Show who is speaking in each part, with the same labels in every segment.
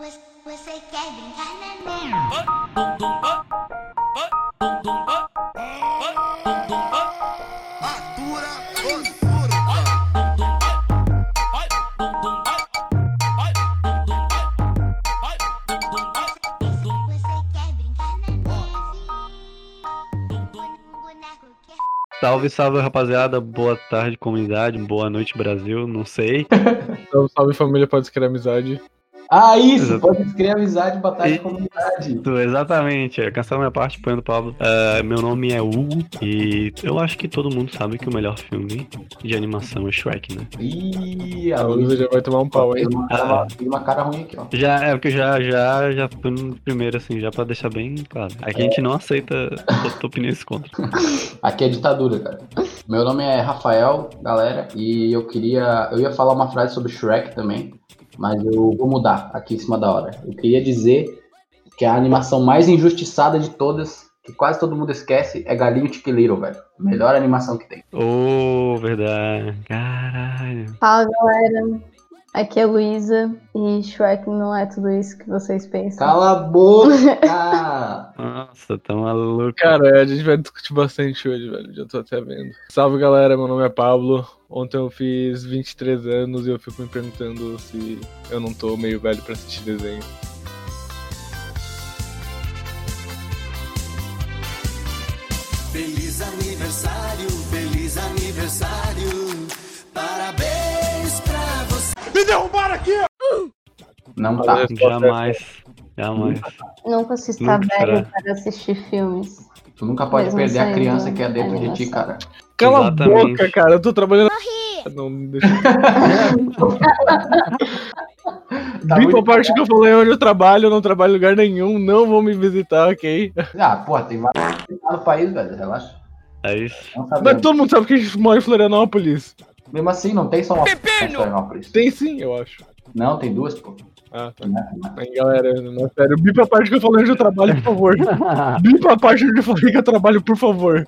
Speaker 1: Você quer brincar, quer
Speaker 2: Salve, salve, rapaziada. Boa tarde, comunidade. Boa noite, Brasil. Não sei.
Speaker 3: Salve, salve família, pode escrever amizade.
Speaker 4: Ah, isso! Pode escrever amizade, batalha de comunidade.
Speaker 2: Exatamente. É, Cancela minha parte, põe do Pablo. Ah, meu nome é Hugo e eu acho que todo mundo sabe que o melhor filme de animação é Shrek, né?
Speaker 4: Ih,
Speaker 3: A Luísa já vai tomar um pau,
Speaker 4: uma, cara, fez uma cara ruim aqui, ó.
Speaker 2: Já, é porque já, já, já fui no primeiro, assim, já pra deixar bem claro. Aqui a gente não aceita opiniões contra.
Speaker 4: Aqui é ditadura, cara. Meu nome é Rafael, galera, e eu queria. Eu ia falar uma frase sobre Shrek também, mas eu vou mudar aqui em cima da hora. Eu queria dizer que a animação mais injustiçada de todas, que quase todo mundo esquece, é Galinho Tiquiliro, velho. Melhor animação que tem.
Speaker 2: Ô, verdade. Caralho.
Speaker 5: Fala galera, aqui é Luísa e Shrek não é tudo isso que vocês pensam.
Speaker 4: Cala a boca!
Speaker 2: Nossa, tá maluco.
Speaker 3: Cara, a gente vai discutir bastante hoje, velho. Já tô até vendo. Salve galera, meu nome é Pablo. Ontem eu fiz 23 anos e eu fico me perguntando se eu não tô meio velho pra assistir desenho.
Speaker 6: Feliz aniversário, feliz aniversário. Parabéns aqui!
Speaker 4: Não tá.
Speaker 2: Jamais. Jamais.
Speaker 5: Nunca se está
Speaker 2: Nunca
Speaker 5: velho
Speaker 2: será.
Speaker 5: para assistir filmes.
Speaker 4: Tu nunca pode
Speaker 5: Mesmo
Speaker 4: perder a criança que é dentro de ti, cara.
Speaker 3: Cala
Speaker 2: Exatamente.
Speaker 3: a boca, cara. Eu tô trabalhando. Não, deixa.
Speaker 4: Tá
Speaker 3: Bipa a parte que eu falei onde eu trabalho, eu não trabalho em lugar nenhum, não vão me visitar, ok?
Speaker 4: Ah, porra, tem vários no país, velho. Relaxa.
Speaker 2: É isso.
Speaker 3: Mas todo mundo sabe que a gente mora em Florianópolis.
Speaker 4: Mesmo assim, não tem só uma em Florianópolis.
Speaker 3: Tem sim, eu acho.
Speaker 4: Não, tem duas, pô.
Speaker 3: Ah, tá.
Speaker 4: Né?
Speaker 3: Aí, galera, não, sério, bipa a parte que eu falei onde eu trabalho, por favor. bipa a parte onde eu falei que eu trabalho, por favor.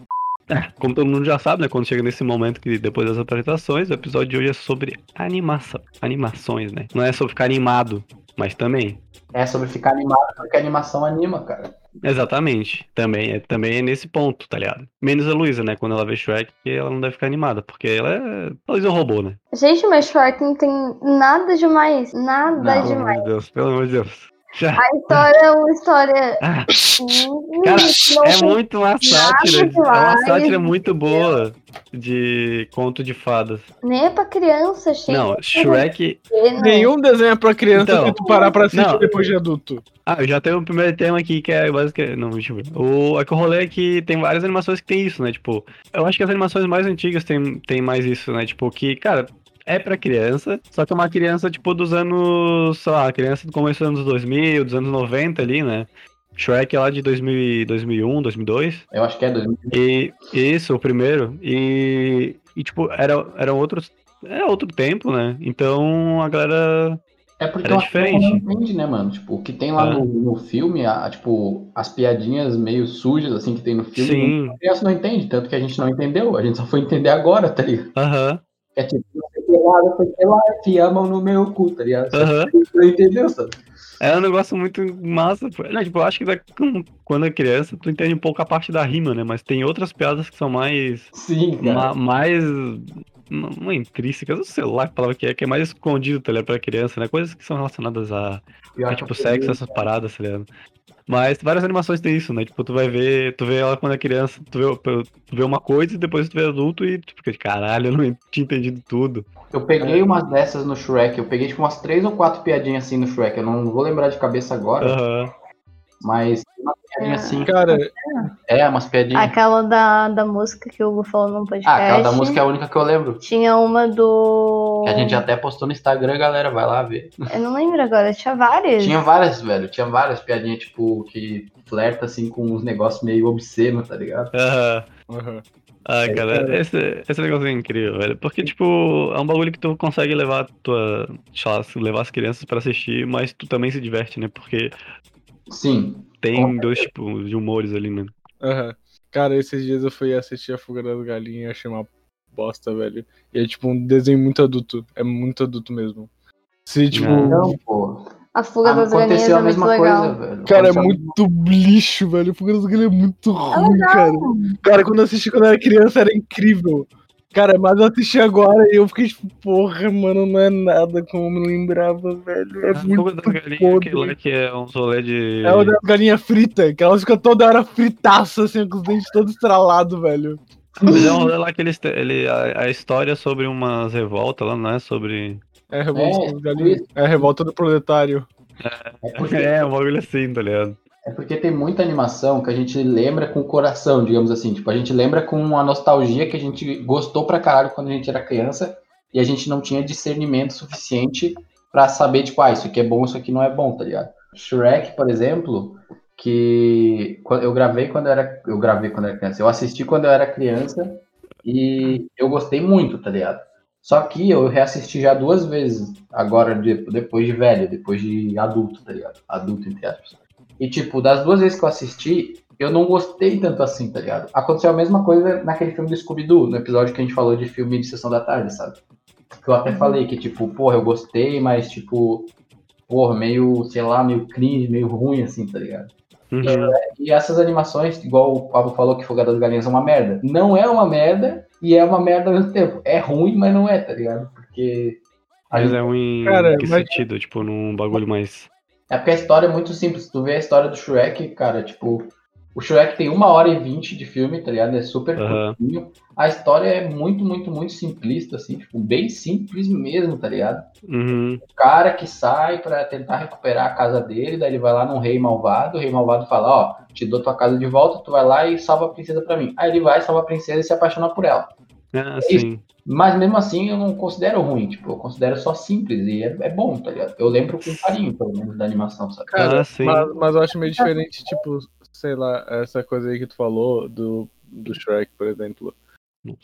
Speaker 2: Como todo mundo já sabe, né? Quando chega nesse momento que depois das apresentações, o episódio de hoje é sobre animação. Animações, né? Não é sobre ficar animado, mas também.
Speaker 4: É sobre ficar animado, porque a animação anima, cara.
Speaker 2: Exatamente. Também é, também é nesse ponto, tá ligado? Menos a Luísa, né? Quando ela vê Shrek, ela não deve ficar animada, porque ela é. A Luísa é um robô, né?
Speaker 5: Gente, mas Shrek não tem nada demais. Nada
Speaker 4: Não.
Speaker 2: Pelo
Speaker 5: demais.
Speaker 2: amor de Deus, pelo amor de Deus. Já.
Speaker 5: A história é uma história.
Speaker 2: Ah,
Speaker 5: hum,
Speaker 2: cara, é muito uma sátira. É uma sátira muito boa de conto de fadas.
Speaker 5: Nem é pra criança, gente.
Speaker 2: Não, Shrek.
Speaker 3: Nenhum desenho é pra criança
Speaker 2: Então,
Speaker 3: se tu parar pra assistir
Speaker 2: não.
Speaker 3: depois de adulto.
Speaker 2: Ah, eu já tenho o primeiro tema aqui que é basicamente. Não, deixa eu ver. O, é que o rolê é que tem várias animações que tem isso, né? Tipo, eu acho que as animações mais antigas tem, tem mais isso, né? Tipo, que, cara, é pra criança, só que é uma criança, tipo, dos anos. Sei lá, criança do começo dos anos 2000, dos anos 90 ali, né? Shrek é lá de 2000, e 2001, 2002.
Speaker 4: Eu acho que é 2000.
Speaker 2: E isso, o primeiro. E, e tipo, era, eram outros. É outro tempo, né? Então a galera.
Speaker 4: É porque
Speaker 2: Era diferente.
Speaker 4: não entende, né, mano? Tipo, o que tem lá
Speaker 2: É.
Speaker 4: no, no filme, a, tipo, as piadinhas meio sujas, assim, que tem no filme,
Speaker 2: Sim.
Speaker 4: a criança não entende, tanto que a gente não entendeu, a gente só foi entender agora, tá ligado?
Speaker 2: Aham,
Speaker 4: É tipo, sei lá, sei que lá, te amam no meu cu, tá ligado? Que Não entendeu, sabe?
Speaker 2: É um negócio muito massa. Não, tipo, eu acho que da- quando é criança, tu entende um pouco a parte da rima, né? Mas tem outras piadas que são mais.
Speaker 4: Sim,
Speaker 2: ma- mais. Não não é intrínsecas, eu sei lá que palavra que é, que é mais escondido, tá ligado? Pra criança, né? Coisas que são relacionadas a, a tipo,
Speaker 4: eu
Speaker 2: sexo, essas paradas, tá ligado? Mas várias animações tem isso, né? Tipo, tu vai ver, tu vê ela quando é criança, tu vê, tu vê uma coisa e depois tu vê adulto e tu fica de caralho, eu não tinha entendido tudo.
Speaker 4: Eu peguei umas dessas no Shrek, eu peguei tipo umas três ou quatro piadinhas assim no Shrek, eu não vou lembrar de cabeça agora,
Speaker 2: Aham.
Speaker 4: mas uma piadinha assim,
Speaker 3: Cara,
Speaker 4: é, umas piadinhas.
Speaker 5: Aquela da, da música que o Hugo falou no podcast.
Speaker 4: Ah, aquela da música é a única que eu lembro.
Speaker 5: Tinha uma do.
Speaker 4: Que a gente até postou no Instagram, galera, vai lá ver.
Speaker 5: Eu não lembro agora, tinha várias.
Speaker 4: Tinha várias, velho. Tinha várias piadinhas, tipo, que flerta assim com uns negócios meio obscenos, tá ligado?
Speaker 2: Aham.
Speaker 3: aham.
Speaker 2: Ah,
Speaker 4: É,
Speaker 2: cara,
Speaker 4: cara.
Speaker 2: esse, esse negócio é incrível, velho. Porque, tipo, é um bagulho que tu consegue levar tua. lá, levar as crianças pra assistir, mas tu também se diverte, né? Porque
Speaker 4: Sim.
Speaker 2: Tem
Speaker 4: Com
Speaker 2: dois tipos de humores ali, né?
Speaker 3: Aham. Cara, esses dias eu fui assistir a Fuga das Galinhas e achei uma bosta, velho. E é tipo um desenho muito adulto. É muito adulto mesmo. Se, tipo.
Speaker 2: Ah.
Speaker 4: Não, pô.
Speaker 5: A Fuga das Galinhas é
Speaker 4: a
Speaker 5: muito legal.
Speaker 4: coisa, velho.
Speaker 3: Cara, é
Speaker 4: a
Speaker 3: muito lixo, velho. O Fuga das Galinhas é muito ruim,
Speaker 5: legal.
Speaker 3: cara. Cara, quando eu assisti quando eu era criança era incrível. Cara, mas eu assisti agora e eu fiquei tipo, porra, mano, não é nada como eu me lembrava, velho. É
Speaker 2: A fuga
Speaker 3: muito
Speaker 2: das galinhas,
Speaker 3: podre.
Speaker 2: aquele lá que é um rolê de.
Speaker 3: É o das galinhas fritas, que elas ficam toda hora fritaças, assim, com os dentes todos estralados, velho.
Speaker 2: Mas é um rolê lá que eles, te- ele, a, a história é sobre umas revoltas lá, não é sobre.
Speaker 3: É a revolta
Speaker 4: É,
Speaker 3: das galinhas. É a revolta do proletário.
Speaker 4: É porque,
Speaker 2: É, um bagulho assim, tá ligado?
Speaker 4: É porque tem muita animação que a gente lembra com o coração, digamos assim. Tipo, a gente lembra com uma nostalgia que a gente gostou pra caralho quando a gente era criança e a gente não tinha discernimento suficiente pra saber, tipo, ah, isso aqui é bom, isso aqui não é bom, tá ligado? Shrek, por exemplo, que eu gravei quando eu era. Eu gravei quando eu era criança. Eu assisti quando eu era criança e eu gostei muito, tá ligado? Só que eu reassisti já duas vezes, agora de- depois de velho, depois de adulto, tá ligado? Adulto, entre aspas. E, tipo, das duas vezes que eu assisti, eu não gostei tanto assim, tá ligado? Aconteceu a mesma coisa naquele filme do Scooby-Doo, no episódio que a gente falou de filme de sessão da tarde, sabe? Que eu até falei que, tipo, porra, eu gostei, mas, tipo, porra, meio, sei lá, meio cringe, meio ruim, assim, tá ligado?
Speaker 2: Uhum.
Speaker 4: E essas animações, igual o Pablo falou que Fuga das Galinhas é uma merda. Não é uma merda e é uma merda ao mesmo tempo. É ruim, mas não é, tá ligado? Porque.
Speaker 2: Mas
Speaker 4: gente-
Speaker 2: é ruim
Speaker 3: Cara,
Speaker 2: em que
Speaker 3: mas-
Speaker 2: sentido? Tipo, num bagulho mais.
Speaker 4: É porque a história é muito simples. Tu vê a história do Shrek, cara, tipo. O Shrek tem uma hora e vinte de filme, tá ligado? É super
Speaker 2: Aham.
Speaker 4: curtinho. A história é muito, muito, muito simplista, assim, tipo, bem simples mesmo, tá ligado?
Speaker 2: Uhum.
Speaker 4: O cara que sai pra tentar recuperar a casa dele, daí ele vai lá num rei malvado, o rei malvado fala, ó, te dou tua casa de volta, tu vai lá e salva a princesa pra mim. Aí ele vai, salva a princesa e se apaixona por ela.
Speaker 2: Ah, sim.
Speaker 4: Mas mesmo assim eu não considero ruim, tipo, eu considero só simples e é, é bom, tá ligado? Eu lembro com carinho, pelo menos, da animação, sabe?
Speaker 3: Cara,
Speaker 2: Ah, sim.
Speaker 3: Mas, mas eu acho meio diferente, tipo, sei lá, essa coisa aí que tu falou do, do Shrek, por exemplo.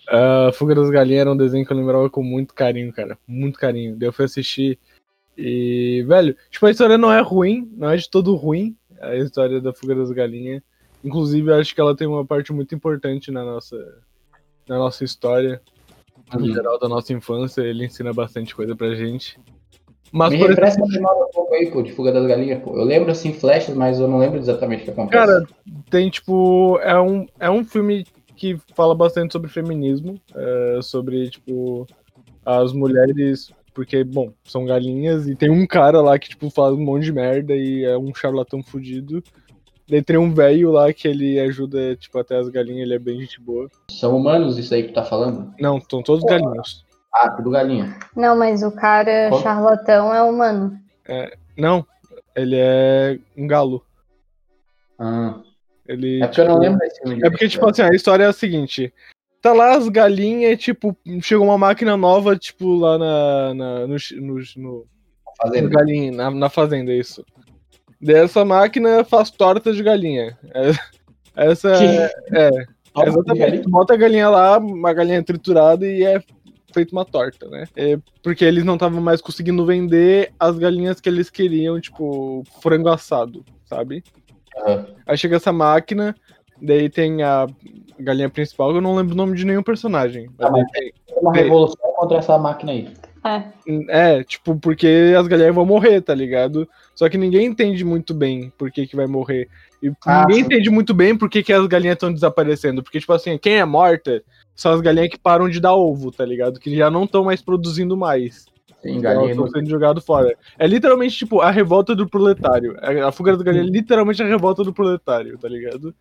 Speaker 3: Ah, Fuga das Galinhas era um desenho que eu lembrava com muito carinho, cara. Muito carinho. Daí eu fui assistir e, velho, tipo, a história não é ruim, não é de todo ruim, a história da Fuga das Galinhas. Inclusive, eu acho que ela tem uma parte muito importante na nossa, na nossa história, no
Speaker 4: Uhum.
Speaker 3: geral da nossa infância. Ele ensina bastante coisa pra gente. Mas,
Speaker 4: Me
Speaker 3: por exemplo,
Speaker 4: refresca a memória um pouco aí, pô, de Fuga das Galinhas, pô. Eu lembro, assim, flashes, mas eu não lembro exatamente o que acontece.
Speaker 3: Cara, tem tipo. É um, é um filme que fala bastante sobre feminismo, é, sobre, tipo, as mulheres. Porque, bom, são galinhas e tem um cara lá que, tipo, faz um monte de merda e é um charlatão fudido. Daí tem um velho lá que ele ajuda, tipo, até as galinhas, ele é bem gente boa.
Speaker 4: São humanos isso aí que tu tá falando?
Speaker 3: Não, são todos galinhos.
Speaker 4: Ah, tudo galinha.
Speaker 5: Não, mas o cara
Speaker 4: Como?
Speaker 5: charlatão é humano.
Speaker 3: Não, ele é um galo.
Speaker 4: Ah,
Speaker 3: Ele,
Speaker 4: é porque eu não
Speaker 3: tipo,
Speaker 4: lembro desse filme.
Speaker 3: É porque, tipo assim, a história é a seguinte. Tá lá as galinhas, tipo, chegou uma máquina nova, tipo, lá na, na- no, no, no, no
Speaker 4: Fazendo.
Speaker 3: galinha, na, na fazenda, isso. Daí essa máquina faz torta de galinha. É- essa é, é, exatamente. Tu bota a galinha lá, uma galinha triturada e é feito uma torta, né? É porque eles não estavam mais conseguindo vender as galinhas que eles queriam, tipo, frango assado, sabe?
Speaker 4: Aham.
Speaker 3: Aí chega essa máquina, daí tem a galinha principal, que eu não lembro o nome de nenhum personagem.
Speaker 4: Ah,
Speaker 3: Mas
Speaker 4: mas-
Speaker 3: daí
Speaker 4: É uma revolução contra essa máquina aí.
Speaker 5: É.
Speaker 3: é, tipo, porque as galinhas vão morrer, tá ligado? Só que ninguém entende muito bem por que, que vai morrer. E
Speaker 4: Ah,
Speaker 3: ninguém
Speaker 4: sim.
Speaker 3: entende muito bem por que, que as galinhas estão desaparecendo. Porque, tipo assim, quem é morta são as galinhas que param de dar ovo, tá ligado? Que já não estão mais produzindo mais.
Speaker 4: Sim,
Speaker 3: Elas
Speaker 4: galinha.
Speaker 3: estão sendo jogadas fora. É literalmente, tipo, a revolta do proletário. A a fuga das galinhas é literalmente a revolta do proletário, tá ligado?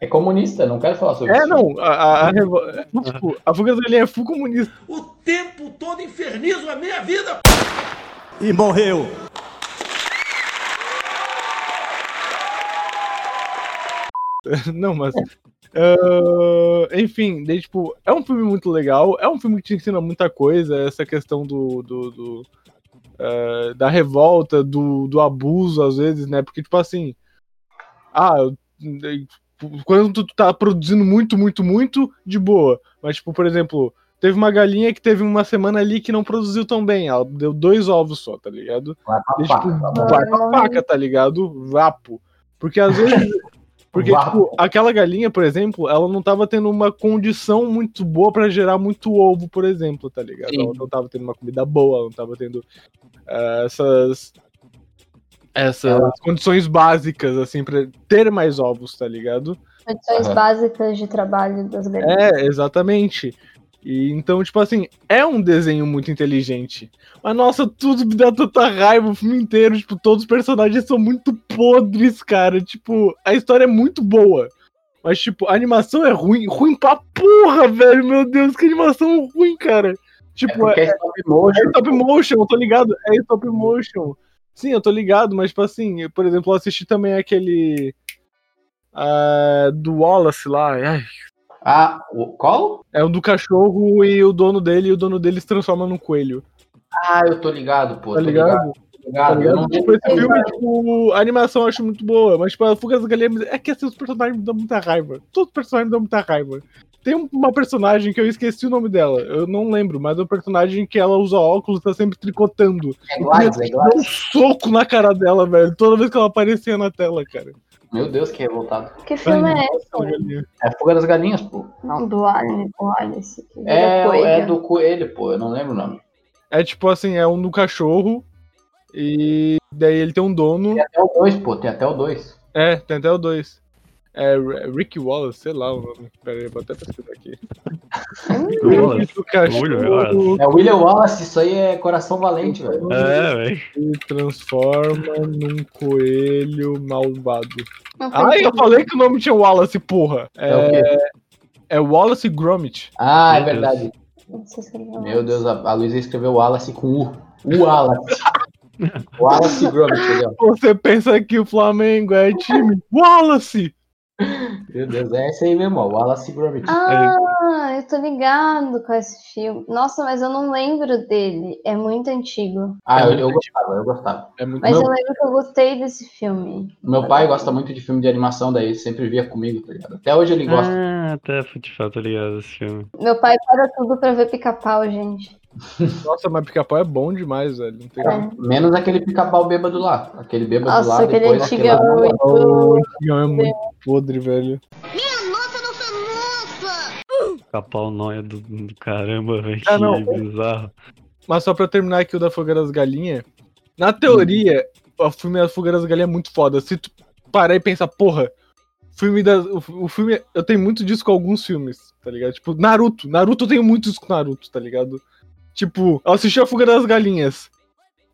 Speaker 4: É comunista, não quero falar sobre
Speaker 3: É,
Speaker 4: isso.
Speaker 3: não, a, a, a, revo- tipo, a fuga das galinhas é full comunista.
Speaker 6: O tempo todo infernizo a minha vida.
Speaker 7: E morreu.
Speaker 3: Não, mas. Ah, enfim, daí, tipo, é um filme muito legal, é um filme que te ensina muita coisa, essa questão do. do, do, ah, da revolta, do, do abuso, às vezes, né? Porque, tipo assim. Ah, quando tu tá produzindo muito, muito, muito, de boa. Mas, tipo, por exemplo, teve uma galinha que teve uma semana ali que não produziu tão bem. Ela deu dois ovos só, tá ligado?
Speaker 4: Vai pra faca,
Speaker 3: tipo,
Speaker 4: tá bom.
Speaker 3: vai pra faca, tá ligado? Vapo. Porque às vezes. Porque, tipo, aquela galinha, por exemplo, ela não tava tendo uma condição muito boa pra gerar muito ovo, por exemplo, tá ligado?
Speaker 4: Sim.
Speaker 3: Ela não tava tendo uma comida boa, ela não tava tendo ah, essas. essas condições básicas, assim, pra ter mais ovos, tá ligado?
Speaker 5: Condições
Speaker 4: Aham.
Speaker 5: básicas de trabalho das galinhas.
Speaker 3: É, exatamente. E então, tipo assim, é um desenho muito inteligente. Mas nossa, tudo me dá tanta raiva o filme inteiro. Tipo, todos os personagens são muito podres, cara. Tipo, a história é muito boa. Mas, tipo, a animação é ruim. Ruim pra porra, velho. Meu Deus, que animação ruim, cara.
Speaker 4: É
Speaker 3: Tipo,
Speaker 4: porque é stop motion.
Speaker 3: é stop motion, eu tô ligado. É stop motion. Sim, eu tô ligado, mas, tipo assim, eu, por exemplo, eu assisti também aquele. ah, do Wallace lá. Ai,
Speaker 4: Ah, o, qual?
Speaker 3: é um do cachorro e o dono dele, e o dono dele se transforma num coelho.
Speaker 4: Ah, eu tô ligado, pô.
Speaker 3: Tá
Speaker 4: tô
Speaker 3: ligado?
Speaker 4: ligado.
Speaker 3: Tá
Speaker 4: Eu não?
Speaker 3: Tipo, esse filme, tipo, a animação eu acho muito boa, mas tipo, a Fuga das Galinhas é que assim, os personagens me dão muita raiva. Todos os personagens me dão muita raiva. Tem um- uma personagem que eu esqueci o nome dela, eu não lembro, mas é um personagem que ela usa óculos e tá sempre tricotando.
Speaker 4: É Glides, é
Speaker 3: Deu um soco na cara dela, velho, toda vez que ela aparecia na tela, cara.
Speaker 4: Meu Deus, que revoltado.
Speaker 5: Que filme
Speaker 3: Ai,
Speaker 5: é esse?
Speaker 4: É Fuga das Galinhas, pô.
Speaker 5: Não, do Alien, o Alice. que vira
Speaker 4: É,
Speaker 5: coelho.
Speaker 4: é do coelho, pô. Eu não lembro o nome.
Speaker 3: É tipo assim, é um do cachorro e daí ele tem um dono.
Speaker 4: Tem até o 2, pô. Tem até o 2.
Speaker 3: É, tem até o 2. É Rick Wallace, sei lá o nome. Pera aí, eu vou até pesquisar aqui.
Speaker 2: Wallace.
Speaker 3: O cachorro
Speaker 2: William Wallace.
Speaker 4: É o William Wallace. Isso aí é coração valente, velho.
Speaker 2: É, velho.
Speaker 3: se transforma num coelho malvado.
Speaker 5: Foi
Speaker 3: eu falei que o nome tinha Wallace, porra.
Speaker 4: É o
Speaker 3: É,
Speaker 4: quê?
Speaker 3: é Wallace Gromit.
Speaker 4: Ah, é
Speaker 2: Meu Deus.
Speaker 4: verdade.
Speaker 5: Não-
Speaker 4: Meu Deus, a, a Luísa escreveu Wallace com U. O Wallace. Wallace Gromit, entendeu?
Speaker 3: Você pensa que o Flamengo é time Wallace!
Speaker 4: Meu Deus, é esse aí mesmo, ó. Wallace Gromit.
Speaker 5: Ah, eu tô ligado com esse filme. Nossa, mas eu não lembro dele. É muito antigo.
Speaker 4: Ah, eu, eu gostava, eu gostava.
Speaker 3: É muito
Speaker 5: Mas
Speaker 4: Não.
Speaker 5: eu lembro que eu gostei desse filme.
Speaker 4: Meu pai gosta muito de filme de animação, daí ele sempre via comigo, tá ligado? Até hoje ele gosta.
Speaker 2: Ah, tá, de fato, tô ligado esse filme.
Speaker 5: Meu pai para tudo pra ver pica-pau, gente.
Speaker 3: Nossa, mas pica-pau é bom demais, velho. Não tem
Speaker 5: É.
Speaker 4: Menos aquele pica-pau bêbado lá. Aquele bêbado
Speaker 5: Nossa,
Speaker 4: lá,
Speaker 5: aquele
Speaker 4: depois
Speaker 5: antigo é
Speaker 4: aquela-
Speaker 5: muito.
Speaker 3: Tião é muito podre, velho.
Speaker 1: Minha
Speaker 2: Capau nóia do, do caramba, velho.
Speaker 3: Ah,
Speaker 2: que
Speaker 3: não.
Speaker 2: bizarro.
Speaker 3: Mas só pra terminar aqui o da Fuga das Galinhas. Na teoria, o filme da Fuga das Galinhas é muito foda. Se tu parar e pensar, porra, filme da, o, o filme. Eu tenho muito disso com alguns filmes, tá ligado? Tipo, Naruto. Naruto eu tenho muito isso com Naruto, tá ligado? Tipo, eu assisti a Fuga das Galinhas.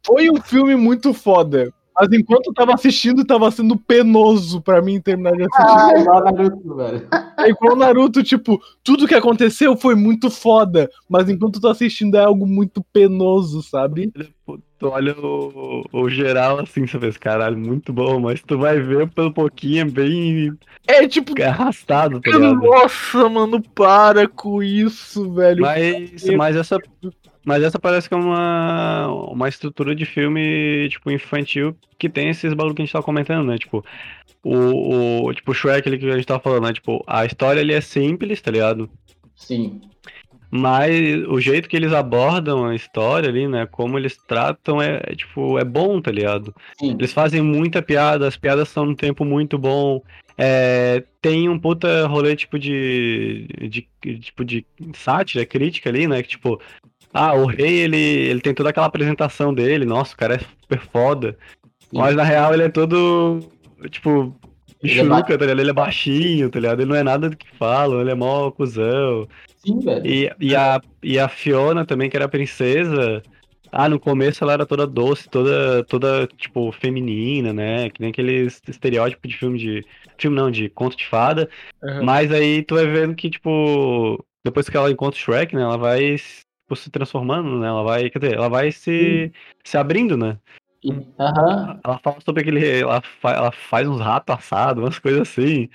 Speaker 3: Foi um filme muito foda. Mas enquanto eu tava assistindo, tava sendo penoso pra mim terminar de assistir.
Speaker 4: Ah, igual Naruto, velho.
Speaker 3: É igual Naruto, tipo, tudo que aconteceu foi muito foda, mas enquanto eu tô assistindo é algo muito penoso, sabe?
Speaker 2: Tu olha o, o geral assim, você vê, caralho, muito bom, mas tu vai ver pelo pouquinho, é bem
Speaker 3: É tipo,
Speaker 2: arrastado, tá ligado?
Speaker 3: nossa, mano, para com isso, velho.
Speaker 2: Mas, mas essa. Mas essa parece que é uma, uma estrutura de filme, tipo, infantil que tem esses bagulho que a gente tava comentando, né? Tipo, o, o tipo, Shrek ali que a gente tava falando, né? Tipo, a história ali é simples, tá ligado?
Speaker 4: Sim.
Speaker 2: Mas o jeito que eles abordam a história ali, né? Como eles tratam é, é, tipo, é bom, tá ligado?
Speaker 4: Sim.
Speaker 2: Eles fazem muita piada, as piadas são num tempo muito bom. É, tem um puta rolê tipo de, de tipo de sátira, crítica ali, né? Que tipo, ah, o rei ele, ele tem toda aquela apresentação dele, nossa, o cara é super foda. Mas na real ele é todo tipo
Speaker 4: é
Speaker 2: churuca, tá ligado? Ele é baixinho, tá ligado? Ele não é nada do que falam, ele é mó cuzão.
Speaker 4: Sim, velho.
Speaker 2: E, e, a, e a Fiona também, que era a princesa. Ah, no começo ela era toda doce, toda, toda, tipo, feminina, né? Que nem aquele estereótipo de filme de. Filme não, de conto de fada.
Speaker 3: Aham.
Speaker 2: Mas aí tu vai vendo que, tipo, depois que ela encontra o Shrek, né? Ela vai tipo, se transformando, né? Ela vai. Quer dizer, ela vai se, se abrindo, né?
Speaker 4: E- Aham.
Speaker 2: Ela fala sobre aquele. Ela, fa- ela faz uns ratos assados, umas coisas assim.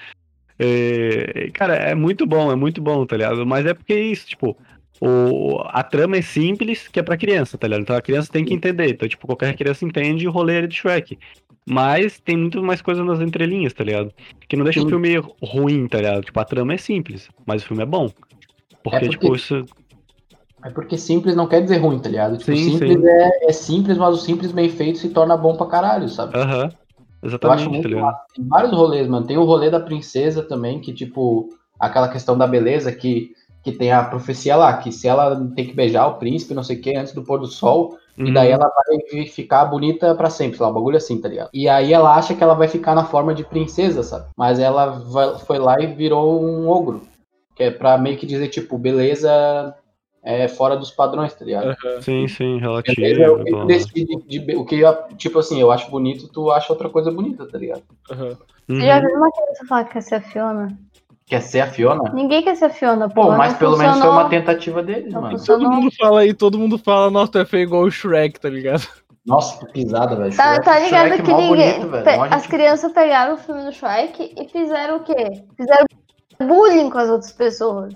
Speaker 2: É, cara, é muito bom, é muito bom, tá ligado? Mas é porque é isso, tipo, o, a trama é simples, que é pra criança, tá ligado? Então a criança tem que entender. Então, tipo, qualquer criança entende o rolê de Shrek. Mas tem muito mais coisa nas entrelinhas, tá ligado? Que não deixa o filme ruim, tá ligado? Tipo, a trama é simples, mas o filme é bom. Porque,
Speaker 4: porque-
Speaker 2: tipo, isso.
Speaker 4: É porque simples não quer dizer ruim, tá ligado? Tipo,
Speaker 2: Sim,
Speaker 4: simples
Speaker 2: sim.
Speaker 4: É, é simples, mas o simples bem feito se torna bom pra caralho, sabe?
Speaker 2: Aham.
Speaker 4: Eu acho
Speaker 2: Exatamente,
Speaker 4: muito
Speaker 2: tá
Speaker 4: massa. Tem vários rolês, mano. Tem o rolê da princesa também, que, tipo, aquela questão da beleza que, que tem a profecia lá, que se ela tem que beijar o príncipe, não sei o que, antes do pôr do sol, e
Speaker 2: Uhum.
Speaker 4: daí ela vai ficar bonita pra sempre, sei lá, um bagulho assim, tá ligado? E aí ela acha que ela vai ficar na forma de princesa, sabe? Mas ela vai- foi lá e virou um ogro. Que é pra meio que dizer, tipo, beleza é fora dos padrões, tá ligado?
Speaker 2: Sim, sim, relativo.
Speaker 4: É o que decide de, be- o que, tipo assim, eu acho bonito, tu acha outra coisa bonita, tá ligado?
Speaker 2: Uhum.
Speaker 5: Você já viu uma criança falar que quer ser a Fiona?
Speaker 4: Quer ser a Fiona?
Speaker 5: Ninguém quer ser a Fiona, pô.
Speaker 4: Pô, mas pelo menos foi
Speaker 5: funcionou.
Speaker 4: uma tentativa deles,
Speaker 5: Não
Speaker 4: mano.
Speaker 5: funcionou.
Speaker 3: Todo mundo fala aí, todo mundo fala, nossa, tu é feio igual o Shrek, tá ligado?
Speaker 4: Nossa, que pisada, velho.
Speaker 5: Tá,
Speaker 4: Shrek-
Speaker 5: tá ligado
Speaker 4: Shrek
Speaker 5: que ninguém.
Speaker 4: bonito, velho.
Speaker 5: As
Speaker 4: gente-
Speaker 5: crianças pegaram o filme do Shrek e fizeram o quê? Fizeram bullying com as outras pessoas.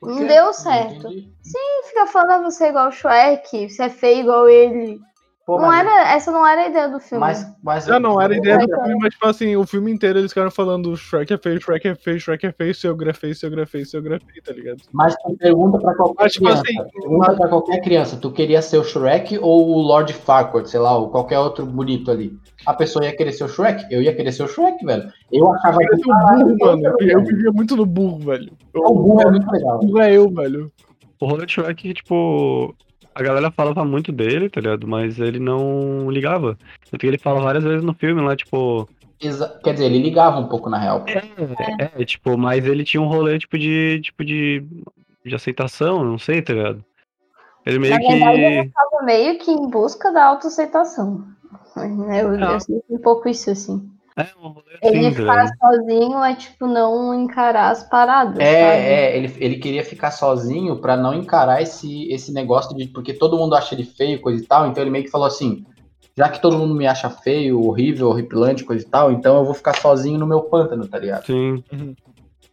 Speaker 4: Por
Speaker 5: Não deu certo.
Speaker 4: entendi.
Speaker 5: E fica falando você é igual o Shrek, você é feio igual ele.
Speaker 4: Pô,
Speaker 5: não
Speaker 4: mas-
Speaker 5: era, essa não era a ideia do filme.
Speaker 4: Mas, mas
Speaker 3: Já não era ideia do filme, mas tipo assim, o filme inteiro eles ficaram falando Shrek é feio, Shrek é feio, Shrek é feio, seu gra é feio, seu gra é feio, seu gra é feio, tá ligado?
Speaker 4: Mas tu pergunta pra qualquer
Speaker 3: Mas, tipo
Speaker 4: criança.
Speaker 3: assim,
Speaker 4: pergunta pra qualquer criança, tu queria ser o Shrek ou o Lord Farquaad, sei lá, ou qualquer outro bonito ali. A pessoa ia querer ser o Shrek? Eu ia querer ser o Shrek, velho. Eu achava
Speaker 3: Eu
Speaker 4: que
Speaker 3: burro, mano. Eu vivia muito no burro, velho.
Speaker 4: o burro é muito legal.
Speaker 3: burro é eu, velho.
Speaker 2: O do Shrek, tipo, a galera falava muito dele, tá ligado? Mas ele não ligava. Tanto que ele fala várias vezes no filme lá, tipo.
Speaker 4: Exa- Quer dizer, ele ligava um pouco na real.
Speaker 2: É, é, tipo, mas ele tinha um rolê, tipo, de. Tipo, de. De aceitação, não sei, tá ligado? Ele meio
Speaker 5: Na verdade,
Speaker 2: que.
Speaker 5: Tava meio que em busca da autoaceitação. Né, Eu, eu sinto um pouco isso, assim.
Speaker 2: É, um rolê assim,
Speaker 5: Ele
Speaker 2: tá
Speaker 5: ficar sozinho é tipo não encarar as paradas. sabe?
Speaker 4: É, é, ele, ele queria ficar sozinho pra não encarar esse, esse negócio de. Porque todo mundo acha ele feio, coisa e tal. Então ele meio que falou assim: já que todo mundo me acha feio, horrível, horripilante, coisa e tal, então eu vou ficar sozinho no meu pântano, tá ligado?
Speaker 2: Sim.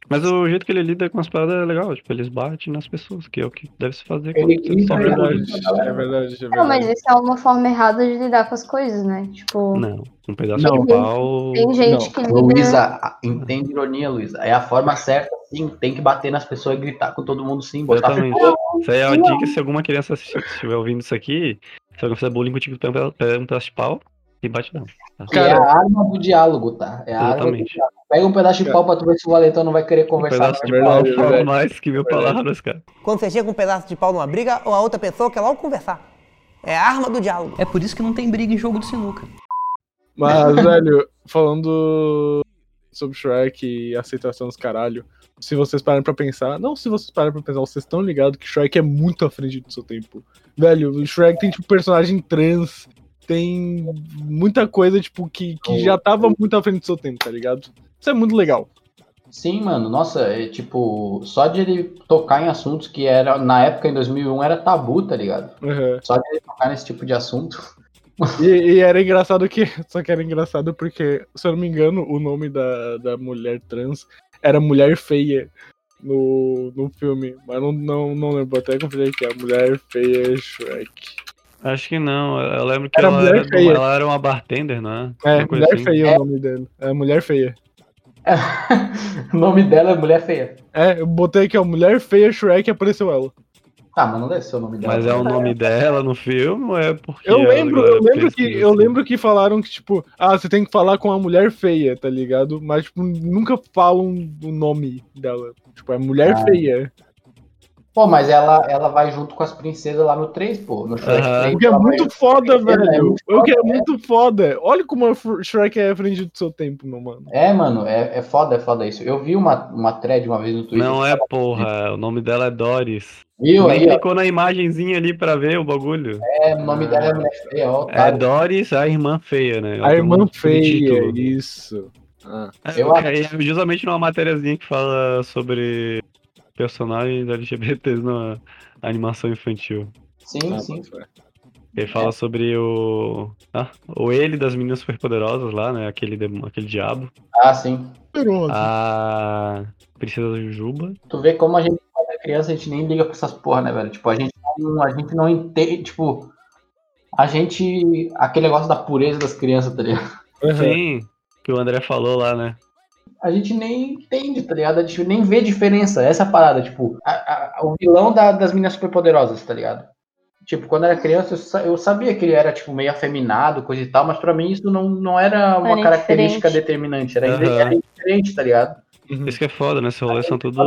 Speaker 2: Mas o jeito que ele lida com as paradas é legal, tipo, eles batem nas pessoas, que é o que deve se fazer
Speaker 4: Ele
Speaker 2: quando você
Speaker 4: grita,
Speaker 3: É
Speaker 4: ele
Speaker 2: bullying.
Speaker 3: verdade, é verdade, é
Speaker 5: Não, mas
Speaker 3: verdade.
Speaker 5: isso é uma forma errada de lidar com as coisas, né? Tipo,
Speaker 2: Não, um pedaço
Speaker 3: Não.
Speaker 2: de pau.
Speaker 5: tem gente
Speaker 3: não.
Speaker 5: que lida.
Speaker 4: Luísa, a- entende ironia, Luísa. É a forma certa, sim. Tem que bater nas pessoas e gritar com todo mundo, sim. Botar
Speaker 2: Exatamente. Isso aí é uma dica se alguma criança estiver ouvindo isso aqui, se alguém fizer bullying contigo, pega um pedaço de pau e bate não.
Speaker 4: Que é a arma do diálogo, tá? É a arma do
Speaker 2: Exatamente.
Speaker 4: diálogo. Pega um pedaço de pau pra tu ver se o Valentão não vai querer
Speaker 2: Um
Speaker 4: conversar.
Speaker 2: pedaço
Speaker 4: não.
Speaker 2: de
Speaker 3: verdade,
Speaker 2: pau
Speaker 3: é
Speaker 2: fala mais que mil
Speaker 3: verdade.
Speaker 2: palavras, cara.
Speaker 8: Quando você chega com um pedaço de pau numa briga, ou a outra pessoa quer logo conversar. É a arma do diálogo.
Speaker 9: É por isso que não tem briga em jogo de sinuca.
Speaker 3: Mas, velho, falando sobre Shrek e aceitação dos caralho, se vocês pararem pra pensar, não se vocês pararem pra pensar, vocês estão ligados que Shrek é muito à frente do seu tempo. Velho, o Shrek tem, tipo, personagem trans, tem muita coisa, tipo, que, que já tava muito à frente do seu tempo, tá ligado? Isso é muito legal.
Speaker 4: Sim, mano. Nossa, é tipo, só de ele tocar em assuntos que era, na época, em 2001, era tabu, tá ligado?
Speaker 3: Uhum.
Speaker 4: Só de ele tocar nesse tipo de assunto.
Speaker 3: E, e era engraçado que. Só que era engraçado porque, se eu não me engano, o nome da, da mulher trans era Mulher Feia no, no filme. Mas não, não, não lembro, até conferir aqui. A Mulher Feia Shrek.
Speaker 2: Acho que não. Eu lembro que
Speaker 3: Era
Speaker 2: ela,
Speaker 3: mulher
Speaker 2: era,
Speaker 3: feia.
Speaker 2: ela era uma bartender, né?
Speaker 3: É,
Speaker 2: coisa
Speaker 3: Mulher
Speaker 2: assim.
Speaker 3: Feia é o nome dele. É Mulher Feia.
Speaker 4: o nome dela é Mulher Feia.
Speaker 3: É, eu botei aqui, ó, Mulher Feia Shrek e apareceu ela.
Speaker 4: Tá, mas não deve ser o nome dela.
Speaker 2: Mas é o nome dela no filme ou é porque.
Speaker 3: Eu lembro, eu lembro que
Speaker 2: pesquisa
Speaker 3: eu
Speaker 2: assim?
Speaker 3: lembro que falaram que, tipo, ah, você tem que falar com a mulher feia, tá ligado? Mas, tipo, nunca falam o nome dela. Tipo, é mulher
Speaker 4: Ah.
Speaker 3: feia.
Speaker 4: Pô, mas ela, ela vai junto com as princesas lá no 3, pô. No Shrek
Speaker 2: Aham.
Speaker 4: 3.
Speaker 3: O que é muito foda,
Speaker 4: é
Speaker 3: velho.
Speaker 4: muito
Speaker 3: O que é
Speaker 4: foda,
Speaker 3: muito foda. Olha como o Shrek é à frente do seu tempo, meu mano.
Speaker 4: É, mano, é, é foda, é foda isso. Eu vi uma, uma thread uma vez no Twitter.
Speaker 2: Não é porra, o nome dela é Doris.
Speaker 4: Viu
Speaker 2: Nem
Speaker 4: aí, ó.
Speaker 2: clicou na imagenzinha ali pra ver o bagulho.
Speaker 4: É, o nome dela é Mulher Feia, ó.
Speaker 2: É. Doris, a irmã feia, né?
Speaker 3: A irmã feia, isso. Ah.
Speaker 2: É,
Speaker 4: Eu acho-
Speaker 2: é justamente numa matériazinha que fala sobre personagens LGBTs na animação infantil.
Speaker 4: Sim,
Speaker 3: Ah,
Speaker 4: sim.
Speaker 2: Ele fala sobre o. Ah, o ele das meninas superpoderosas lá, né? Aquele, aquele diabo.
Speaker 4: Ah, sim.
Speaker 2: A Princesa Jujuba.
Speaker 4: Tu vê como a gente, quando é criança, a gente nem liga pra essas porra, né, velho? Tipo, a gente não, a gente não entende, tipo, a gente, aquele negócio da pureza das crianças, tá ligado?
Speaker 2: Sim, que o André falou lá, né?
Speaker 4: A gente nem entende, tá ligado? A gente nem vê diferença, essa é a parada, tipo, a- a- o vilão da- das meninas superpoderosas, tá ligado? Tipo, quando eu era criança, eu, eu sabia que ele era, tipo, meio afeminado, coisa e tal, mas pra mim isso não, não era uma
Speaker 5: Era
Speaker 4: característica determinante, era,
Speaker 2: Aham.
Speaker 4: era indiferente, tá ligado?
Speaker 2: Isso que é foda, né? Esse rolê são tudo.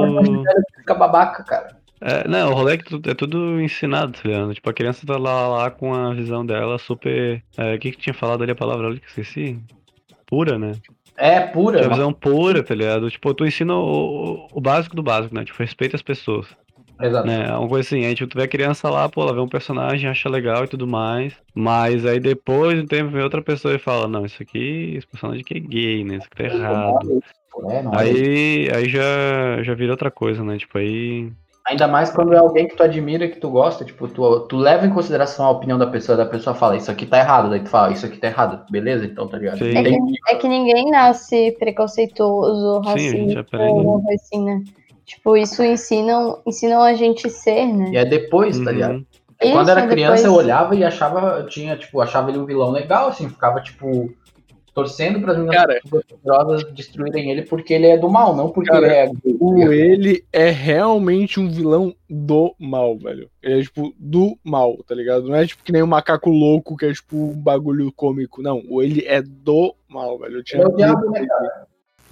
Speaker 4: Fica babaca, cara.
Speaker 2: É, não, o rolê é que tu- é tudo ensinado, tá ligado? Tipo, a criança tá lá, lá com a visão dela super. é, O que que tinha falado ali a palavra ali que esqueci? Pura, né?
Speaker 4: É pura.
Speaker 2: A visão pura, tá ligado? Tipo, tu ensina o, o básico do básico, né? Tipo, respeita as pessoas.
Speaker 4: Exato.
Speaker 2: Né? Uma coisa assim, aí tipo, tu vê a criança lá, pô, ela vê um personagem, acha legal e tudo mais. Mas aí depois de um tempo vem outra pessoa e fala, não, isso aqui, esse personagem aqui é gay, né? Isso aqui tá errado.
Speaker 4: É, não é.
Speaker 2: Aí, aí já, já vira outra coisa, né? Tipo, aí.
Speaker 4: Ainda mais quando é alguém que tu admira, que tu gosta, tipo, tu, tu leva em consideração a opinião da pessoa, da pessoa fala, isso aqui tá errado, daí tu fala, isso aqui tá errado, beleza? Então, tá ligado?
Speaker 5: É que, é que ninguém nasce preconceituoso, racista, ou assim, né? Tipo, isso ensinam, ensinam a gente ser, né?
Speaker 4: E é depois, tá
Speaker 2: Uhum.
Speaker 4: ligado?
Speaker 5: Isso,
Speaker 4: Quando era criança, eu
Speaker 5: depois-
Speaker 4: olhava e achava, tinha, tipo, achava ele um vilão legal, assim, ficava, tipo, torcendo para as meninas
Speaker 3: Cara.
Speaker 4: poderosas destruírem ele porque ele é do mal, não porque
Speaker 3: Cara,
Speaker 4: ele é gay.
Speaker 3: O ele é realmente um vilão do mal, velho. Ele é tipo do mal, tá ligado? Não é tipo que nem o macaco louco que é tipo um bagulho cômico. Não, o ele é do mal, velho.
Speaker 4: Ele é o diabo, né, cara?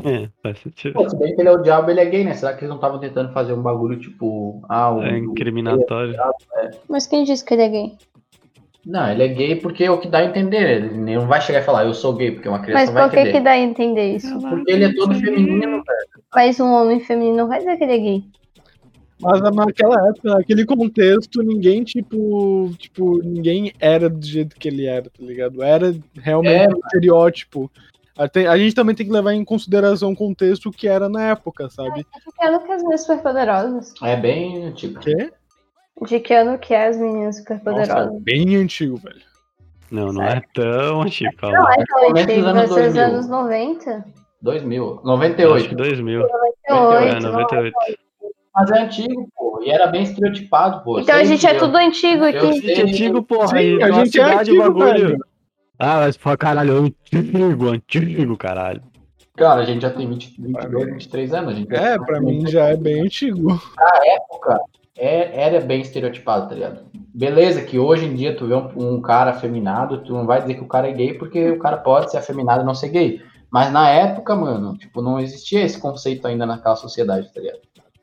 Speaker 2: É, faz sentido.
Speaker 4: Pô, se bem que ele é o diabo, ele é gay, né? Será que eles não estavam tentando fazer um bagulho, tipo, ah, o...
Speaker 2: É incriminatório.
Speaker 5: Mas quem disse que ele é gay?
Speaker 4: Não, ele é gay porque é o que dá a entender. Ele não vai chegar e falar, eu sou gay, porque uma criança
Speaker 5: Mas
Speaker 4: não vai
Speaker 5: por que
Speaker 4: entender.
Speaker 5: que dá a entender isso?
Speaker 4: Porque ele é todo feminino, velho.
Speaker 5: Mas um homem feminino não vai dizer que ele é gay.
Speaker 3: Mas naquela época, naquele contexto, ninguém, tipo, tipo, ninguém era do jeito que ele era, tá ligado? Era realmente
Speaker 4: É,
Speaker 3: um estereótipo. Até- a gente também tem que levar em consideração o contexto que era na época, sabe?
Speaker 5: De que ano que é as meninas superpoderosas?
Speaker 4: É bem antigo.
Speaker 3: Que?
Speaker 5: De que ano que é as meninas superpoderosas?
Speaker 3: Nossa, bem antigo, velho.
Speaker 2: Não, não é tão antigo,
Speaker 5: Não
Speaker 2: calma.
Speaker 5: é tão antigo,
Speaker 4: anos
Speaker 5: vai ser os
Speaker 4: 2000.
Speaker 5: anos 90.
Speaker 4: 2000.
Speaker 2: Eu Acho que
Speaker 4: 98.
Speaker 2: 2000.
Speaker 5: 98.
Speaker 2: É, 98.
Speaker 4: Mas é antigo, pô. E era bem estereotipado, pô.
Speaker 5: Então a
Speaker 4: Sei
Speaker 5: gente é tudo antigo aqui.
Speaker 4: sei.
Speaker 2: Que antigo, porra.
Speaker 3: Sim, a gente é antigo,
Speaker 2: bagulho.
Speaker 3: velho.
Speaker 2: Ah, mas pô, caralho, antigo, antigo, caralho.
Speaker 4: Cara, a gente já tem 20, 22, 23 anos. A gente
Speaker 3: É, pra mim já é bem antigo.
Speaker 4: época é, era bem estereotipado, tá ligado? Beleza, que hoje em dia tu vê um, um cara afeminado, tu não vai dizer que o cara é gay porque o cara pode ser afeminado e não ser gay. Mas na época, mano, tipo, não existia esse conceito ainda naquela sociedade, tá ligado?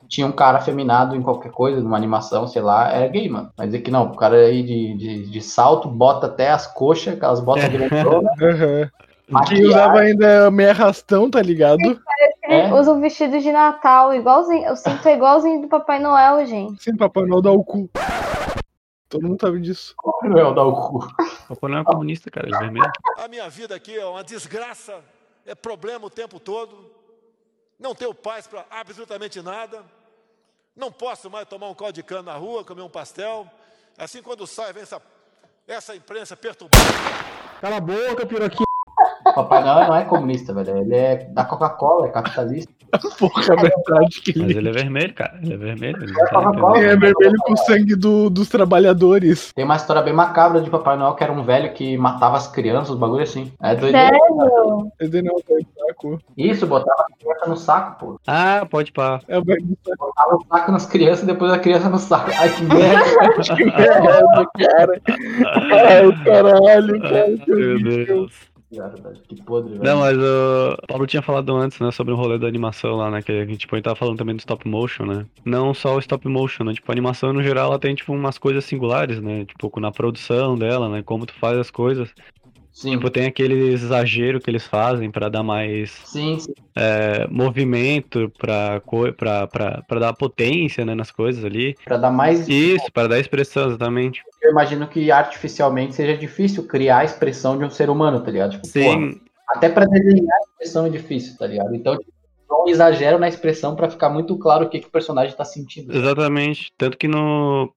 Speaker 4: Tinha um cara afeminado em qualquer coisa, numa animação, sei lá, era gay, mano. Mas dizer que não, o cara aí de, de, de salto, bota até as coxas, aquelas botas grandonas,
Speaker 3: Aham. Que
Speaker 4: maquiagem,
Speaker 3: usava ainda meia arrastão, tá ligado?
Speaker 5: Ele
Speaker 4: É.
Speaker 5: usa um vestido de Natal, igualzinho. Eu sinto igualzinho do Papai Noel, gente.
Speaker 3: Sim, Papai Noel dá o cu. Todo mundo sabe disso.
Speaker 4: Noel dá o cu.
Speaker 2: O Papai Noel é comunista, cara, ele é vermelho.
Speaker 6: A minha vida aqui é uma desgraça, é problema o tempo todo. Não tenho paz para absolutamente nada. Não posso mais tomar um caldo de cana na rua, comer um pastel. Assim, quando sai, vem essa, essa imprensa perturbada.
Speaker 2: Cala a boca, piroquinho.
Speaker 4: Papai Noel não é comunista, velho. Ele é da Coca-Cola, é capitalista.
Speaker 3: Porra, é verdade que
Speaker 2: Mas
Speaker 3: ele
Speaker 2: é vermelho, cara. Ele é vermelho. Ele tá
Speaker 4: Coca-Cola.
Speaker 2: entendendo.
Speaker 3: é vermelho com o sangue do- dos trabalhadores.
Speaker 4: Tem uma história bem macabra de Papai Noel, que era um velho que matava as crianças, os bagulho assim. É doido.
Speaker 5: Sério?
Speaker 3: Em saco.
Speaker 4: Isso, botava a criança no saco, pô.
Speaker 2: Ah, pode pá.
Speaker 3: É o velho.
Speaker 4: Botava o saco nas crianças e depois a criança no saco. Ai, que merda.
Speaker 3: Que merda, cara. Ai, caralho, cara.
Speaker 2: Ai,
Speaker 3: que
Speaker 4: Que podre, velho.
Speaker 2: Não, mas o Paulo tinha falado antes, né, sobre o rolê da animação lá, né, que a gente, tipo, a gente tava falando também do stop motion, né. Não só o stop motion, né, tipo, a animação no geral ela tem, tipo, umas coisas singulares, né, tipo, na produção dela, né, como tu faz as coisas.
Speaker 4: Sim,
Speaker 2: Tipo, tem aquele exagero que eles fazem pra dar mais
Speaker 4: sim, sim.
Speaker 2: é, movimento, pra, co- pra, pra, pra dar potência, né, nas coisas ali.
Speaker 4: Pra dar mais.
Speaker 2: Isso, pra dar expressão, exatamente.
Speaker 4: Eu imagino que artificialmente seja difícil criar a expressão de um ser humano, tá ligado? Tipo, porra,
Speaker 2: Sim,
Speaker 4: até pra desenhar a expressão é difícil, tá ligado? Então, tipo, dá um exagero na expressão pra ficar muito claro o que, que o personagem tá sentindo.
Speaker 2: Exatamente. Tanto que no.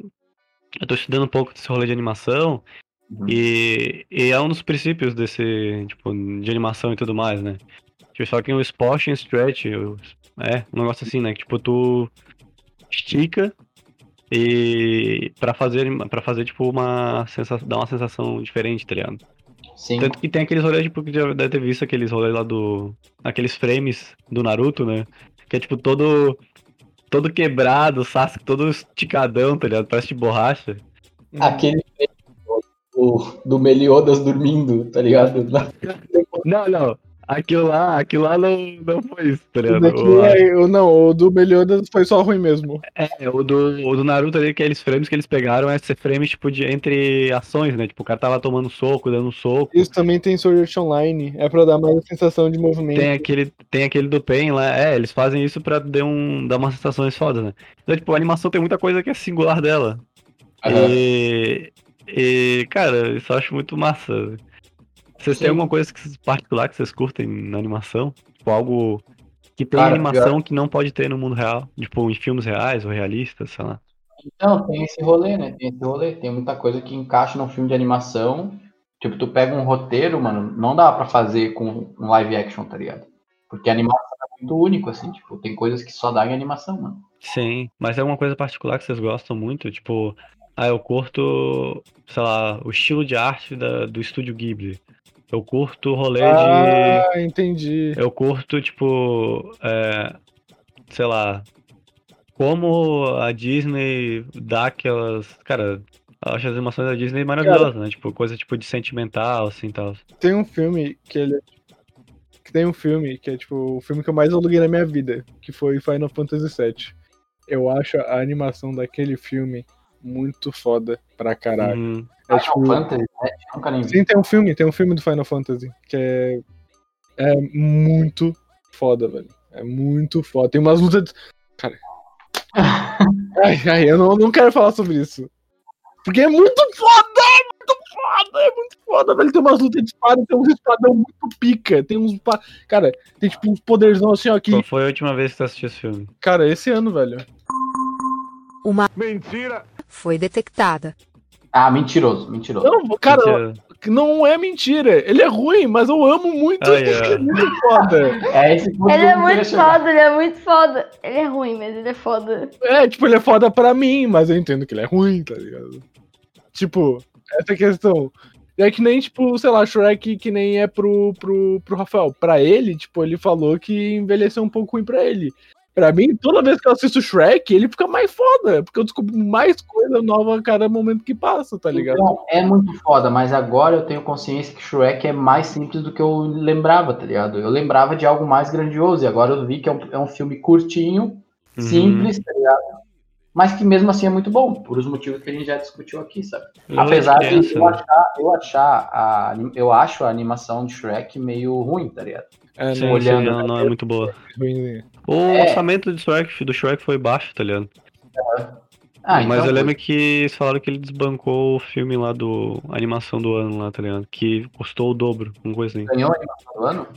Speaker 2: Eu tô estudando um pouco desse rolê de animação.
Speaker 4: Uhum.
Speaker 2: E, e é um dos princípios desse, tipo, de animação e tudo mais, né? Tipo, só que o spot and stretch, o- é, um negócio assim, né? Que, tipo, tu estica e pra fazer, pra fazer tipo, uma sensação, dar uma sensação diferente, tá ligado?
Speaker 4: Sim.
Speaker 2: Tanto que tem aqueles rolês, tipo, que já deve ter visto aqueles rolês lá do. Aqueles frames do Naruto, né? Que é tipo todo. Todo quebrado, Sasuke todo esticadão, tá ligado? Parece de borracha.
Speaker 4: Aquele do, do Meliodas dormindo, tá ligado?
Speaker 2: Não, não. Aquilo lá, aquilo lá não, não foi isso, tá
Speaker 3: daqui
Speaker 2: O-
Speaker 3: é- o- não, o do Meliodas foi só ruim mesmo.
Speaker 2: É, o do, o do Naruto ali, aqueles frames que eles pegaram, é ser frames, tipo, de, entre ações, né? Tipo, o cara tava tomando soco, dando soco.
Speaker 3: Isso também tem Sword Art Online. É pra dar mais sensação de movimento.
Speaker 2: Tem aquele, tem aquele do Pain lá. É, eles fazem isso pra dar, um, dar umas sensações fodas, né? Então, tipo, a animação tem muita coisa que é singular dela.
Speaker 4: Aham.
Speaker 2: E, e, cara, isso eu acho muito massa. Vocês têm alguma coisa que, particular que vocês curtem na animação? Tipo, algo que tem
Speaker 4: Cara,
Speaker 2: animação que não pode ter no mundo real? Tipo, em filmes reais ou realistas, sei lá.
Speaker 4: Então, tem esse rolê, né? Tem esse rolê. Tem muita coisa que encaixa num filme de animação. Tipo, tu pega um roteiro, mano, não dá pra fazer com um live action, tá ligado? Porque a animação é muito único, assim, tipo, tem coisas que só dá em animação, mano.
Speaker 2: Sim, mas é alguma coisa particular que vocês gostam muito? Tipo, ah, eu curto, sei lá, o estilo de arte da, do estúdio Ghibli. Eu curto o rolê de.
Speaker 3: Ah, entendi.
Speaker 2: Eu curto, tipo, é, sei lá, como a Disney dá aquelas. Cara, eu acho as animações da Disney maravilhosas, né? Tipo, coisa tipo de sentimental, assim tal.
Speaker 3: Tem um filme que ele. Que tem um filme que é tipo o filme que eu mais aluguei na minha vida, que foi Final Fantasy VII. Eu acho a animação daquele filme muito foda pra caralho.
Speaker 2: Uhum.
Speaker 3: É tipo.
Speaker 4: Final Fantasy, né? Nunca nem vi.
Speaker 3: Sim, tem um filme, tem um filme do Final Fantasy que é. É muito foda, velho. É muito foda. Tem umas lutas. Cara. Ai, ai, eu não, não quero falar sobre isso. Porque é muito foda! É muito foda! É muito foda, velho. Tem umas lutas de espada, tem uns espadão muito pica. Tem uns. pa- Cara, tem tipo uns poderzão assim, ó. Que...
Speaker 2: Qual foi a última vez que você assistiu esse filme?
Speaker 3: Cara, esse ano, velho.
Speaker 10: Uma
Speaker 6: Mentira!
Speaker 10: Foi detectada.
Speaker 4: Ah, mentiroso, mentiroso.
Speaker 3: Não, cara,
Speaker 2: Mentira.
Speaker 3: não é mentira. Ele é ruim, mas eu amo muito.
Speaker 2: Ai,
Speaker 3: ele
Speaker 2: ai.
Speaker 3: é muito foda.
Speaker 4: É esse
Speaker 5: Ele é muito
Speaker 4: chegar.
Speaker 5: foda, ele é muito foda. Ele é ruim, mas ele é foda.
Speaker 3: É, tipo, ele é foda pra mim, mas eu entendo que ele é ruim, tá ligado? Tipo, essa questão. É que nem, tipo, sei lá, Shrek que nem é pro, pro, pro Rafael. Pra ele, tipo, ele falou que envelheceu um pouco ruim pra ele. Pra mim, toda vez que eu assisto Shrek, ele fica mais foda, porque eu descubro mais coisa nova a cada momento que passa, tá ligado?
Speaker 4: Então, é muito foda, mas agora eu tenho consciência que Shrek é mais simples do que eu lembrava, tá ligado? Eu lembrava de algo mais grandioso, e agora eu vi que é um, é um filme curtinho,
Speaker 2: Uhum.
Speaker 4: simples, tá ligado? Mas que mesmo assim é muito bom, por os motivos que a gente já discutiu aqui, sabe? Apesar de
Speaker 2: criança,
Speaker 4: eu
Speaker 2: né?
Speaker 4: achar, eu achar a, eu acho a animação de Shrek meio ruim, tá ligado?
Speaker 3: É, não,
Speaker 4: olhando,
Speaker 2: não, não é muito boa. O
Speaker 4: É.
Speaker 2: orçamento do Shrek, do Shrek foi baixo, tá ligado?
Speaker 4: Ah,
Speaker 2: Mas
Speaker 4: então,
Speaker 2: eu lembro que eles falaram que ele desbancou o filme lá do. a animação do ano lá, tá ligado? Que custou o dobro, uma coisa assim.
Speaker 4: ganhou a animação do ano?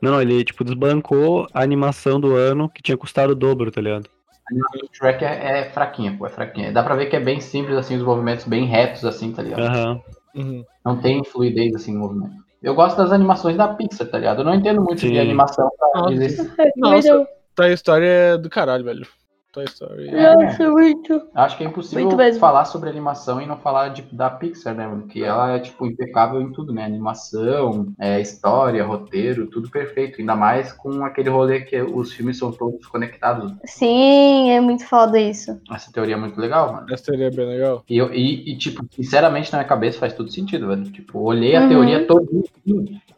Speaker 2: Não, não, ele tipo desbancou a animação do ano que tinha custado o dobro, tá ligado?
Speaker 4: A animação de Shrek é, é fraquinha, pô, é fraquinha. Dá pra ver que é bem simples, assim, os movimentos bem retos, assim, tá ligado?
Speaker 2: Aham.
Speaker 3: Uhum.
Speaker 4: Não tem fluidez, assim, no movimento. Eu gosto das animações da Pixar, tá ligado? Eu não entendo muito
Speaker 2: Sim.
Speaker 4: de animação pra
Speaker 3: Nossa.
Speaker 4: dizer
Speaker 3: Nossa, Toy Story é do caralho, velho. Toy Story.
Speaker 4: É.
Speaker 5: Muito.
Speaker 4: Acho que é impossível falar sobre animação e não falar de, da Pixar, né, mano? Que ela é, tipo, impecável em tudo, né? Animação, é, história, roteiro, tudo perfeito. Ainda mais com aquele rolê que os filmes são todos conectados.
Speaker 5: Sim, é muito foda isso.
Speaker 4: Essa teoria é muito legal, mano.
Speaker 3: Essa seria bem legal.
Speaker 4: E, eu- e, e, tipo, sinceramente, na minha cabeça faz tudo sentido, velho. Tipo, olhei a
Speaker 5: Uhum.
Speaker 4: teoria toda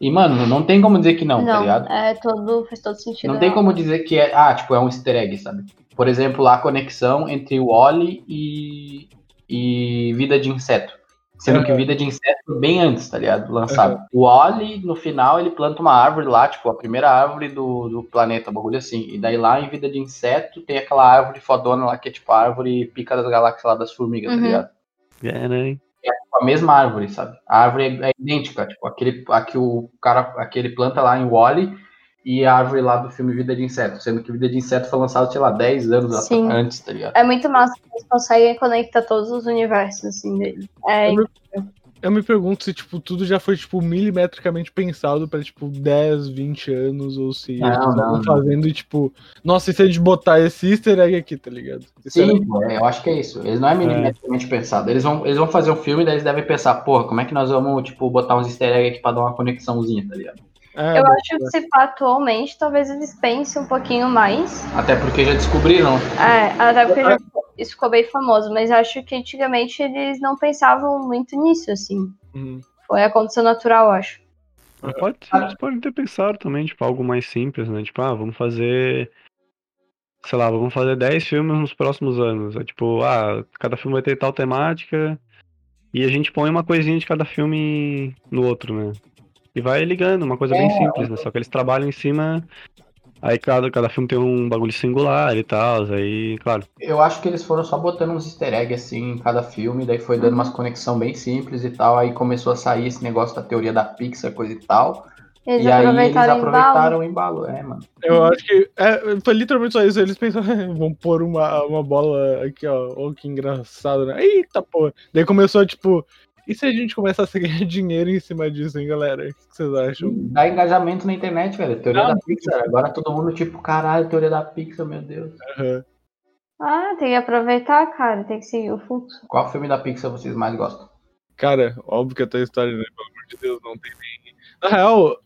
Speaker 4: e, mano, não tem como dizer que não, tá
Speaker 5: Não,
Speaker 4: ligado?
Speaker 5: é todo, faz todo sentido.
Speaker 4: Não tem como dizer que é, ah, tipo, é um easter egg, sabe? Por exemplo, a conexão entre o Wally e, e Vida de Inseto. Sendo que
Speaker 3: Uhum.
Speaker 4: Vida de Inseto é bem antes, tá ligado? Lançado. O Wally, no final, ele planta uma árvore lá, tipo, a primeira árvore do, do planeta, um bagulho assim. E daí lá em Vida de Inseto tem aquela árvore fodona lá, que é tipo a árvore pica das galáxias lá das formigas,
Speaker 5: Uhum.
Speaker 4: tá ligado?
Speaker 2: É, né?
Speaker 4: a mesma árvore, sabe? A árvore é, é idêntica, tipo, aquele, a que o cara, aquele planta lá em Wally e a árvore lá do filme Vida de Inseto, sendo que Vida de Inseto foi lançado, sei lá, 10 anos
Speaker 5: Sim.
Speaker 4: antes, tá ligado?
Speaker 5: É muito massa que eles conseguem conectar todos os universos, assim, dele. É,
Speaker 3: Eu me, eu me pergunto se, tipo, tudo já foi, tipo, milimetricamente pensado pra, tipo, 10, 20 anos, ou se
Speaker 4: Não,
Speaker 3: eles
Speaker 4: não,
Speaker 3: fazendo e, tipo, nossa, e se a gente botar esse easter egg aqui, tá ligado? Esse
Speaker 4: Sim, pô, é, eu acho que é isso. Eles não é milimetricamente pensado. Eles vão, eles vão fazer um filme e daí eles devem pensar, porra, como é que nós vamos, tipo, botar uns easter egg aqui pra dar uma conexãozinha, tá ligado?
Speaker 3: É,
Speaker 5: eu acho que se atualmente, talvez eles pensem um pouquinho mais.
Speaker 4: Até porque já descobriram.
Speaker 5: É, até porque já, isso ficou bem famoso, mas acho que antigamente eles não pensavam muito nisso, assim.
Speaker 3: Uhum.
Speaker 5: Foi aconteceu natural, eu acho.
Speaker 2: Pode ser, eles podem ter pensado também, tipo, algo mais simples, né? Tipo, ah, vamos fazer. Sei lá, vamos fazer 10 filmes nos próximos anos. É tipo, ah, cada filme vai ter tal temática. E a gente põe uma coisinha de cada filme no outro, né? E vai ligando, uma coisa bem
Speaker 4: É,
Speaker 2: simples, né? Só que eles trabalham em cima. Aí cada, cada filme tem um bagulho singular e tal. Aí, claro.
Speaker 4: Eu acho que eles foram só botando uns easter eggs assim em cada filme, daí foi dando umas conexão bem simples e tal, aí começou a sair esse negócio da teoria da Pixar, coisa e tal.
Speaker 5: Eles
Speaker 4: e aí eles
Speaker 5: aproveitaram o embalo.
Speaker 4: aproveitaram é, mano.
Speaker 3: Eu acho que é, foi literalmente só isso. Eles pensaram, vamos pôr uma, uma bola aqui, ó. Ó, que engraçado, né? Eita porra. Daí começou, tipo, e se a gente começasse a ganhar dinheiro em cima disso, hein, galera? O que vocês acham?
Speaker 4: Dá engajamento na internet, velho. Teoria
Speaker 3: Ah,
Speaker 4: da Pixar. Agora todo mundo, tipo, caralho, teoria da Pixar, meu Deus.
Speaker 3: Aham.
Speaker 5: Ah, tem que aproveitar, cara. Tem que seguir o fluxo.
Speaker 4: Qual filme da Pixar vocês mais gostam?
Speaker 3: Cara, óbvio que a Toy Story, né? Pelo amor de Deus, não tem nem. Na real,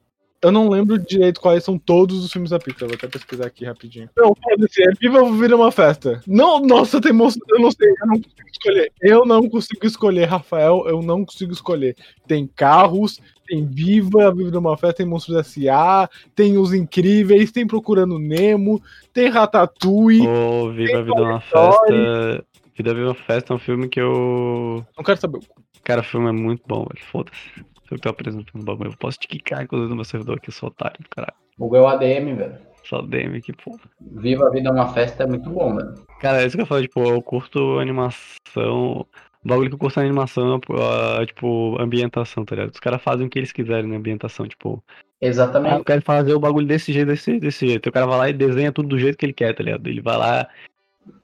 Speaker 3: eu não lembro direito quais são todos os filmes da Pixar. Vou até pesquisar aqui rapidinho. Não, foda-se, é Viva Vira uma Festa. Não, nossa, tem monstro. Eu não sei, eu não consigo escolher. Eu não consigo escolher, Rafael, eu não consigo escolher. Tem carros, tem Viva, Viva uma Festa, tem Monstros S.A., tem Os Incríveis, tem Procurando Nemo, tem Ratatouille.
Speaker 2: Ô, Viva Vida é uma. Festa. Vida Viva uma Festa é um filme que eu.
Speaker 3: Não quero saber.
Speaker 2: Cara, o filme é muito bom, velho. Foda-se. Eu tô apresentando o bagulho. Eu posso te quicar, inclusive, no meu servidor aqui, sou otário do caralho.
Speaker 4: Google ADM, velho.
Speaker 2: Só DM aqui, porra.
Speaker 4: Viva a Vida é uma Festa é muito bom, velho.
Speaker 2: Cara, é isso que eu falo, tipo, eu curto animação. O bagulho que eu curto na animação é, tipo, ambientação, tá ligado? Os caras fazem o que eles quiserem na ambientação, tipo. Ah,
Speaker 4: Exatamente.
Speaker 2: eu quero fazer o bagulho desse jeito, desse jeito, desse jeito. O cara vai lá e desenha tudo do jeito que ele quer, tá ligado? Ele vai lá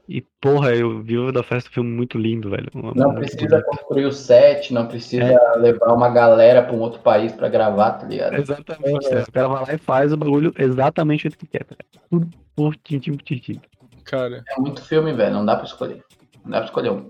Speaker 2: e, porra, eu vi o da festa um filme muito lindo, velho.
Speaker 4: Não
Speaker 2: Muito
Speaker 4: precisa
Speaker 2: bonito.
Speaker 4: construir o set, não precisa
Speaker 2: É.
Speaker 4: levar uma galera pra um outro país pra gravar, tá ligado?
Speaker 2: Exatamente, né? o cara vai lá e faz o bagulho exatamente jeito que quer, tá ligado? Tudo por tintim por tintim.
Speaker 3: Cara,
Speaker 4: É muito filme, velho. Não dá pra escolher. Não dá pra escolher um.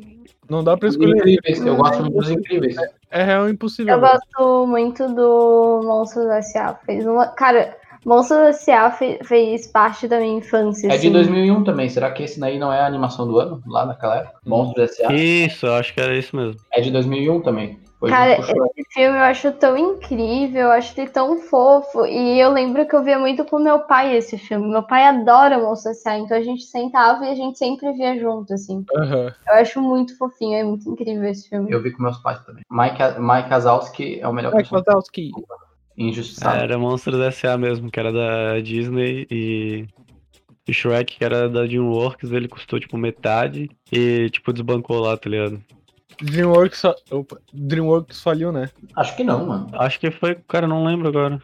Speaker 3: não dá pra escolher.
Speaker 4: incríveis, eu gosto muito dos incríveis.
Speaker 3: É real impossível.
Speaker 5: Eu gosto muito do Monstros S.A. Fez uma... Cara, Monstros S.A. fe- fez parte da minha infância.
Speaker 4: É de
Speaker 5: assim.
Speaker 4: 2001 também. Será que esse daí não é a animação do ano? Lá naquela época? Monstros S.A.
Speaker 2: Isso, eu acho que era isso mesmo.
Speaker 4: É de 2001 também. Foi
Speaker 5: Cara, esse filme eu acho tão incrível, eu acho ele tão fofo. E eu lembro que eu via muito com meu pai esse filme. Meu pai adora Monstros S.A., então a gente sentava e a gente sempre via junto, assim.
Speaker 3: Aham.
Speaker 5: Eu acho muito fofinho, é muito incrível esse filme.
Speaker 4: Eu vi com meus pais também. Mike, Mike Wazowski é o melhor
Speaker 3: Mike
Speaker 4: personagem. Injustiçado.
Speaker 2: Era Monstros S.A. mesmo, que era da Disney e. E Shrek, que era da DreamWorks, ele custou tipo metade e tipo desbancou lá, tá ligado?
Speaker 3: DreamWorks, fa- opa, DreamWorks faliu, né?
Speaker 4: Acho que não, mano.
Speaker 2: Acho que foi, cara, não lembro agora.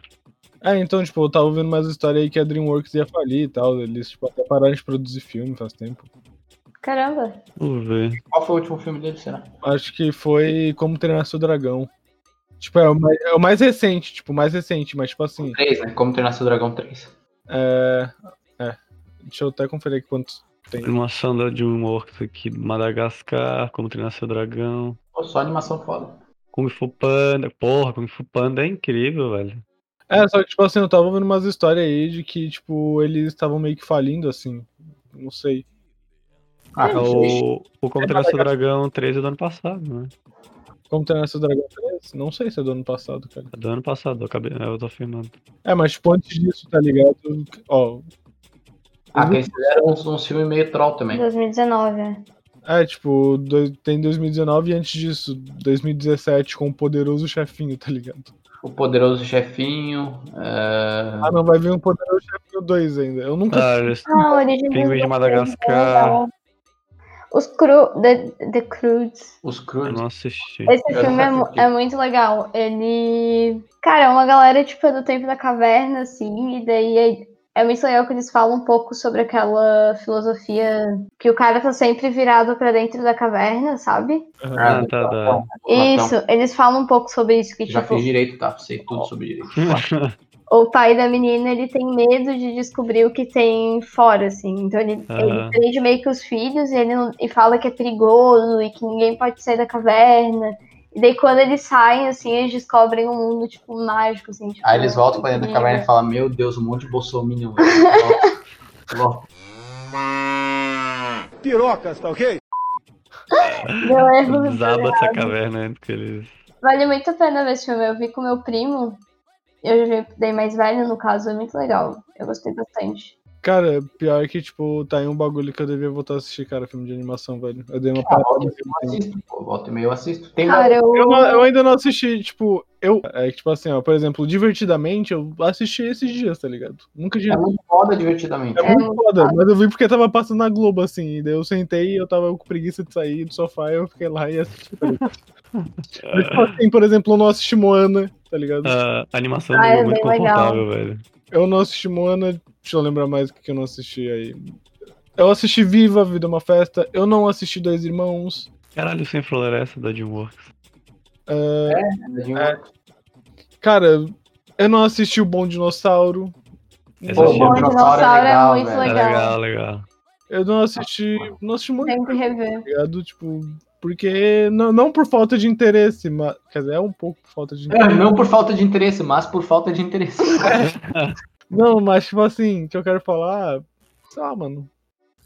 Speaker 3: É, então, tipo, eu tava ouvindo mais história aí que a DreamWorks ia falir e tal. Eles, tipo, até pararam de produzir filme faz tempo.
Speaker 5: Caramba.
Speaker 2: Vamos ver.
Speaker 4: Qual foi o último filme dele, será?
Speaker 3: Acho que foi Como Treinar Seu Dragão. Tipo, é o mais, é o mais recente, tipo, o mais recente, mas tipo assim.
Speaker 4: 3, né? Como Treinar Seu Dragão 3.
Speaker 3: É. É. Deixa eu até conferir aqui quantos tem.
Speaker 2: Animação da DreamWorks aqui, Madagascar, Como Treinar Seu Dragão,
Speaker 4: Pô, só animação foda.
Speaker 2: Kung Fu Panda. Porra, Kung Fu Panda é incrível, velho.
Speaker 3: É, só que, tipo assim, eu tava ouvindo umas histórias aí de que, tipo, eles estavam meio que falindo, assim. Não sei.
Speaker 4: Ah,
Speaker 2: É o, o Como Treinar Seu Dragão 13 é do ano passado, né?
Speaker 3: Como Treinar Seu Dragão 3? Não sei se é do ano passado, cara.
Speaker 2: É do ano passado, eu, acabei, eu tô afirmando.
Speaker 3: É, mas, tipo, antes disso, tá ligado? Ó.
Speaker 4: Ah, eles fizeram uns, uns filmes meio troll também.
Speaker 5: 2019, é.
Speaker 3: É, tipo, dois- tem 2019 e antes disso, 2017, com o Poderoso Chefinho, tá ligado?
Speaker 4: O Poderoso Chefinho. é,
Speaker 3: Ah, não, vai vir um Poderoso Chefinho 2 ainda. Eu nunca.
Speaker 2: Ah,
Speaker 5: Ah,
Speaker 2: Pinguim de Madagascar.
Speaker 5: Os Cru... The, The Crudes.
Speaker 4: Os
Speaker 2: não assisti.
Speaker 5: Esse
Speaker 4: Eu
Speaker 5: filme é, é muito legal. Ele. Cara, é uma galera, tipo, é do tempo da caverna, assim, e daí é, é muito legal que eles falam um pouco sobre aquela filosofia que o cara tá sempre virado pra dentro da caverna, sabe?
Speaker 2: Ah, tá, tá.
Speaker 5: Isso, eles falam um pouco sobre isso, que,
Speaker 4: Já
Speaker 5: tipo,
Speaker 4: fiz direito, tá? Sei tudo sobre direito.
Speaker 5: o pai da menina, ele tem medo de descobrir o que tem fora, assim. Então ele, ele
Speaker 2: Aham.
Speaker 5: prende meio que os filhos e ele não- e fala que é perigoso e que ninguém pode sair da caverna. E daí quando eles saem, assim, eles descobrem um mundo, tipo, mágico, assim. Tipo,
Speaker 4: Aí eles voltam pra dentro da caverna e falam: Meu Deus, um monte de bolsominion.
Speaker 7: Pirocas, tá ok?
Speaker 5: Deu erro.
Speaker 2: Desaba essa caverna que eles.
Speaker 5: Vale muito a pena ver esse filme. Eu vi com meu primo. Eu já bem mais velho, no caso, é muito legal. Eu gostei bastante.
Speaker 3: Cara, pior que, tipo, tá aí um bagulho que eu devia voltar a assistir, cara, filme de animação, velho. Eu dei uma
Speaker 4: Ah,
Speaker 3: parada.
Speaker 4: volta e meia eu assisto. Tem
Speaker 5: Cara, eu.
Speaker 3: Eu, não- eu ainda não assisti, tipo, eu. É que, tipo assim, ó, por exemplo, divertidamente, eu assisti esses dias, tá ligado? Nunca tinha.
Speaker 4: É muito foda divertidamente.
Speaker 3: É muito
Speaker 5: muito
Speaker 3: foda, mas eu vi porque tava passando na Globo, assim, e daí eu sentei e eu tava com preguiça de sair do sofá e eu fiquei lá e assisti. Tá? Mas, tipo assim, por exemplo, eu não assisti Moana, tá ligado?
Speaker 2: A animação
Speaker 5: Ah,
Speaker 2: é
Speaker 5: é
Speaker 2: muito
Speaker 5: bem legal.
Speaker 2: confortável, velho.
Speaker 3: Eu não assisti Moana, deixa eu lembrar mais o que que eu não assisti aí. Eu assisti Viva, Vida é uma Festa, eu não assisti Dois Irmãos.
Speaker 2: Caralho, sem floresta da DreamWorks.
Speaker 3: Ah,
Speaker 4: É.
Speaker 3: cara, eu não assisti o Bom Dinossauro.
Speaker 4: Pô,
Speaker 2: eu achei-
Speaker 5: Bom
Speaker 4: Dinossauro é
Speaker 5: é
Speaker 4: legal,
Speaker 5: muito
Speaker 4: velho.
Speaker 2: É
Speaker 5: legal.
Speaker 2: legal, legal.
Speaker 3: Eu não assisti. Não assisti muito,
Speaker 5: Tem que rever.
Speaker 3: tá ligado? Tipo, porque. Não, não por falta de interesse, mas. Quer dizer, é um pouco por falta de
Speaker 4: É,
Speaker 3: interesse.
Speaker 4: não por falta de interesse, mas por falta de interesse.
Speaker 3: Não, mas tipo assim, que eu quero falar. Sei lá, mano.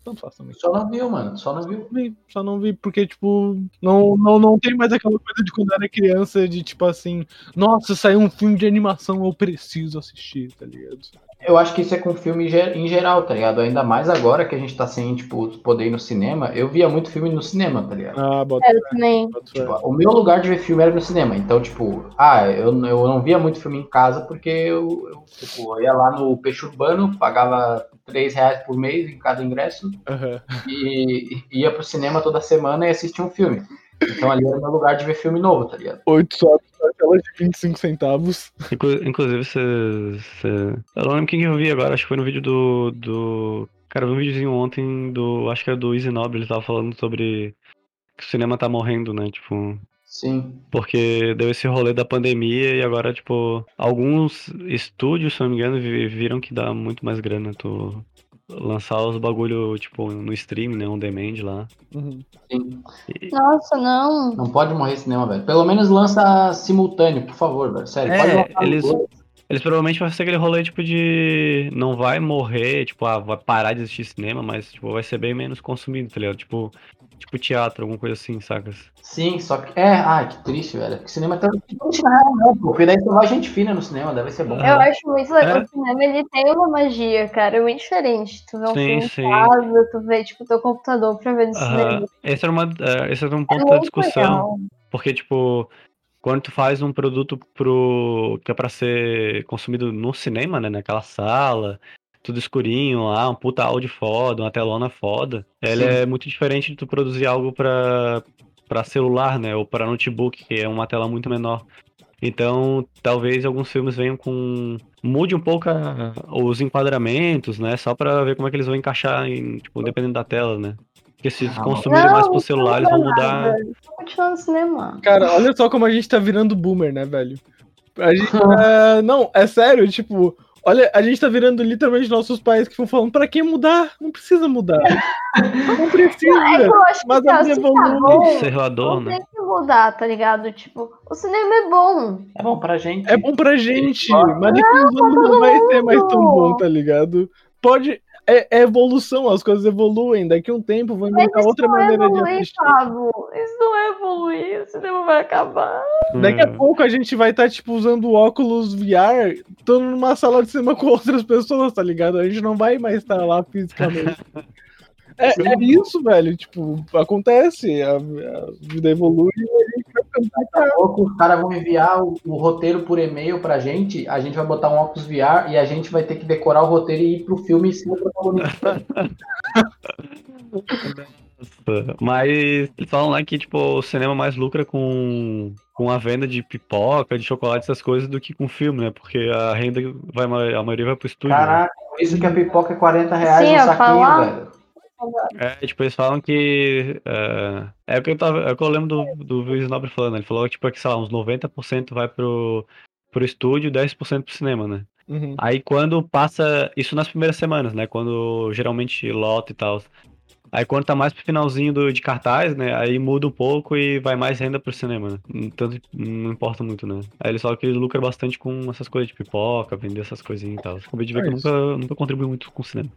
Speaker 3: Tanto faz também.
Speaker 4: Só não viu, mano. Só não viu.
Speaker 3: Só vi, Só não vi, porque, tipo, não, não, não tem mais aquela coisa de quando era criança, de tipo assim, nossa, saiu um filme de animação, eu preciso assistir, tá ligado?
Speaker 4: Eu acho que isso é com filme em ge- em geral, tá ligado? Ainda mais agora que a gente tá sem, tipo, poder ir no cinema. Eu via muito filme no cinema, tá ligado?
Speaker 3: Ah, bota
Speaker 5: Eu também.
Speaker 4: Tipo, o meu lugar de ver filme era no cinema. Então, tipo, ah, eu, eu não via muito filme em casa porque eu, eu, tipo, eu ia lá no Peixe Urbano, pagava 3 reais por mês em cada ingresso
Speaker 3: Aham.
Speaker 4: e, e ia pro cinema toda semana e assistia um filme. Então ali era o meu lugar de ver filme novo, tá ligado?
Speaker 3: Oito só aquela de 25 centavos.
Speaker 2: Inclu- Inclusive, você, você- Eu não lembro quem que eu vi agora, acho que foi no vídeo do. do... Cara, eu vi um videozinho ontem do. Acho que era do Easy Nobre, ele tava falando sobre que o cinema tá morrendo, né? Tipo.
Speaker 4: Sim.
Speaker 2: Porque deu esse rolê da pandemia e agora, tipo, alguns estúdios, se não me engano, vi- viram que dá muito mais grana tu lançar os bagulho, tipo, no stream, né? On demand lá.
Speaker 3: Uhum.
Speaker 4: Sim.
Speaker 2: E-
Speaker 5: Nossa, não.
Speaker 4: Não pode morrer cinema, velho. Pelo menos lança simultâneo, por favor, velho. Sério,
Speaker 2: É,
Speaker 4: pode lançar
Speaker 2: eles-. Eles provavelmente vão ser aquele rolê, tipo, de. Não vai morrer, tipo, ah, vai parar de existir cinema, mas, tipo, vai ser bem menos consumido, tá ligado? Tipo, tipo teatro, alguma coisa assim, sacas?
Speaker 4: Sim, só que. É, ai, que triste, velho. Porque cinema é na real, não, pô. Porque daí você vai gente fina no cinema, deve ser bom.
Speaker 5: Eu acho muito legal.
Speaker 2: É.
Speaker 5: O cinema ele tem uma magia, cara. É muito diferente. Tu vê um
Speaker 2: Sim,
Speaker 5: filme
Speaker 2: sim.
Speaker 5: em casa, tu vê, tipo, teu computador pra ver no
Speaker 2: Aham.
Speaker 5: cinema.
Speaker 2: Esse era, uma, é, esse era um
Speaker 5: É
Speaker 2: ponto da
Speaker 5: muito
Speaker 2: discussão.
Speaker 5: legal.
Speaker 2: Porque, tipo, quando tu faz um produto pro. que é pra ser consumido no cinema, né? Naquela sala, tudo escurinho lá, um puta áudio foda, uma telona foda. Ele
Speaker 4: Sim.
Speaker 2: é muito diferente de tu produzir algo pra, pra celular, né? Ou pra notebook, que é uma tela muito menor. Então, talvez alguns filmes venham com. Mude um pouco a- os enquadramentos, né? Só pra ver como é que eles vão encaixar, em, tipo, dependendo da tela, né? Porque se eles
Speaker 4: Ah,
Speaker 2: consumirem mais pro celular, eles vão
Speaker 5: muda
Speaker 2: mudar.
Speaker 5: continuar no cinema.
Speaker 3: Cara, olha só como a gente tá virando boomer, né, velho? A gente, é, não, é sério, tipo, olha, a gente tá virando literalmente nossos pais que vão falando, pra que mudar? Não precisa mudar. Não
Speaker 5: É
Speaker 3: precisa.
Speaker 5: que eu acho que
Speaker 3: Mas
Speaker 5: tá,
Speaker 3: a vida
Speaker 5: tá
Speaker 3: evolui.
Speaker 5: bom,
Speaker 2: Observador,
Speaker 5: não
Speaker 2: né?
Speaker 5: tem que mudar, tá ligado? Tipo, o cinema é bom.
Speaker 4: É bom pra gente.
Speaker 3: É bom pra gente, mas daqui uns anos não vai ser mais tão bom, tá ligado? Pode. É, é evolução, as coisas evoluem. Daqui a um tempo vão inventar
Speaker 5: isso
Speaker 3: outra
Speaker 5: não é
Speaker 3: maneira de
Speaker 5: evoluir,
Speaker 3: assistir.
Speaker 5: Pablo. Isso não é evoluir. O cinema vai acabar.
Speaker 3: Daqui a
Speaker 2: Hum.
Speaker 3: pouco a gente vai estar, tipo, usando óculos VR, estando numa sala de cinema com outras pessoas, tá ligado? A gente não vai mais estar lá fisicamente. É, é isso, velho. Tipo, acontece. A, a vida evolui e
Speaker 4: Daqui a pouco os caras vão enviar o, o roteiro por e-mail pra gente, a gente vai botar um óculos VR e a gente vai ter que decorar o roteiro e ir pro filme sem o protagonista.
Speaker 2: Nossa, Mas eles falam lá que, tipo, o cinema mais lucra com, com a venda de pipoca, de chocolate, essas coisas, do que com filme, né? Porque a renda vai, a maioria vai pro estúdio. né?
Speaker 4: Caraca, por isso que a pipoca é 40 reais
Speaker 5: Sim, ia
Speaker 4: saquinho,
Speaker 5: falar.
Speaker 4: velho.
Speaker 2: É, tipo, eles falam que. É, é o que eu tava. É o que eu lembro do, do Luiz Nobre falando. Ele falou que, tipo, que, sei lá, uns 90% vai pro, pro estúdio e 10% pro cinema, né?
Speaker 3: Uhum.
Speaker 2: Aí quando passa. Isso nas primeiras semanas, né? Quando geralmente lota e tal. Aí quando tá mais pro finalzinho do, de cartaz, né? Aí muda um pouco e vai mais renda pro cinema, né? Tanto não importa muito, né? Aí eles falam que eles lucram bastante com essas coisas de pipoca, vender essas coisinhas e tal. Acabei de ver
Speaker 3: É
Speaker 2: que eu nunca, nunca contribuí muito com o cinema.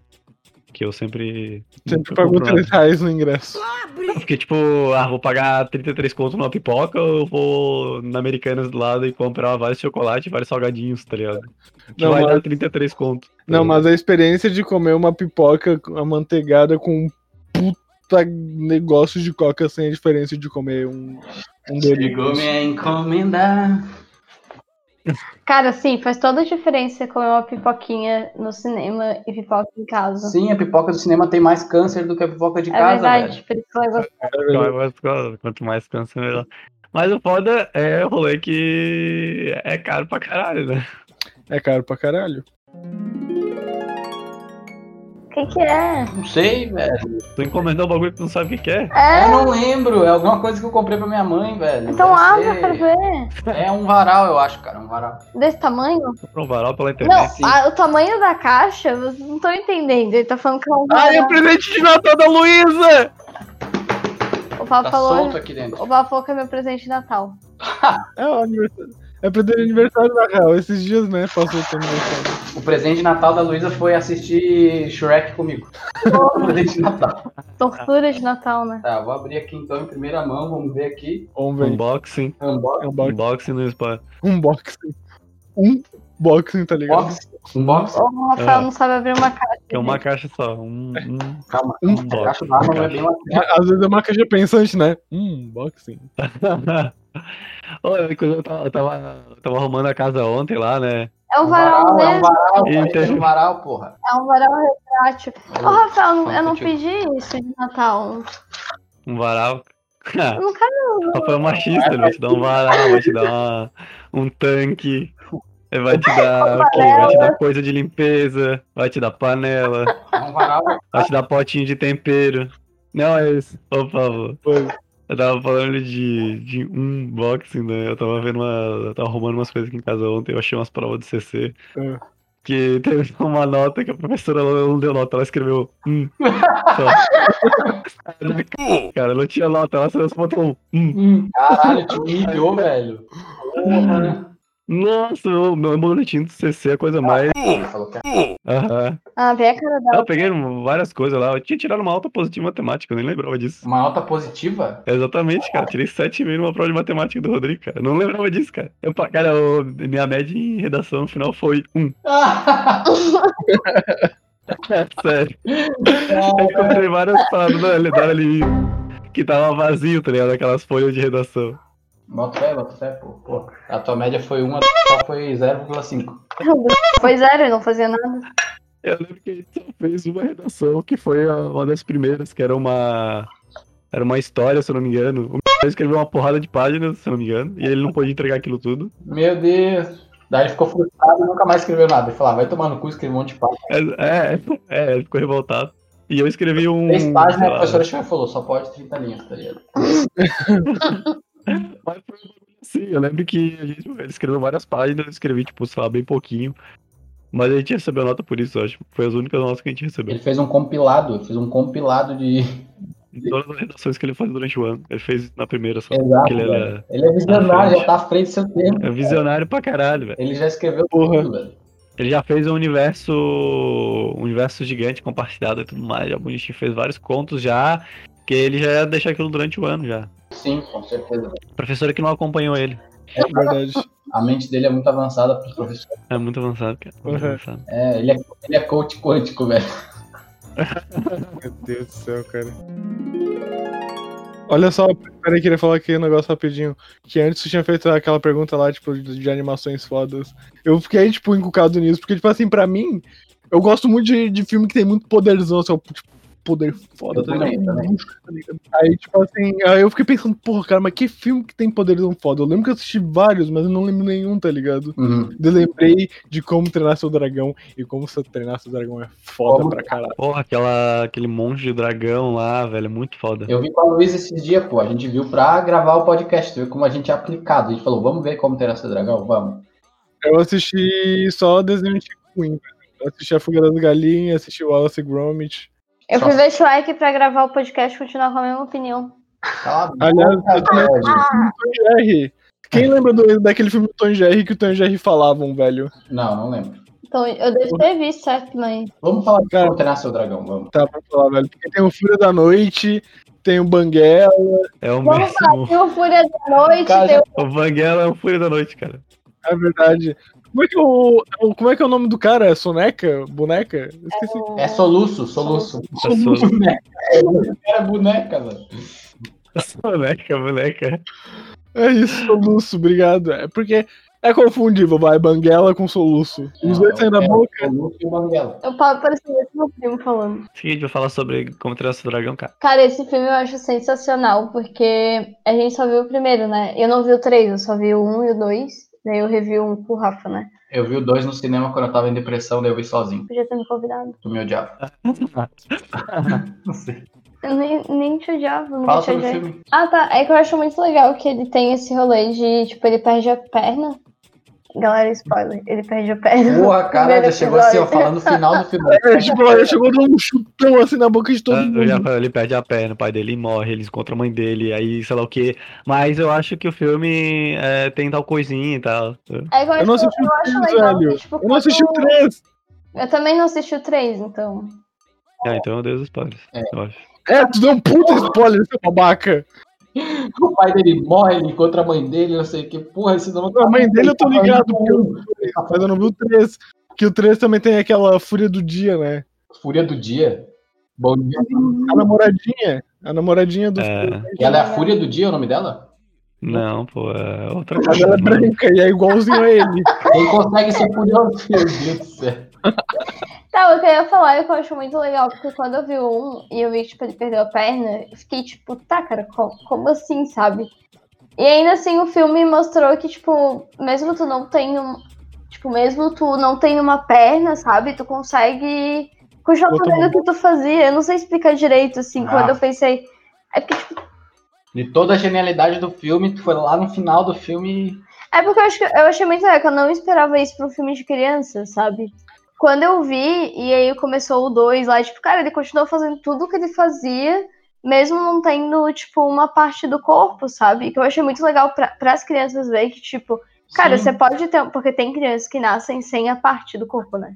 Speaker 2: Que eu sempre.
Speaker 3: Sempre pagou
Speaker 2: compro
Speaker 3: 3 reais no ingresso.
Speaker 2: Porque, tipo, ah, vou pagar 33 conto numa pipoca ou eu vou na Americanas do lado e comprar vários chocolates e vários salgadinhos, tá ligado? Que
Speaker 3: Não,
Speaker 2: vai
Speaker 3: mas-
Speaker 2: dar 33 conto.
Speaker 3: Não, mas a experiência de comer uma pipoca amanteigada com um puta negócio de coca sem a diferença de comer um, um
Speaker 4: Chegou minha encomenda.
Speaker 5: Cara, sim, faz toda a diferença comer uma pipoquinha no cinema e pipoca em casa.
Speaker 4: Sim, a pipoca do cinema tem mais câncer do que a pipoca de
Speaker 5: é
Speaker 4: casa,
Speaker 5: verdade,
Speaker 4: velho.
Speaker 5: por isso eu gosto.
Speaker 2: Quanto mais- cansa, melhor. Mas o foda é o rolê que é caro pra caralho, né?
Speaker 3: É caro pra caralho.
Speaker 5: O que, que é?
Speaker 4: Não sei, velho.
Speaker 2: Tu encomendou um bagulho que tu não sabe o que que é.
Speaker 4: Eu
Speaker 5: É?
Speaker 4: não lembro. É alguma coisa que eu comprei pra minha mãe, velho.
Speaker 5: Então
Speaker 4: Deve
Speaker 5: abre
Speaker 4: ser-
Speaker 5: pra ver.
Speaker 4: É um varal, eu acho, cara. Um varal.
Speaker 5: Desse tamanho?
Speaker 2: Comprou um varal pela
Speaker 5: Não,
Speaker 2: internet.
Speaker 4: sim.
Speaker 5: a- o tamanho da caixa, vocês não estão entendendo. Ele tá falando que é um
Speaker 3: Ai, é o
Speaker 5: varal.
Speaker 3: presente de Natal da Luísa!
Speaker 5: O Papo
Speaker 4: Tá
Speaker 5: falou.
Speaker 4: solto aqui dentro.
Speaker 5: O Papo falou que é meu presente de Natal.
Speaker 3: É o aniversário. É presente de aniversário da real. Esses dias, né? Passou o teu aniversário.
Speaker 4: O presente de Natal da Luísa foi assistir Shrek comigo. o presente de Natal.
Speaker 5: Tortura de Natal, né?
Speaker 4: Tá, vou abrir aqui então em primeira mão. Vamos ver aqui.
Speaker 3: Vamos ver.
Speaker 2: Unboxing.
Speaker 4: Unboxing.
Speaker 3: Unboxing.
Speaker 2: Unboxing no spa.
Speaker 3: Unboxing. Um boxing, tá ligado?
Speaker 4: Unboxing. Unboxing.
Speaker 5: O Rafael
Speaker 2: É.
Speaker 5: não sabe abrir uma caixa.
Speaker 2: É uma caixa só. Um, um...
Speaker 4: Calma.
Speaker 3: Um
Speaker 4: A caixa da arma é bem.
Speaker 3: Às vezes é uma caixa pensante, né? Hum, boxing.
Speaker 2: Olha, eu tava, eu tava, eu tava arrumando a casa ontem lá, né?
Speaker 5: É um varal
Speaker 4: é um
Speaker 5: mesmo.
Speaker 4: varal, é um varal, porra.
Speaker 5: É um varal retrátil. Ô, Rafael, eu não- eu não pedi isso de Natal.
Speaker 2: Um varal.
Speaker 5: Eu não quero.
Speaker 2: Rafael machista, ele vai te dar um varal, vai te dar uma- um tanque, vai te dar o quê? Vai te dar coisa de limpeza, vai te dar panela,
Speaker 4: É
Speaker 2: vai te dar potinho de tempero. Não é isso, por favor. Eu tava falando de, de unboxing, né? Eu tava vendo uma. Eu tava arrumando umas coisas aqui em casa ontem, eu achei umas provas de CC.
Speaker 3: É.
Speaker 2: Que teve uma nota que a professora não deu nota, ela escreveu um. Só. Cara, não tinha nota, ela só botou um.
Speaker 4: caralho, te humilhou, velho. Porra.
Speaker 2: Nossa, meu, meu boletim do CC é a coisa mais. Aham.
Speaker 5: Ah, vê a cara
Speaker 2: Eu
Speaker 5: dela.
Speaker 2: peguei várias coisas lá. Eu tinha tirado uma alta positiva em matemática, eu nem lembrava disso.
Speaker 4: uma nota positiva.
Speaker 2: Exatamente, cara. Tirei 7,5 numa prova de matemática do Rodrigo, cara. Eu não lembrava disso, cara. Eu, cara, eu- minha média em redação no final foi 1. É, sério. Eu encontrei várias palavras ali, ali que tava vazio, tá ligado? Aquelas folhas de redação.
Speaker 4: Bota fé, bota fé, pô. pô. A tua média foi 1, a tua foi 0,5.
Speaker 5: Foi zero, ele não fazia nada.
Speaker 2: Eu lembro que a gente só fez uma redação que foi uma das primeiras, que era uma. Era uma história, se eu não me engano. O menino escreveu uma porrada de páginas, se eu não me engano, e ele não pôde entregar aquilo tudo.
Speaker 4: Meu Deus. Daí ele ficou frustrado e nunca mais escreveu nada. Ele falou, ah, vai tomar no cu, escreveu um monte de páginas.
Speaker 2: É, é, é, ele ficou revoltado. E eu escrevi um.
Speaker 4: Três páginas, a professora chegou e falou, só pode 30 linhas, tá ligado?
Speaker 2: Mas foi assim, eu lembro que a gente, ele escreveu várias páginas, eu escrevi, tipo, sei lá, bem pouquinho. Mas a gente recebeu nota por isso, acho. Foi as únicas notas que a gente recebeu.
Speaker 4: Ele fez um compilado, ele fez um compilado de...
Speaker 2: De todas as redações que ele faz durante o ano. Ele fez na primeira só.
Speaker 4: Exato,
Speaker 2: ele era
Speaker 4: Ele é visionário, já tá à frente do seu tempo.
Speaker 2: é visionário pra caralho, velho.
Speaker 4: Ele já escreveu
Speaker 3: Porra.
Speaker 4: tudo, velho.
Speaker 2: Ele já fez um universo. Um universo gigante compartilhado e tudo mais. Já bonitinho, fez vários contos já. Que ele já ia deixar aquilo durante o ano já.
Speaker 4: Sim, com certeza. velho.
Speaker 2: Professora que não acompanhou ele.
Speaker 3: É verdade.
Speaker 4: A mente dele é muito avançada professores.
Speaker 2: É muito avançado, cara. Muito
Speaker 3: Uhum.
Speaker 2: avançado.
Speaker 4: É, ele é, ele é coach quântico, velho.
Speaker 3: Meu Deus do céu, cara. Olha só, peraí, queria falar aqui um negócio rapidinho. Que antes tu tinha feito aquela pergunta lá, tipo, de, de animações fodas. Eu fiquei, tipo, encucado nisso, porque, tipo assim, pra mim, eu gosto muito de, de filme que tem muito poderzão, assim, tipo, poder foda,
Speaker 4: Eu
Speaker 3: tá
Speaker 4: também.
Speaker 3: Tá? Aí, tipo assim, aí eu fiquei pensando, porra, cara, mas que filme que tem poderzão foda? Eu lembro que eu assisti vários, mas eu não lembro nenhum, tá ligado?
Speaker 4: Uhum.
Speaker 3: Eu lembrei de como treinar seu dragão, e como você treinar seu dragão é foda
Speaker 4: Como-
Speaker 3: pra caralho.
Speaker 2: Porra, aquela, aquele monte de dragão lá, velho. É muito foda.
Speaker 4: Eu vi com a Luísa esses dias, pô. A gente viu pra gravar o podcast, viu como a gente é aplicado. A gente falou, vamos ver como ter essa dragão? Vamos.
Speaker 3: Eu assisti só desenho velho. Eu assisti A Fuga das Galinhas, assisti o Wallace e Gromit.
Speaker 5: Eu fui
Speaker 4: Só-
Speaker 5: ver Shrek pra gravar o podcast e continuar com a mesma opinião.
Speaker 4: Boca,
Speaker 3: Aliás, eu também
Speaker 4: velho.
Speaker 3: Tom Jerry. Quem lembra do, daquele filme do Tom Jerry que o Tom Jerry falavam, velho?
Speaker 4: Não, não lembro.
Speaker 5: Então, eu devo ter visto, certo? Mas.
Speaker 4: Vamos falar de
Speaker 3: Cara.
Speaker 4: como treinar seu dragão, vamos.
Speaker 3: Tá, vamos falar, velho. Porque tem o Fúria da Noite, tem o Banguela.
Speaker 2: É o
Speaker 5: Vamos
Speaker 2: mesmo.
Speaker 5: tem o Fúria da Noite,
Speaker 4: Cara,
Speaker 5: tem o
Speaker 2: O Vanguela é o Fúria da Noite, cara.
Speaker 3: É verdade. Como é que, o, o- como é, que é o nome do cara? É Soneca? Boneca? Esqueci.
Speaker 4: É soluço, soluço.
Speaker 2: A sua-
Speaker 4: Era boneca, velho.
Speaker 2: boneca, boneca.
Speaker 3: É isso, soluço, obrigado. É porque é confundível, vai, Banguela com soluço. Os dois saem da
Speaker 4: é
Speaker 3: boca.
Speaker 4: Soluço e o banguela.
Speaker 5: Eu parecendo esse meu primo falando.
Speaker 2: Seguinte, vou falar sobre como treinar seu dragão, cara.
Speaker 5: Cara, esse filme eu acho sensacional, porque a gente só viu o primeiro, né? Eu não vi o três, eu só vi o um e o dois. Daí eu revi um com o Rafa, né?
Speaker 4: Eu vi o dois no cinema quando eu tava em depressão, daí eu vi sozinho.
Speaker 5: Podia ter me convidado.
Speaker 4: Tu me odiava. Não sei.
Speaker 5: Eu nem, nem te odiava, não
Speaker 4: Fala
Speaker 5: te
Speaker 4: sobre o
Speaker 5: odiei.
Speaker 4: filme.
Speaker 5: Ah, tá. É que eu acho muito legal que ele tem esse rolê de, tipo, ele perde a perna. Galera, spoiler. Ele perde a perna.
Speaker 4: Porra,
Speaker 5: no
Speaker 4: cara, já chegou assim, ó, falando o final do filme.
Speaker 3: É, tipo, ela chegou dando um chutão assim na boca de todo
Speaker 2: Ah,
Speaker 3: mundo.
Speaker 2: eu já falei, ele perde a perna, o pai dele morre, eles encontram a mãe dele, aí sei lá o quê. Mas eu acho que o filme é, tem tal coisinha e tal.
Speaker 5: É que eu,
Speaker 3: Eu não
Speaker 5: acho-
Speaker 3: assisti o
Speaker 5: eu acho
Speaker 3: 3,
Speaker 5: legal
Speaker 3: velho.
Speaker 5: que, tipo,
Speaker 3: Eu não assisti o
Speaker 5: quando-
Speaker 3: 3.
Speaker 5: Eu também não assisti o 3, então.
Speaker 2: Ah, então eu dei os spoilers, eu acho.
Speaker 3: É, tu deu um puta spoiler, seu babaca.
Speaker 4: O pai dele morre, ele encontra a mãe dele, não sei o que. Porra, esse não
Speaker 3: A mãe dele eu tô ligado, porque eu, mas eu não vi o 3. Que o 3 também tem aquela fúria do dia, né?
Speaker 4: Fúria do dia. Bom dia.
Speaker 3: A namoradinha. A namoradinha do
Speaker 2: É,
Speaker 4: E ela é a Fúria do dia, o nome dela?
Speaker 2: não, pô, é outra coisa.
Speaker 3: ela é
Speaker 2: mano.
Speaker 3: branca e é igualzinho a ele.
Speaker 4: Quem consegue ser furioso? Meu Deus do céu.
Speaker 5: O que eu ia falar é que eu acho muito legal, porque quando eu vi o um e eu vi que tipo, ele perdeu a perna, eu fiquei tipo, tá, cara, como, como assim, sabe? E ainda assim o filme mostrou que, tipo, mesmo tu não tendo. um- Tipo, mesmo tu não tendo uma perna, sabe? Tu consegue continuar
Speaker 3: Botou
Speaker 5: fazendo o que tu fazia. Eu não sei explicar direito, assim,
Speaker 4: Ah.
Speaker 5: quando eu pensei. É porque, tipo,
Speaker 4: De toda a genialidade do filme, tu foi lá no final do filme.
Speaker 5: É porque eu, acho que, eu achei muito legal, que eu não esperava isso pra um filme de criança, sabe? Quando eu vi, e aí começou o 2 lá, tipo, cara, ele continuou fazendo tudo o que ele fazia, mesmo não tendo, tipo, uma parte do corpo, sabe? Que eu achei muito legal pra, pras crianças ver que, tipo, cara,
Speaker 4: Sim.
Speaker 5: você pode ter. Porque tem crianças que nascem sem a parte do corpo, né?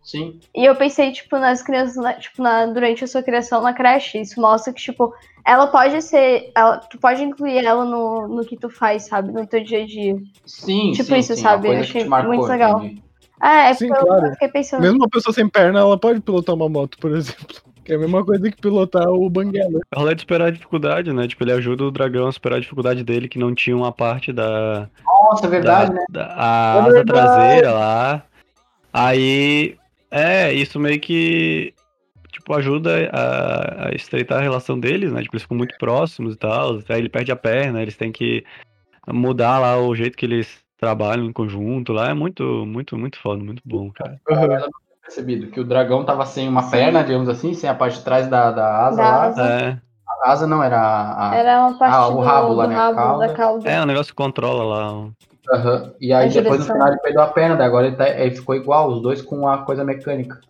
Speaker 4: Sim.
Speaker 5: E eu pensei, tipo, nas crianças, né, tipo, na, durante a sua criação na creche. Isso mostra que, tipo, ela pode ser. Ela, tu pode incluir ela no, no que tu faz, sabe? No teu dia a dia.
Speaker 4: Sim,
Speaker 5: Tipo
Speaker 4: sim,
Speaker 5: isso,
Speaker 4: sim,
Speaker 5: sabe?
Speaker 4: Uma coisa
Speaker 5: Eu achei muito legal.
Speaker 4: entendi.
Speaker 5: Ah, é
Speaker 3: Sim,
Speaker 5: porque eu-
Speaker 3: claro.
Speaker 5: eu fiquei pensando.
Speaker 3: Mesmo uma pessoa sem perna, ela pode pilotar uma moto, por exemplo. Que é a mesma coisa que pilotar o Banguela.
Speaker 2: É o rolê de superar a dificuldade, né? Tipo, ele ajuda o dragão a superar a dificuldade dele, que não tinha uma parte da,
Speaker 4: Nossa, é verdade,
Speaker 2: da,
Speaker 4: né?
Speaker 2: da- a
Speaker 3: É
Speaker 2: asa
Speaker 3: verdade.
Speaker 2: traseira lá. Aí, é, isso meio que, tipo, ajuda a, a estreitar a relação deles, né? Tipo, eles ficam muito próximos e tal. Aí ele perde a perna, eles têm que mudar lá o jeito que eles trabalham em conjunto lá. É muito, muito, muito foda, muito bom, cara.
Speaker 4: Ela não tinha percebido que o dragão tava sem uma perna, digamos assim, sem a parte de trás da, da asa
Speaker 5: Da
Speaker 4: lá.
Speaker 5: asa.
Speaker 2: É,
Speaker 4: A asa não era a. a-
Speaker 5: Era uma parte
Speaker 4: Ah, o
Speaker 5: do,
Speaker 4: rabo lá,
Speaker 5: do
Speaker 4: né?
Speaker 5: rabo,
Speaker 4: Cauda.
Speaker 5: da cauda.
Speaker 2: é um negócio que controla lá. ó.
Speaker 4: Aham. E aí
Speaker 5: A
Speaker 4: depois no final ele perdeu a perna, daí agora ele, tá, ele ficou igual, os dois com a coisa mecânica.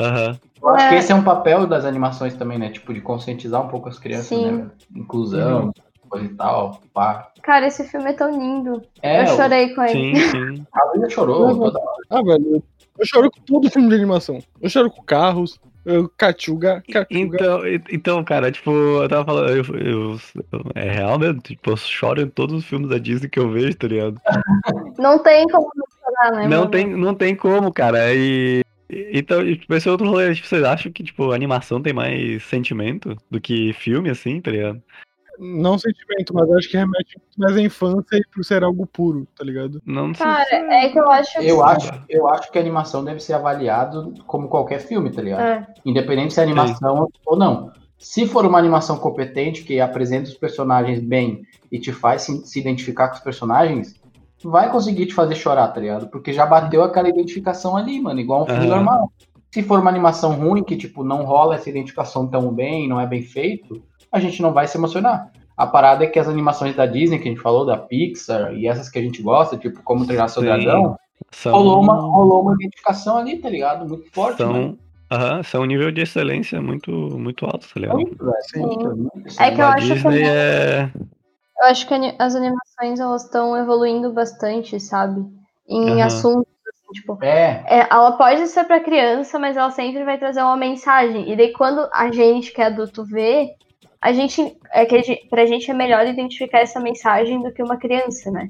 Speaker 2: Aham.
Speaker 4: Eu acho
Speaker 5: É.
Speaker 4: que esse é um papel das animações também, né? Tipo, de conscientizar um pouco as crianças,
Speaker 5: Sim.
Speaker 4: né? Inclusão, coisa e tal. Pá.
Speaker 5: Cara, esse filme é tão lindo.
Speaker 4: É,
Speaker 5: eu chorei com ele.
Speaker 2: Sim, sim.
Speaker 4: a Luísa chorou
Speaker 3: Uhum.
Speaker 4: toda hora.
Speaker 3: Ah, velho, eu choro com todo filme de animação. Eu choro com carros, eu cachuga, cachuga.
Speaker 2: Então, então, cara, tipo, eu tava falando, eu, eu- eu- é real mesmo, tipo, eu choro em todos os filmes da Disney que eu vejo, tá ligado?
Speaker 5: Não tem como chorar, né?
Speaker 2: Não
Speaker 5: mano?
Speaker 2: tem, não tem como, cara, e... e- Então, tipo, esse é outro rolê, tipo, vocês acham que, tipo, animação tem mais sentimento do que filme, assim, tá ligado?
Speaker 3: Não sentimento, mas acho que remete muito mais à infância e por ser algo puro, tá ligado?
Speaker 2: Não sei
Speaker 5: Cara,
Speaker 2: se-
Speaker 5: é que eu acho que.
Speaker 4: Eu acho, eu acho que a animação deve ser avaliado como qualquer filme, tá ligado?
Speaker 5: É.
Speaker 4: Independente se é animação ou não. Se for uma animação competente, que apresenta os personagens bem e te faz se, se identificar com os personagens, vai conseguir te fazer chorar, tá ligado? Porque já bateu aquela identificação ali, mano, igual um filme
Speaker 2: Aham.
Speaker 4: normal. Se for uma animação ruim, que, tipo, não rola essa identificação tão bem, não é bem feito, a gente não vai se emocionar. A parada é que as animações da Disney, que a gente falou, da Pixar, e essas que a gente gosta, tipo, como treinar seu
Speaker 2: Sim.
Speaker 4: dragão,
Speaker 2: São,
Speaker 4: rolou uma, rolou uma identificação ali, tá ligado? Muito forte,
Speaker 2: são, aham, são um nível de excelência muito, muito alto, tá ligado?
Speaker 4: Muito.
Speaker 5: Sim.
Speaker 4: Muito.
Speaker 5: É que eu acho
Speaker 2: Disney
Speaker 5: também-
Speaker 2: é...
Speaker 5: Eu acho que as animações elas estão evoluindo bastante, sabe? Em
Speaker 2: Aham.
Speaker 5: assuntos, assim, Tipo,
Speaker 4: É,
Speaker 5: é, ela pode ser pra criança, mas ela sempre vai trazer uma mensagem. E daí, quando a gente, que é adulto, vê, a gente. É que a gente, é melhor identificar essa mensagem do que uma criança, né?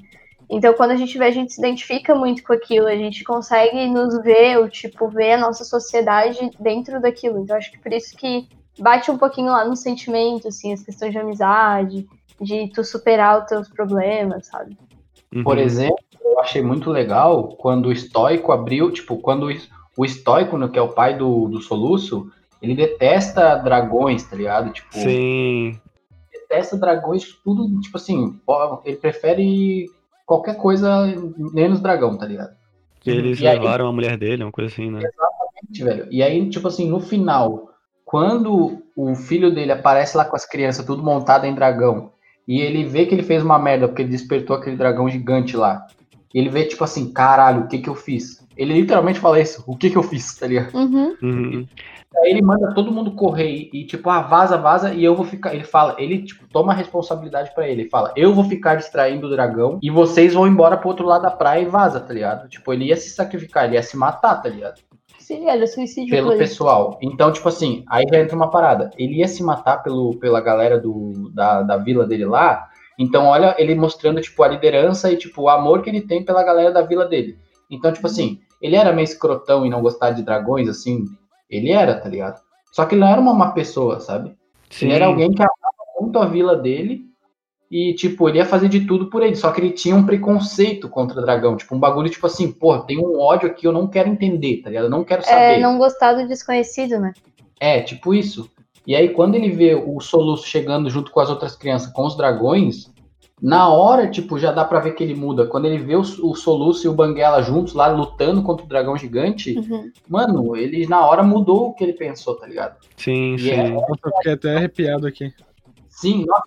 Speaker 5: Então, quando a gente vê, a gente se identifica muito com aquilo, a gente consegue nos ver, ou tipo, ver a nossa sociedade dentro daquilo. Então, acho que por isso que bate um pouquinho lá no sentimento, assim, as questões de amizade, de tu superar os teus problemas, sabe?
Speaker 4: Por
Speaker 2: Uhum.
Speaker 4: exemplo, eu achei muito legal quando o estoico abriu, tipo, quando o- estoico, que é o pai do, do soluço, ele detesta dragões, tá ligado? Tipo,
Speaker 2: Sim.
Speaker 4: detesta dragões, tudo, tipo assim, ele prefere qualquer coisa menos dragão, tá ligado?
Speaker 2: Que eles
Speaker 4: E aí-
Speaker 2: levaram a mulher dele, uma coisa assim, né?
Speaker 4: velho. E aí, tipo assim, no final, quando o filho dele aparece lá com as crianças, tudo montado em dragão, e ele vê que ele fez uma merda, porque ele despertou aquele dragão gigante lá. E ele vê, tipo assim, caralho, o que que eu fiz? Ele literalmente fala isso, o que que eu fiz, tá ligado?
Speaker 5: Uhum.
Speaker 2: Uhum.
Speaker 4: Aí ele manda todo mundo correr e, tipo, ah, vaza, vaza, e eu vou ficar. Ele fala, ele, tipo, toma a responsabilidade pra ele. Ele fala, eu vou ficar distraindo o dragão e vocês vão embora pro outro lado da praia e vaza, tá ligado? Tipo, ele ia se sacrificar, ele ia se matar, tá ligado?
Speaker 5: Sim, era suicídio
Speaker 4: pelo
Speaker 5: aí.
Speaker 4: pessoal. Então, tipo assim, aí já entra uma parada. Ele ia se matar pelo, pela galera do, da, da vila dele lá. Então, olha ele mostrando, tipo, a liderança e, tipo, o amor que ele tem pela galera da vila dele. Então, tipo assim, ele era meio escrotão e não gostar de dragões, assim. Ele era, tá ligado? Só que ele não era uma má pessoa, sabe?
Speaker 2: Sim.
Speaker 4: Ele era alguém que amava muito a vila dele. E, tipo, ele ia fazer de tudo por ele. Só que ele tinha um preconceito contra o dragão. Tipo, um bagulho, tipo assim, porra, tem um ódio aqui, eu não quero entender, tá ligado? Eu não quero saber.
Speaker 5: É, não gostar do desconhecido, né?
Speaker 4: É, tipo isso. E aí, quando ele vê o Soluço chegando junto com as outras crianças, com os dragões, na hora, tipo, já dá pra ver que ele muda. Quando ele vê o, o Soluço e o Banguela juntos lá lutando contra o dragão gigante,
Speaker 5: Uhum.
Speaker 4: mano, ele na hora mudou o que ele pensou, tá ligado?
Speaker 2: Sim,
Speaker 4: E
Speaker 2: sim.
Speaker 4: é-
Speaker 3: Nossa, eu fiquei até arrepiado aqui.
Speaker 4: Sim, nossa,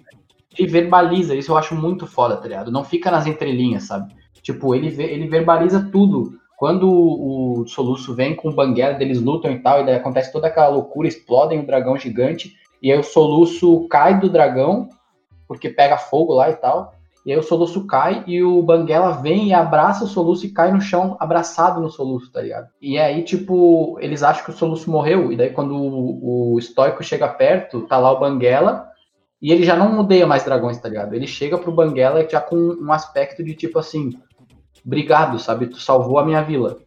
Speaker 4: ele verbaliza, isso eu acho muito foda, tá ligado? Não fica nas entrelinhas, sabe? Tipo, ele, ele verbaliza tudo. Quando o, o Soluço vem com o Banguela, eles lutam e tal, e daí acontece toda aquela loucura, explodem o dragão gigante, e aí o Soluço cai do dragão, porque pega fogo lá e tal, e aí o Soluço cai, e o Banguela vem e abraça o Soluço e cai no chão, abraçado no Soluço, tá ligado? E aí, tipo, eles acham que o Soluço morreu, e daí quando o, o Estoico chega perto, tá lá o Banguela, e ele já não odeia mais dragões, tá ligado? Ele chega pro Banguela já com um aspecto de tipo assim, obrigado, sabe? Tu salvou a minha vila.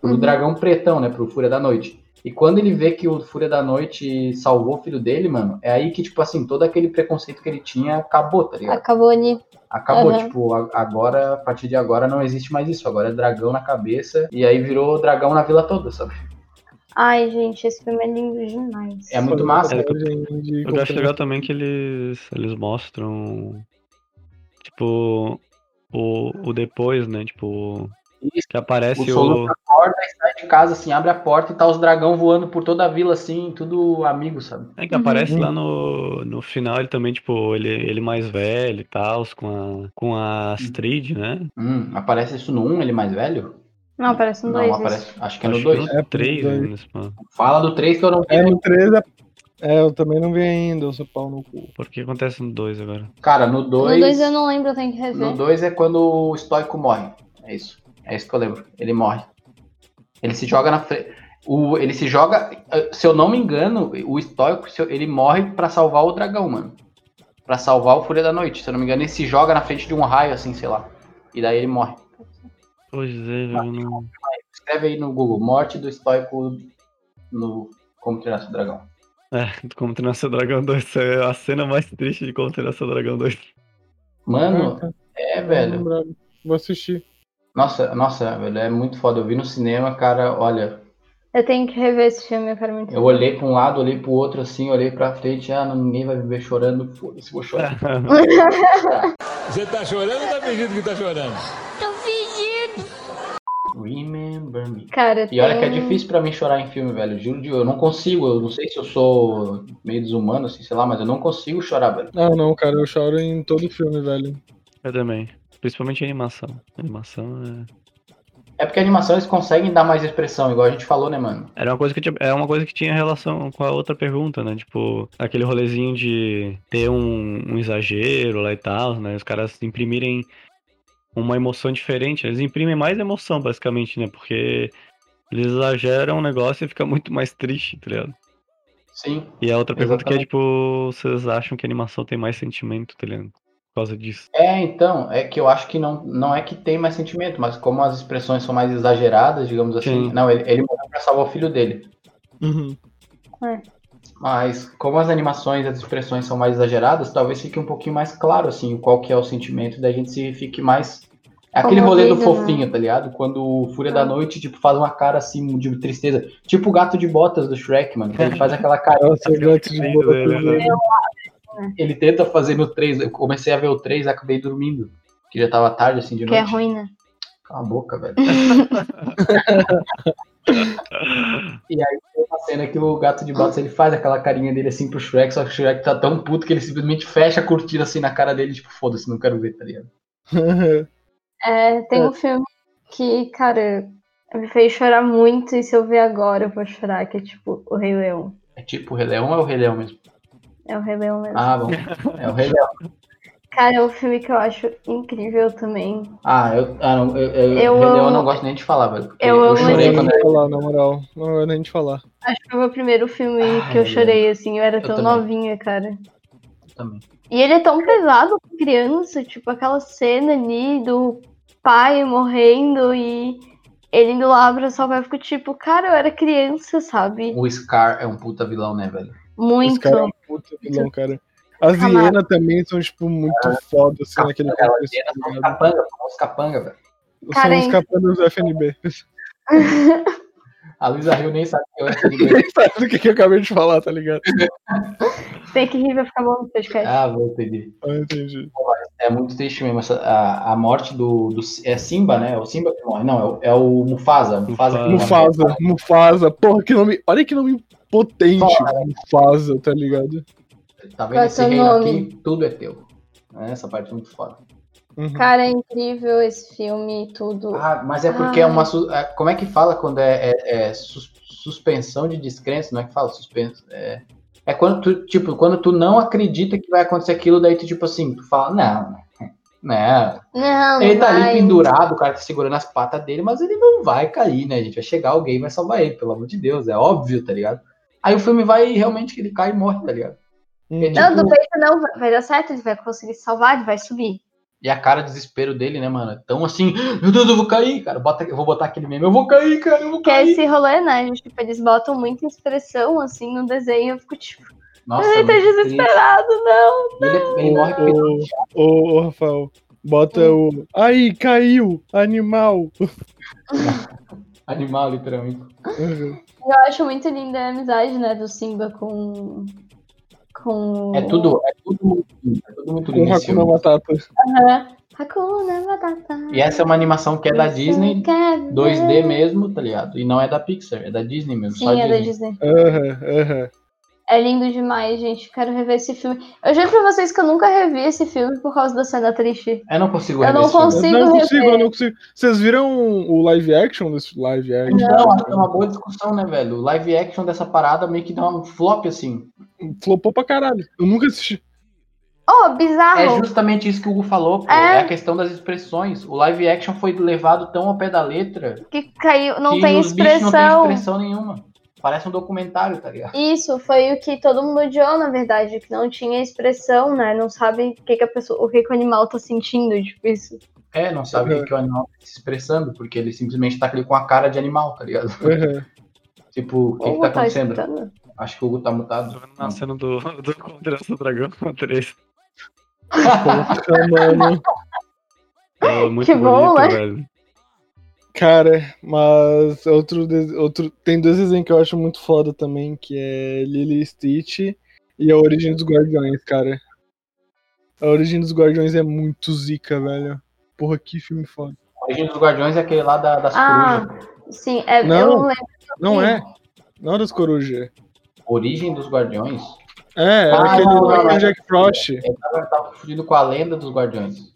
Speaker 4: Pro
Speaker 5: Uhum.
Speaker 4: dragão pretão, né? Pro Fúria da Noite. E quando ele vê que o Fúria da Noite salvou o filho dele, mano, é aí que, tipo assim, todo aquele preconceito que ele tinha acabou, tá ligado?
Speaker 5: Acabou ali.
Speaker 4: Acabou,
Speaker 5: Uhum.
Speaker 4: tipo, agora, a partir de agora não existe mais isso. Agora é dragão na cabeça. E aí virou dragão na vila toda, sabe?
Speaker 5: Ai, gente, esse filme é lindo demais.
Speaker 4: É muito massa.
Speaker 2: É, Eu acho legal também que eles, eles mostram, tipo, o, o depois, né? Tipo,
Speaker 4: Isso.
Speaker 2: que aparece
Speaker 4: O Soluço acorda e sai de casa, assim, abre a porta e tá os dragão voando por toda a vila, assim, tudo amigo, sabe?
Speaker 2: É que aparece lá no, no final, ele também, tipo, ele, ele mais velho e tal, com a, com a Astrid, né?
Speaker 4: Hum, aparece isso no 1, ele mais velho?
Speaker 5: Não, parece um
Speaker 4: Não,
Speaker 5: dois.
Speaker 4: aparece.
Speaker 5: isso.
Speaker 4: Acho que é no
Speaker 2: Acho
Speaker 4: 2.
Speaker 2: que no
Speaker 3: É,
Speaker 2: 3,
Speaker 3: dois.
Speaker 2: né.
Speaker 4: Fala do 3 que eu não vi.
Speaker 3: É, no 3 é... é, eu também não vi ainda, eu sou pau no cu.
Speaker 2: Por que acontece no 2 agora?
Speaker 4: Cara, no
Speaker 5: No
Speaker 4: 2.
Speaker 5: dois eu não lembro, eu tenho que
Speaker 4: No
Speaker 5: rever.
Speaker 4: 2 é quando o estoico morre. É isso. É isso que eu lembro. Ele morre. Ele se joga na frente. O, ele se joga. eh, Se eu não me engano, o estoico, se eu- ele morre pra salvar o dragão, mano. Pra salvar o Fúria da Noite. Se eu não me engano, ele se joga na frente de um raio, assim, sei lá. E daí ele morre.
Speaker 2: Pois é, eu não...
Speaker 4: Escreve aí no Google, morte do estoico no Como Treinar Seu Dragão.
Speaker 2: É, como treinar seu dragão 2, isso é a cena mais triste de como treinar seu dragão 2.
Speaker 4: Mano,
Speaker 3: Ah,
Speaker 4: é,
Speaker 3: Não
Speaker 4: velho.
Speaker 3: Vou assistir.
Speaker 4: Nossa, nossa, velho, é muito foda. Eu vi no cinema, cara, olha,
Speaker 5: Eu tenho que rever esse filme, eu quero muito
Speaker 4: eu olhei pra um lado, olhei pro outro, assim, olhei pra frente, ah, não, ninguém vai me ver chorando, foda-se, vou chorar.
Speaker 11: Você tá chorando ou tá fingindo que tá chorando?
Speaker 1: Tô fingindo.
Speaker 4: Remember me.
Speaker 5: Cara,
Speaker 4: E olha que é
Speaker 5: tem-
Speaker 4: difícil pra mim chorar em filme, velho. Juro de eu não consigo. Eu não sei se eu sou meio desumano, assim, sei lá, mas eu não consigo chorar, velho.
Speaker 3: Não, não, cara, eu choro em todo filme, velho.
Speaker 2: Eu também. Principalmente a animação. Animação é...
Speaker 4: É porque a animação eles conseguem dar mais expressão, igual a gente falou, né, mano?
Speaker 2: Era uma coisa que tinha, é uma coisa que tinha relação com a outra pergunta, né? Tipo, aquele rolezinho de ter um, um exagero lá e tal, né? Os caras imprimirem uma emoção diferente. Eles imprimem mais emoção, basicamente, né? Porque eles exageram o negócio e fica muito mais triste, tá ligado?
Speaker 4: Sim.
Speaker 2: E a outra pergunta que é,
Speaker 4: Exatamente.
Speaker 2: tipo, vocês acham que a animação tem mais sentimento, tá ligado? Por causa disso.
Speaker 4: É, então, é que eu acho que não, não é que tem mais sentimento, mas como as expressões são mais exageradas, digamos assim.
Speaker 2: Sim.
Speaker 4: Não, ele, ele morreu pra salvar o filho dele.
Speaker 3: Uhum.
Speaker 4: Mas como as animações e as expressões são mais exageradas, talvez fique um pouquinho mais claro, assim, qual que é o sentimento da gente se fique mais. É aquele rolê do
Speaker 5: né?
Speaker 4: fofinho, tá ligado? Quando o Fúria da Noite, tipo, faz uma cara assim de tristeza. Tipo o gato de botas do Shrek, mano. que Ele faz aquela cara.
Speaker 3: Nossa, o gato de boa
Speaker 4: Ele tenta fazer no 3. Eu comecei a ver o 3 acabei dormindo. Que já tava tarde, assim, de
Speaker 5: Que é
Speaker 4: noite.
Speaker 5: ruim, né?
Speaker 4: Cala a boca, velho. E aí tem uma cena que o gato de botas ele faz aquela carinha dele assim pro Shrek, só que o Shrek tá tão puto que ele simplesmente fecha a cortina assim na cara dele, tipo, foda-se, não quero ver, tá ligado?
Speaker 5: É, tem um filme que, cara, me fez chorar muito e se eu ver agora eu vou chorar, que é tipo O Rei Leão.
Speaker 4: É tipo o Rei Leão ou é o Rei Leão mesmo?
Speaker 5: É o Rei Leão mesmo.
Speaker 4: Ah, bom. É o Rei Leão.
Speaker 5: Cara, é um filme que eu acho incrível também.
Speaker 4: Ah, eu, ah, não, eu, eu,
Speaker 5: Eu
Speaker 4: eu
Speaker 5: amo-
Speaker 4: não gosto nem de falar, velho.
Speaker 5: Eu
Speaker 4: eu, chorei quando
Speaker 3: vou falar, na moral. Não vou nem te falar.
Speaker 5: Acho que foi o meu primeiro filme
Speaker 4: Ai,
Speaker 5: que eu chorei, assim, eu era
Speaker 4: Eu
Speaker 5: tão
Speaker 4: também.
Speaker 5: novinha, cara.
Speaker 4: também.
Speaker 5: E ele é tão pesado pra criança, tipo, aquela cena ali do pai morrendo e ele indo lá o pai, eu fico tipo, cara, eu era criança, sabe?
Speaker 4: O Scar é um puta vilão, né, velho?
Speaker 3: Esse
Speaker 5: Muito.
Speaker 3: cara é um puta vilão, cara. As hienas também são, tipo, muito foda, assim, naquele
Speaker 4: Aquela
Speaker 3: contexto,
Speaker 4: cena
Speaker 3: tá
Speaker 4: são os capanga, são os capanga, velho.
Speaker 3: São os capangas do FNB.
Speaker 4: A Luísa Rio nem sabe que eu
Speaker 3: Nem sabe do que, que eu acabei de falar, tá ligado?
Speaker 5: Tem que rir pra ficar bom no podcast.
Speaker 4: Ah, vou entender.
Speaker 3: Ah, entendi.
Speaker 4: É muito triste mesmo essa, a, a morte do, do. É Simba, né? É o Simba que morre. Não, é o, é o Mufasa. Mufasa, morre.
Speaker 3: Mufasa, Mufasa. Porra, que nome. Olha que nome potente. Mufasa, tá ligado?
Speaker 4: Tá vendo
Speaker 5: Qual é
Speaker 4: esse
Speaker 5: seu
Speaker 4: reino
Speaker 5: nome?
Speaker 4: aqui? Tudo é teu. É, Essa parte é muito foda.
Speaker 3: Uhum.
Speaker 5: Cara, é incrível esse filme e tudo.
Speaker 4: Ah, mas é porque é uma. é- Como é que fala quando é, é- é sus- suspensão de descrença? Não é que fala suspenso? É, é quando tu, tipo, quando tu não acredita que vai acontecer aquilo, daí tu, tipo assim, tu fala, não, não.
Speaker 5: Não,
Speaker 4: Ele
Speaker 5: não
Speaker 4: tá ali
Speaker 5: vai.
Speaker 4: pendurado, o cara tá segurando as patas dele, mas ele não vai cair, né, gente? Vai chegar alguém e vai salvar ele, pelo amor de Deus, é óbvio, tá ligado? Aí o filme vai e realmente que ele cai e morre, tá ligado?
Speaker 3: Uhum.
Speaker 4: É
Speaker 5: Não,
Speaker 4: tipo-
Speaker 5: do peito não, vai- vai dar certo, ele vai conseguir salvar, ele vai subir.
Speaker 4: E a cara de desespero dele, né, mano? Tão assim, meu Deus, eu vou cair, cara. Bota, eu vou botar aquele meme, eu vou cair, cara, eu vou
Speaker 5: Que é
Speaker 4: cair.
Speaker 5: esse rolê, né? gente? Tipo, eles botam muita expressão, assim, no desenho, eu fico tipo,
Speaker 4: Nossa,
Speaker 5: ai, tá
Speaker 4: muito triste.
Speaker 5: desesperado, não.
Speaker 4: Ele, ele morre
Speaker 3: Ô, ô, ô, Rafael, bota o. Aí, caiu! Animal!
Speaker 4: animal, literalmente.
Speaker 3: Uhum.
Speaker 5: Eu acho muito linda a amizade, né, do Simba com. Com.
Speaker 4: É tudo, é tudo muito lindo, é tudo muito lindo esse
Speaker 3: Hakuna
Speaker 4: filme.
Speaker 3: Matata.
Speaker 5: Aham. Hakuna Matata.
Speaker 4: E essa é uma animação que é da Disney,
Speaker 5: Quer
Speaker 4: 2D
Speaker 5: ver?
Speaker 4: mesmo, tá ligado? E não é da Pixar, é da Disney mesmo, só
Speaker 5: Sim, é da
Speaker 4: Disney.
Speaker 5: Disney.
Speaker 3: Aham, aham.
Speaker 5: É lindo demais, gente. Quero rever esse filme. Eu juro pra vocês que eu nunca revi esse filme por causa da cena triste.
Speaker 4: Eu não consigo
Speaker 5: Eu
Speaker 4: rever
Speaker 5: não
Speaker 4: esse filme.
Speaker 5: consigo.
Speaker 3: Eu não consigo, eu não consigo. Vocês viram o live action desse live action?
Speaker 4: Não, acho que é uma boa discussão, né, velho? O live action dessa parada meio que dá um flop, assim.
Speaker 3: Flopou pra caralho. Eu nunca assisti.
Speaker 5: Oh,
Speaker 4: É
Speaker 5: bizarro.
Speaker 4: justamente isso que o Hugo falou, pô.
Speaker 5: É.
Speaker 4: É a questão das expressões. O live action foi levado tão ao pé da letra
Speaker 5: Que caiu. Não
Speaker 4: que
Speaker 5: tem
Speaker 4: os bichos não tem
Speaker 5: expressão.
Speaker 4: expressão nenhuma. Parece um documentário, tá ligado?
Speaker 5: Isso foi o que todo mundo odiou, na verdade, que não tinha expressão, né? Não sabe o que, que a pessoa, o que, que o animal tá sentindo, tipo isso.
Speaker 4: É, não sabe o que, o animal tá se expressando, porque ele simplesmente tá ali com a cara de animal, tá ligado?
Speaker 3: Aham.
Speaker 4: Tipo, o que, que tá
Speaker 5: tá
Speaker 4: acontecendo?
Speaker 5: escutando?
Speaker 4: Acho que o Hugo tá mutado.
Speaker 2: Na cena do, do Contra o Dragão 3.
Speaker 3: Porra, mano.
Speaker 2: É muito
Speaker 5: Que bom,
Speaker 2: bonito,
Speaker 5: né?
Speaker 2: velho.
Speaker 3: Cara, mas outro, outro. Tem dois desenhos que eu acho muito foda também, que é Lily Stitch e a Origem dos Guardiões, cara. A Origem dos Guardiões é muito zica, velho. Porra, que filme foda.
Speaker 4: A Origem dos Guardiões é aquele lá da, das
Speaker 5: Ah,
Speaker 4: corujas.
Speaker 5: sim, é,
Speaker 3: Não.
Speaker 5: eu lembro.
Speaker 3: Não é? Não é das corujas.
Speaker 4: Origem dos Guardiões?
Speaker 3: É, era
Speaker 4: Ah,
Speaker 3: aquele,
Speaker 4: não, não, não.
Speaker 3: Jack Frost.
Speaker 4: Eu tava, tava confundindo com a lenda dos Guardiões.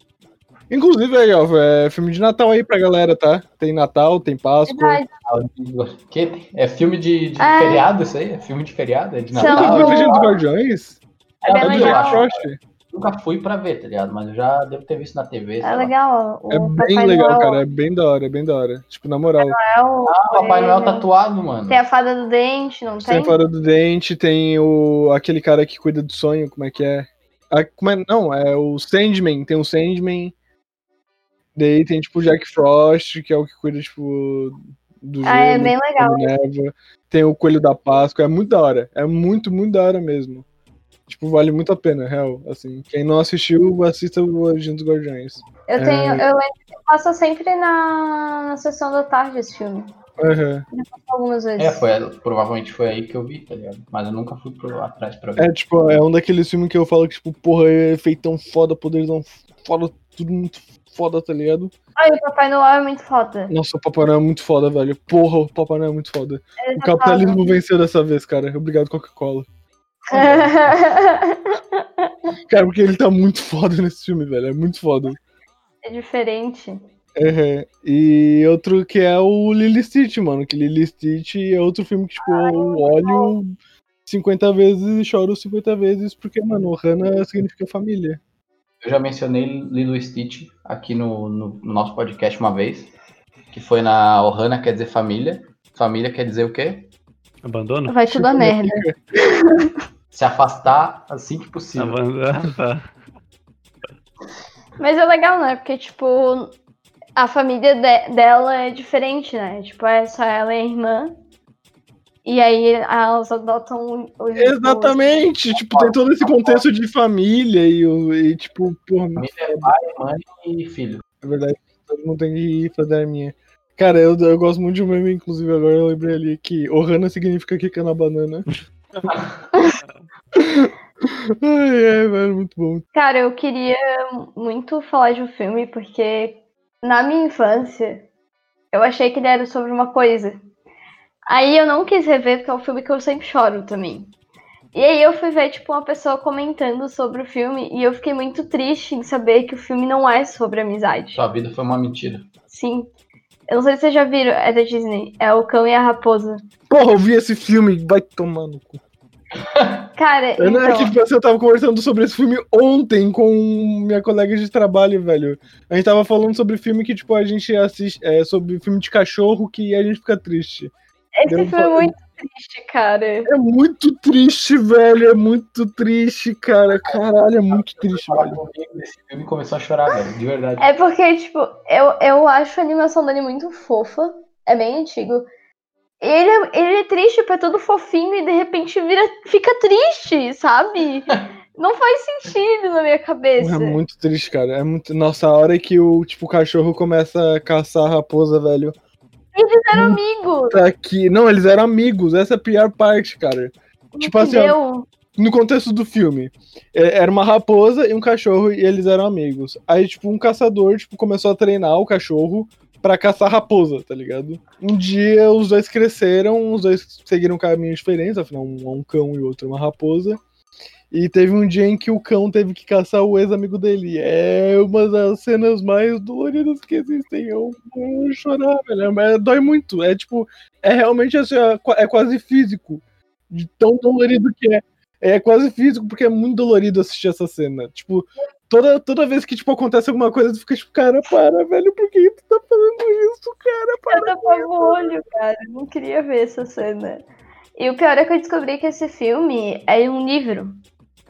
Speaker 3: Inclusive aí, ó, é filme de Natal aí pra galera, tá? Tem Natal, tem Páscoa.
Speaker 5: Verdade.
Speaker 4: A. Que? É filme de, de
Speaker 5: É.
Speaker 4: feriado isso aí? É filme de feriado? É de
Speaker 5: São
Speaker 4: Natal?
Speaker 3: A
Speaker 5: do-
Speaker 3: Origem dos Guardiões
Speaker 4: É,
Speaker 5: É
Speaker 3: é do Jack
Speaker 4: nunca fui pra ver, tá ligado? Mas eu já devo ter visto na TV.
Speaker 5: É legal. O
Speaker 3: É bem
Speaker 5: Papai
Speaker 3: legal,
Speaker 5: Noel-
Speaker 3: cara. É bem da hora, é bem da hora. Tipo, na moral.
Speaker 5: Noel,
Speaker 4: Ah, Papai Noel tatuado, mano.
Speaker 5: Tem a fada do dente, não tem?
Speaker 3: Sem fora do dente, tem o aquele cara que cuida do sonho, como é que é? Ah, como é? Não, é o Sandman, tem o Sandman. Daí tem tipo o Jack Frost, que é o que cuida, tipo, do
Speaker 5: Ah, é
Speaker 3: gelo,
Speaker 5: bem legal.
Speaker 3: neva. Tem o Coelho da Páscoa, é muito da hora. É muito, muito da hora mesmo. Tipo, vale muito a pena, real. Assim, quem não assistiu, assista o Origem dos Guardiões.
Speaker 5: Eu
Speaker 3: É.
Speaker 5: tenho. Eu lembro que passa sempre na, na sessão da tarde esse filme. Passou algumas vezes.
Speaker 4: É, foi, provavelmente foi aí que eu vi, tá ligado? Mas eu nunca fui pro, atrás pra ver.
Speaker 3: É, tipo, é um daqueles filmes que eu falo que, tipo, porra, é feitão foda, poderzão foda, tudo muito foda, tá ligado?
Speaker 5: Ai, o Papai Noel é muito foda.
Speaker 3: Nossa, o Papai Noel é muito foda, velho. Porra, o Papai Noel é muito foda.
Speaker 5: Ele
Speaker 3: O
Speaker 5: tá
Speaker 3: capitalismo venceu dessa vez, cara. Obrigado, Coca-Cola. Cara, porque ele tá muito foda nesse filme, velho. É muito foda.
Speaker 5: é diferente.
Speaker 3: Uhum. E outro que é o Lily Stitch, mano. Que Lily Stitch é outro filme que, tipo, eu olho 50 vezes e choro 50 vezes, porque, mano, Hannah significa família.
Speaker 4: Eu já mencionei Lilo Stitch aqui no, no- no nosso podcast uma vez. Que foi na Ohana, quer dizer família. Família quer dizer o quê?
Speaker 2: Abandono?
Speaker 5: Vai tudo a merda.
Speaker 4: Se afastar assim que possível.
Speaker 2: Abandono, tá.
Speaker 5: Mas é legal, né? Porque, tipo, a família de- dela é diferente, né? Tipo, é só ela e a irmã. E aí elas adotam o.
Speaker 3: Exatamente! Tipo, tem todo esse contexto de família e, e tipo, porra,
Speaker 4: Família é pai, mãe e filho.
Speaker 3: é verdade, todo mundo tem que fazer a minha. Cara, eu, eu gosto muito de um meme, inclusive agora eu lembrei ali que Ohana significa quica na banana. Ai, é, velho, muito bom.
Speaker 5: Cara, eu queria muito falar de um filme porque na minha infância eu achei que ele era sobre uma coisa. Aí eu não quis rever porque é um filme que eu sempre choro também. E aí eu fui ver, tipo, uma pessoa comentando sobre o filme e eu fiquei muito triste em saber que o filme não é sobre amizade.
Speaker 4: Sua vida foi uma mentira.
Speaker 5: Sim. Eu não sei se vocês já viram, é da Disney. É o Cão e a Raposa.
Speaker 3: Porra, eu vi esse filme, vai tomar no cu.
Speaker 5: Cara,
Speaker 3: Eu não é
Speaker 5: então,
Speaker 3: que tipo, assim, eu tava conversando sobre esse filme ontem com minha colega de trabalho, velho. A gente tava falando sobre filme que, tipo, a gente assiste. É, sobre filme de cachorro que a gente fica triste.
Speaker 5: Esse
Speaker 3: eu
Speaker 5: filme é muito triste, cara.
Speaker 3: É muito triste, velho. É muito triste, cara. Caralho, é muito triste, velho.
Speaker 4: desse filme começou a chorar, velho. De verdade.
Speaker 5: É porque, tipo, eu, eu acho a animação dele muito fofa. É bem antigo. Ele é, ele é triste, tipo, é tudo fofinho e de repente vira, fica triste, sabe? Não faz sentido na minha cabeça.
Speaker 3: É muito triste, cara. É muito. Nossa, a hora que o, tipo, o cachorro começa a caçar a raposa, velho.
Speaker 5: Eles eram amigos.
Speaker 3: Tá aqui. Não, eles eram amigos. Essa é a pior parte, cara. Tipo assim, ó, no contexto do filme, é, era uma raposa e um cachorro e eles eram amigos. Aí, tipo, um caçador, tipo, começou a treinar o cachorro pra caçar raposa, tá ligado? Um dia os dois cresceram, os dois seguiram caminhos diferentes, afinal, um é um cão e o outro é uma raposa. E teve um dia em que o cão teve que caçar o ex-amigo dele. É uma das cenas mais doloridas que existem. Eu vou chorar, velho. Mas dói muito. É tipo, é realmente assim, é é quase físico. De tão dolorido que é. É quase físico, porque é muito dolorido assistir essa cena. Tipo, toda, toda vez que tipo, acontece alguma coisa, tu fica tipo, cara, para, velho, por que tu tá fazendo isso, cara? Para.
Speaker 5: Eu tava o olho, cara. Eu não queria ver essa cena. E o pior é que eu descobri que esse filme é um livro.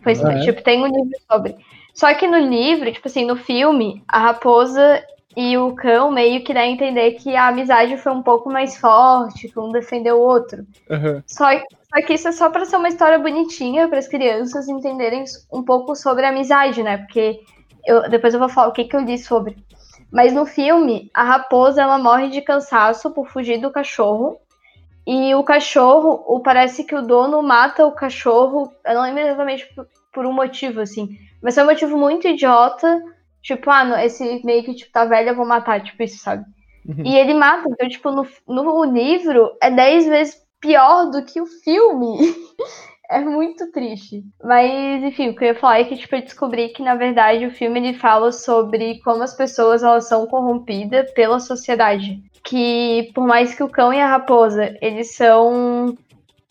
Speaker 5: Foi,
Speaker 3: Ah, é?
Speaker 5: tipo, tem um livro sobre. Só que no livro, tipo assim, no filme, a raposa e o cão meio que dá a entender que a amizade foi um pouco mais forte, que um defendeu o outro.
Speaker 3: Aham.
Speaker 5: Só, só que isso é só pra ser uma história bonitinha para as crianças entenderem um pouco sobre a amizade, né? Porque eu, depois eu vou falar o que, que eu li sobre. Mas no filme, a raposa ela morre de cansaço por fugir do cachorro. E o cachorro, o, parece que o dono mata o cachorro. Eu não lembro exatamente por, por um motivo, assim. Mas é um motivo muito idiota. Tipo, ah, não, esse meio que tipo, tá velho, eu vou matar, tipo isso, sabe?
Speaker 3: Uhum.
Speaker 5: E ele mata. Então, tipo, no, no livro é 10 vezes pior do que o filme. é muito triste. Mas, enfim, o que eu ia falar é que, tipo, eu descobri que, na verdade, o filme ele fala sobre como as pessoas elas são corrompidas pela sociedade. Que, por mais que o cão e a raposa, eles são.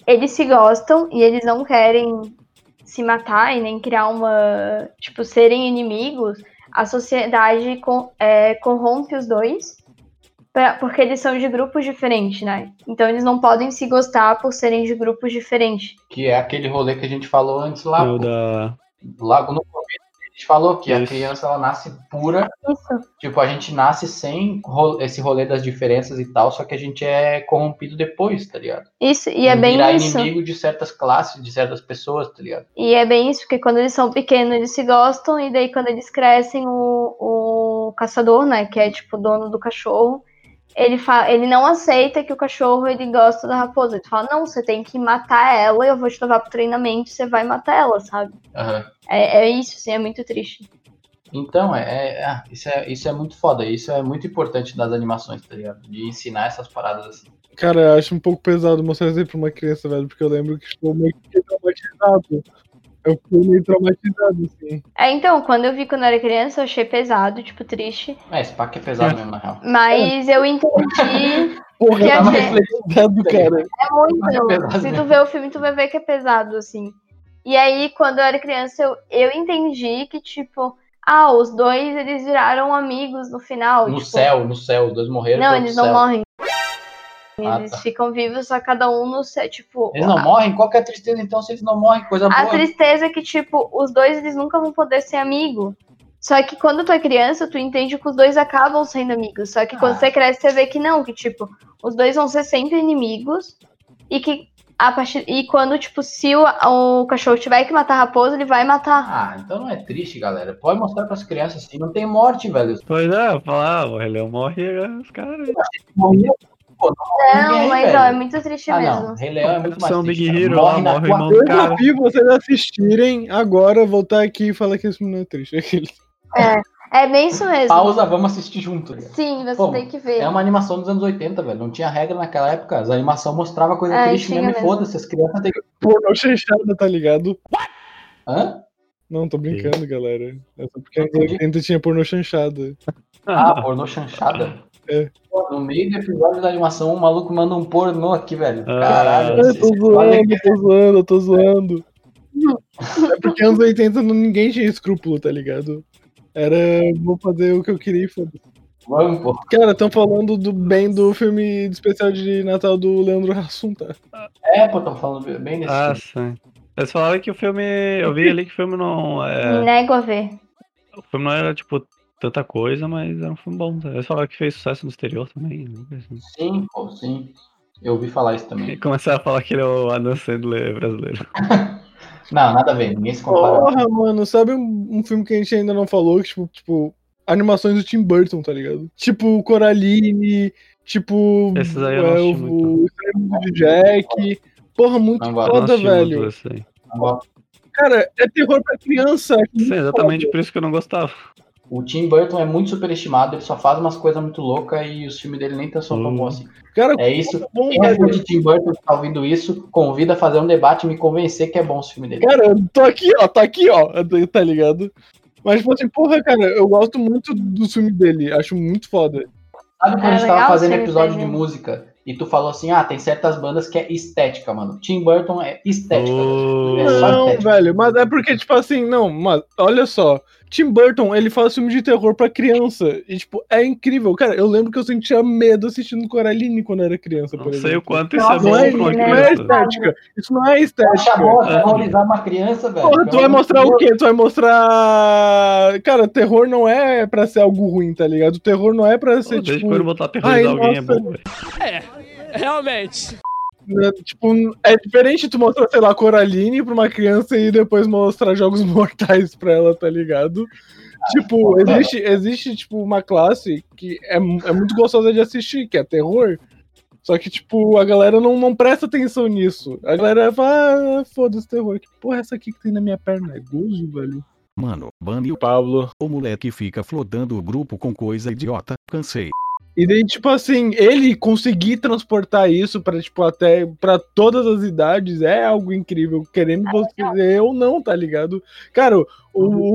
Speaker 5: Eles se gostam e eles não querem se matar e nem criar uma. Tipo, serem inimigos, a sociedade com, é, corrompe os dois. pra- porque eles são de grupos diferentes, né? Então eles não podem se gostar por serem de grupos diferentes.
Speaker 4: Que é aquele rolê que a gente falou antes lá.
Speaker 2: É o da.
Speaker 4: Logo no começo, gente falou que a
Speaker 2: Isso.
Speaker 4: criança ela nasce pura.
Speaker 5: Isso.
Speaker 4: Tipo, a gente nasce sem ro- esse rolê das diferenças e tal, só que a gente é corrompido depois, tá ligado?
Speaker 5: Isso, e é
Speaker 4: Em
Speaker 5: bem
Speaker 4: virar
Speaker 5: isso.
Speaker 4: inimigo de certas classes, de certas pessoas, tá ligado?
Speaker 5: E é bem isso, porque quando eles são pequenos, eles se gostam, e daí quando eles crescem, o, o caçador, né, que é tipo o dono do cachorro, ele, fa ele não aceita que o cachorro ele gosta da raposa. Ele fala, não, você tem que matar ela, eu vou te levar pro treinamento, você vai matar ela, sabe?
Speaker 4: Aham.
Speaker 5: É, é isso, assim, é muito triste.
Speaker 4: Então, é, é- ah, isso, é, isso é muito foda, isso é muito importante das animações, tá ligado? De ensinar essas paradas assim.
Speaker 3: Cara, eu acho um pouco pesado mostrar isso aí pra uma criança, velho, porque eu lembro que estou meio que traumatizado. Eu fiquei meio traumatizado, assim.
Speaker 5: É, então, quando eu vi quando eu era criança, eu achei pesado, tipo, triste.
Speaker 4: É, esse pack é pesado mesmo, na real.
Speaker 5: Mas eu entendi
Speaker 3: Porra,
Speaker 5: que
Speaker 3: eu tava
Speaker 5: gente-
Speaker 3: reflexionado, cara.
Speaker 5: É muito.
Speaker 4: É pesado
Speaker 5: Se tu vê o filme, tu vai ver que é pesado, assim. E aí, quando eu era criança, eu, eu entendi que, tipo, ah, os dois, eles viraram amigos no final.
Speaker 4: No
Speaker 5: tipo,
Speaker 4: céu, no céu, os dois morreram.
Speaker 5: Não, eles não
Speaker 4: céu.
Speaker 5: morrem.
Speaker 4: Ah,
Speaker 5: Eles
Speaker 4: tá.
Speaker 5: ficam vivos, só cada um no céu, tipo...
Speaker 4: Eles não
Speaker 5: a,
Speaker 4: morrem? Qual que é a tristeza então se eles não morrem? Coisa
Speaker 5: a
Speaker 4: boa.
Speaker 5: tristeza é que, tipo, os dois, eles nunca vão poder ser amigos. Só que quando tu é criança, tu entende que os dois acabam sendo amigos. Só que quando
Speaker 4: Ah.
Speaker 5: você cresce, você vê que não, que, tipo, os dois vão ser sempre inimigos. E que a partir. E quando, tipo, se o, o cachorro tiver que matar a raposa, ele vai matar.
Speaker 4: Ah, então não é triste, galera. Pode mostrar pras crianças assim. Não tem morte, velho.
Speaker 2: Pois é, falar, o Rei Leão morre, os caras.
Speaker 4: Morreu. Pô, não,
Speaker 5: Não,
Speaker 4: ninguém,
Speaker 5: mas
Speaker 4: velho.
Speaker 5: ó, é muito triste
Speaker 4: Ah,
Speaker 5: mesmo.
Speaker 4: não. Rei Leão é muito mais
Speaker 2: São
Speaker 4: triste.
Speaker 2: Big. Hero
Speaker 4: morre
Speaker 2: lá, morre do
Speaker 3: Eu
Speaker 2: cara.
Speaker 3: desafio vocês assistirem agora, voltar aqui e falar que esse menino é triste. Aquele.
Speaker 5: É bem isso mesmo.
Speaker 4: Pausa, vamos assistir junto.
Speaker 5: Sim, você
Speaker 4: Pô,
Speaker 5: tem que ver.
Speaker 4: É uma animação dos anos 80, velho. Não tinha regra naquela época. As animações mostravam coisa
Speaker 5: É,
Speaker 4: triste mesmo e
Speaker 5: mesmo.
Speaker 4: foda-se. As crianças têm que.
Speaker 3: Pornô chanchada, tá ligado?
Speaker 4: Hã?
Speaker 3: Não, tô brincando, galera. É só porque anos
Speaker 4: Entendi.
Speaker 3: 80 tinha pornô chanchada.
Speaker 4: Ah, pornô chanchada.
Speaker 3: É.
Speaker 4: Pô, No meio do episódio da animação, o maluco manda um pornô aqui, velho.
Speaker 2: Ah.
Speaker 4: Caralho.
Speaker 3: Eu
Speaker 4: vocês
Speaker 3: tô zoando, tô zoando, eu tô zoando. É porque anos 80 não- ninguém tinha escrúpulo, tá ligado? Era, vou fazer o que eu queria e foda
Speaker 4: Vamos, pô.
Speaker 3: Cara, estão falando do bem do filme de especial de Natal do Leandro Hassum, tá?
Speaker 4: É, pô, tô falando bem desse
Speaker 2: Ah,
Speaker 4: filme.
Speaker 2: sim. Eles falaram que o filme. Eu vi ali que o filme não. É,
Speaker 5: Nego a ver.
Speaker 2: o filme não era, tipo, tanta coisa, mas era um filme bom. Eles falaram que fez sucesso no exterior também. né?
Speaker 4: Sim, pô, sim. Eu ouvi falar isso também.
Speaker 2: E começaram a falar que ele é o Adam Sandler brasileiro.
Speaker 4: Não, nada a ver. Ninguém se compara.
Speaker 3: Porra, mano, sabe um, um filme que a gente ainda não falou? que, Tipo, tipo, animações do Tim Burton, tá ligado? Tipo, Coraline, tipo.
Speaker 2: Esses aí eu não
Speaker 3: é,
Speaker 2: assisti
Speaker 3: o,
Speaker 2: muito.
Speaker 3: o Jack. Porra, muito
Speaker 4: Não
Speaker 3: foda, velho. Cara, é terror pra criança. é
Speaker 2: Sim, exatamente por isso que eu não gostava.
Speaker 4: O Tim Burton é muito superestimado, ele só faz umas coisas muito loucas e os filmes dele nem tão- são tão
Speaker 2: Hum.
Speaker 4: bons assim.
Speaker 3: Cara,
Speaker 4: É isso.
Speaker 3: bom,
Speaker 4: Quem é fã de Tim Burton que tá ouvindo isso, convida a fazer um debate e me convencer que é bom os filmes dele.
Speaker 3: Cara, eu tô aqui, ó, tá aqui, ó, tá ligado? Mas, tipo assim, porra, cara, eu gosto muito do filme dele, acho muito foda.
Speaker 4: Sabe quando
Speaker 5: É
Speaker 4: a gente tava fazendo episódio de música e tu falou assim, ah, tem certas bandas que é estética, mano. Tim Burton é estética.
Speaker 2: Oh.
Speaker 4: É só
Speaker 3: Não,
Speaker 4: estética.
Speaker 3: velho, mas é porque, tipo assim, não, mas olha só. Tim Burton, ele faz filme de terror pra criança. E, tipo, é incrível. Cara, eu lembro que eu sentia medo assistindo Coraline quando eu era criança,
Speaker 2: Não
Speaker 3: por
Speaker 2: sei
Speaker 3: exemplo.
Speaker 2: o quanto isso
Speaker 4: Não,
Speaker 2: é bom
Speaker 3: Não é,
Speaker 2: pra uma
Speaker 3: não é
Speaker 2: criança.
Speaker 3: estética. Isso não é estética.
Speaker 4: bom
Speaker 2: É.
Speaker 4: terrorizar uma criança, velho.
Speaker 3: Porra, tu vai mostrar o quê? Tu vai mostrar. Cara, terror não é pra ser algo ruim, tá ligado? Terror não é pra
Speaker 2: Pô,
Speaker 3: ser,
Speaker 2: Desde
Speaker 3: tipo.
Speaker 2: quando botar terrorizar
Speaker 3: ai,
Speaker 2: alguém é
Speaker 3: nossa.
Speaker 2: bom, velho.
Speaker 11: Realmente.
Speaker 3: Né, Tipo, é diferente tu mostrar, sei lá, Coraline pra uma criança e depois mostrar jogos mortais pra ela, tá ligado? Tipo, existe, existe, tipo, uma classe que é, é muito gostosa de assistir, que é terror. Só que, tipo, a galera não, não presta atenção nisso. A galera fala, ah, foda-se terror. Que porra é essa aqui que tem na minha perna? É gozo, velho.
Speaker 12: Mano, bane o
Speaker 3: Pablo.
Speaker 12: o moleque fica flodando o grupo com coisa idiota. Cansei.
Speaker 3: E daí, tipo assim, ele conseguir transportar isso pra, tipo, até pra todas as idades é algo incrível. Querendo você ou não, tá ligado? Cara, o,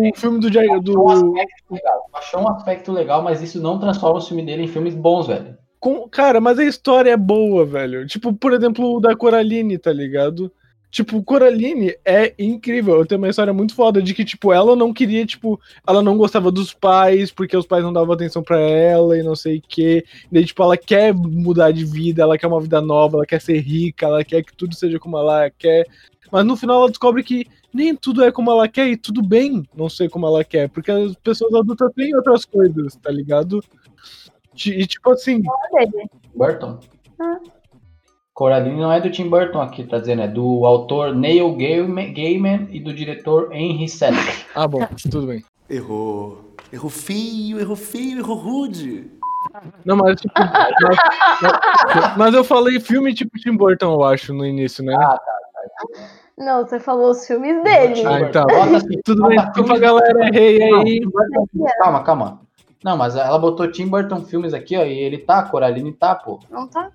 Speaker 3: o filme do, Jair-
Speaker 4: Achou um
Speaker 3: do,
Speaker 4: aspecto legal. Achou um aspecto legal, mas isso não transforma o filme dele em filmes bons, velho.
Speaker 3: com- cara, mas a história é boa, velho. Tipo, por exemplo, o da Coraline, tá ligado? Tipo, Coraline é incrível. Tem uma história muito foda de que, tipo, ela não queria, tipo, ela não gostava dos pais, porque os pais não davam atenção pra ela e não sei o quê. Daí, tipo, ela quer mudar de vida, ela quer uma vida nova, ela quer ser rica, ela quer que tudo seja como ela quer. Mas no final ela descobre que nem tudo é como ela quer e tudo bem não ser como ela quer, porque as pessoas adultas têm outras coisas, tá ligado? E tipo assim.
Speaker 4: Burton.
Speaker 5: Ah.
Speaker 4: Coraline não é do Tim Burton aqui, tá dizendo, é do autor Neil Gaiman, Gaiman e do diretor Henry Selick.
Speaker 3: Ah, bom, tudo bem.
Speaker 13: Errou. Errou feio, errou feio, errou rude.
Speaker 3: Não, mas tipo. mas, mas- mas eu falei filme tipo Tim Burton, eu acho, no início, né?
Speaker 4: Ah, tá.
Speaker 5: Não, você falou os filmes dele.
Speaker 3: Ah, então.
Speaker 4: Bota assim,
Speaker 3: Tudo
Speaker 4: bota
Speaker 3: bem,
Speaker 4: filme-
Speaker 3: desculpa, galera, errei aí.
Speaker 4: Calma, calma. Não, mas ela botou Tim Burton filmes aqui, ó, e ele tá, Coraline tá, pô.
Speaker 5: Não tá?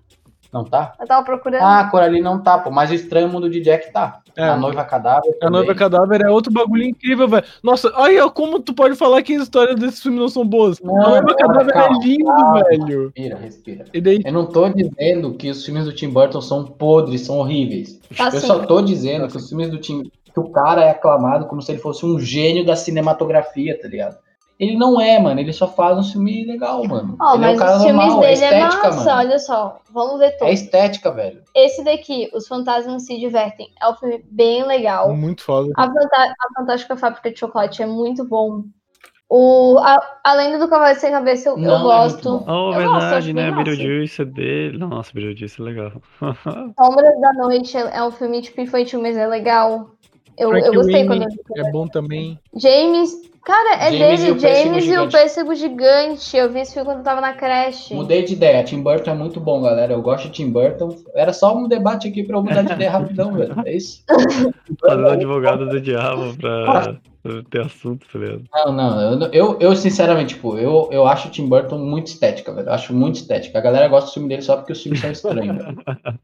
Speaker 4: Não tá?
Speaker 5: Eu tava procurando.
Speaker 4: Ah, Coraline não tá, pô, mas o Estranho Mundo de Jack tá.
Speaker 3: É.
Speaker 4: A Noiva Cadáver
Speaker 3: A Noiva
Speaker 4: também.
Speaker 3: Cadáver é outro bagulho incrível, velho. Nossa, olha como tu pode falar que as histórias desses filmes não são boas.
Speaker 4: Não,
Speaker 3: a Noiva Cadáver
Speaker 4: calma,
Speaker 3: é lindo,
Speaker 4: calma.
Speaker 3: velho.
Speaker 4: Respira, respira.
Speaker 3: E daí,
Speaker 4: Eu não tô dizendo que os filmes do Tim Burton são podres, são horríveis.
Speaker 5: Tá
Speaker 4: Eu
Speaker 5: sim.
Speaker 4: só tô dizendo que os filmes do Tim. que o cara é aclamado como se ele fosse um gênio da cinematografia, tá ligado? Ele não é, mano. Ele só faz um filme legal, mano.
Speaker 5: Ó,
Speaker 4: ele é um
Speaker 5: mas
Speaker 4: cara
Speaker 5: os filmes
Speaker 4: normal, é
Speaker 5: dele é
Speaker 4: estética,
Speaker 5: massa,
Speaker 4: mano.
Speaker 5: olha só. Vamos ver
Speaker 4: É
Speaker 5: todos.
Speaker 4: estética, velho.
Speaker 5: Esse daqui, Os Fantasmas Se Divertem, é um filme bem legal.
Speaker 3: muito foda.
Speaker 5: A, Fanta- a Fantástica Fábrica de Chocolate é muito bom. O, a, a Lenda do Cavalo Sem Cabeça eu, eu
Speaker 4: Não, é
Speaker 5: gosto.
Speaker 4: muito
Speaker 2: Oh,
Speaker 5: Eu gosto,
Speaker 2: verdade,
Speaker 5: bem
Speaker 2: né? Beetlejuice é dele. Nossa, Beetlejuice é legal.
Speaker 5: Sombras da Noite é é um filme tipo infantil, mas é legal. Eu,
Speaker 3: Frank
Speaker 5: eu gostei
Speaker 3: Winnie
Speaker 5: quando eu vi.
Speaker 3: é bom também.
Speaker 5: James. Cara, é
Speaker 4: James e
Speaker 5: dele,
Speaker 4: o Pêssego
Speaker 5: James e o
Speaker 4: Gigante.
Speaker 5: Pêssego Gigante. Eu vi esse filme quando eu tava na creche.
Speaker 4: Mudei de ideia. Tim Burton é muito bom, galera. Eu gosto de Tim Burton. Era só um debate aqui pra eu mudar de ideia rapidão, velho. É isso?
Speaker 2: Fazendo advogado do diabo pra, ter assunto, tá ligado?
Speaker 4: Não, não. Eu, eu, eu, sinceramente, tipo, eu, eu acho o Tim Burton muito estética, velho. Eu acho muito estética. A galera gosta do filme dele só porque os filmes são estranhos, velho.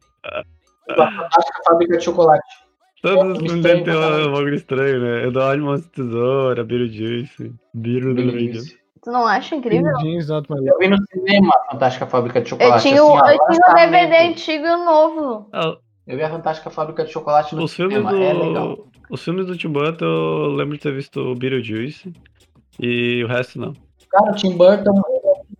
Speaker 4: Acho que a fábrica de chocolate.
Speaker 2: Todos os
Speaker 4: filme
Speaker 2: filmes dele tem um bagulho estranho, né? Eduardo Mãos de Tesoura, Beetlejuice, Beetlejuice.
Speaker 5: Tu não acha incrível?
Speaker 3: Jeans, not my
Speaker 4: Eu vi no cinema a Fantástica Fábrica de
Speaker 5: Eu
Speaker 4: Chocolate.
Speaker 5: tinha, o-
Speaker 4: assim,
Speaker 5: eu tinha um DVD antigo e um novo.
Speaker 2: Ah,
Speaker 4: Eu vi a Fantástica Fábrica de Chocolate no
Speaker 2: os
Speaker 4: cinema.
Speaker 2: do.
Speaker 4: É legal.
Speaker 2: Os filmes do Tim Burton, eu lembro de ter visto o Beetlejuice e o resto não.
Speaker 4: Cara, o Tim Burton é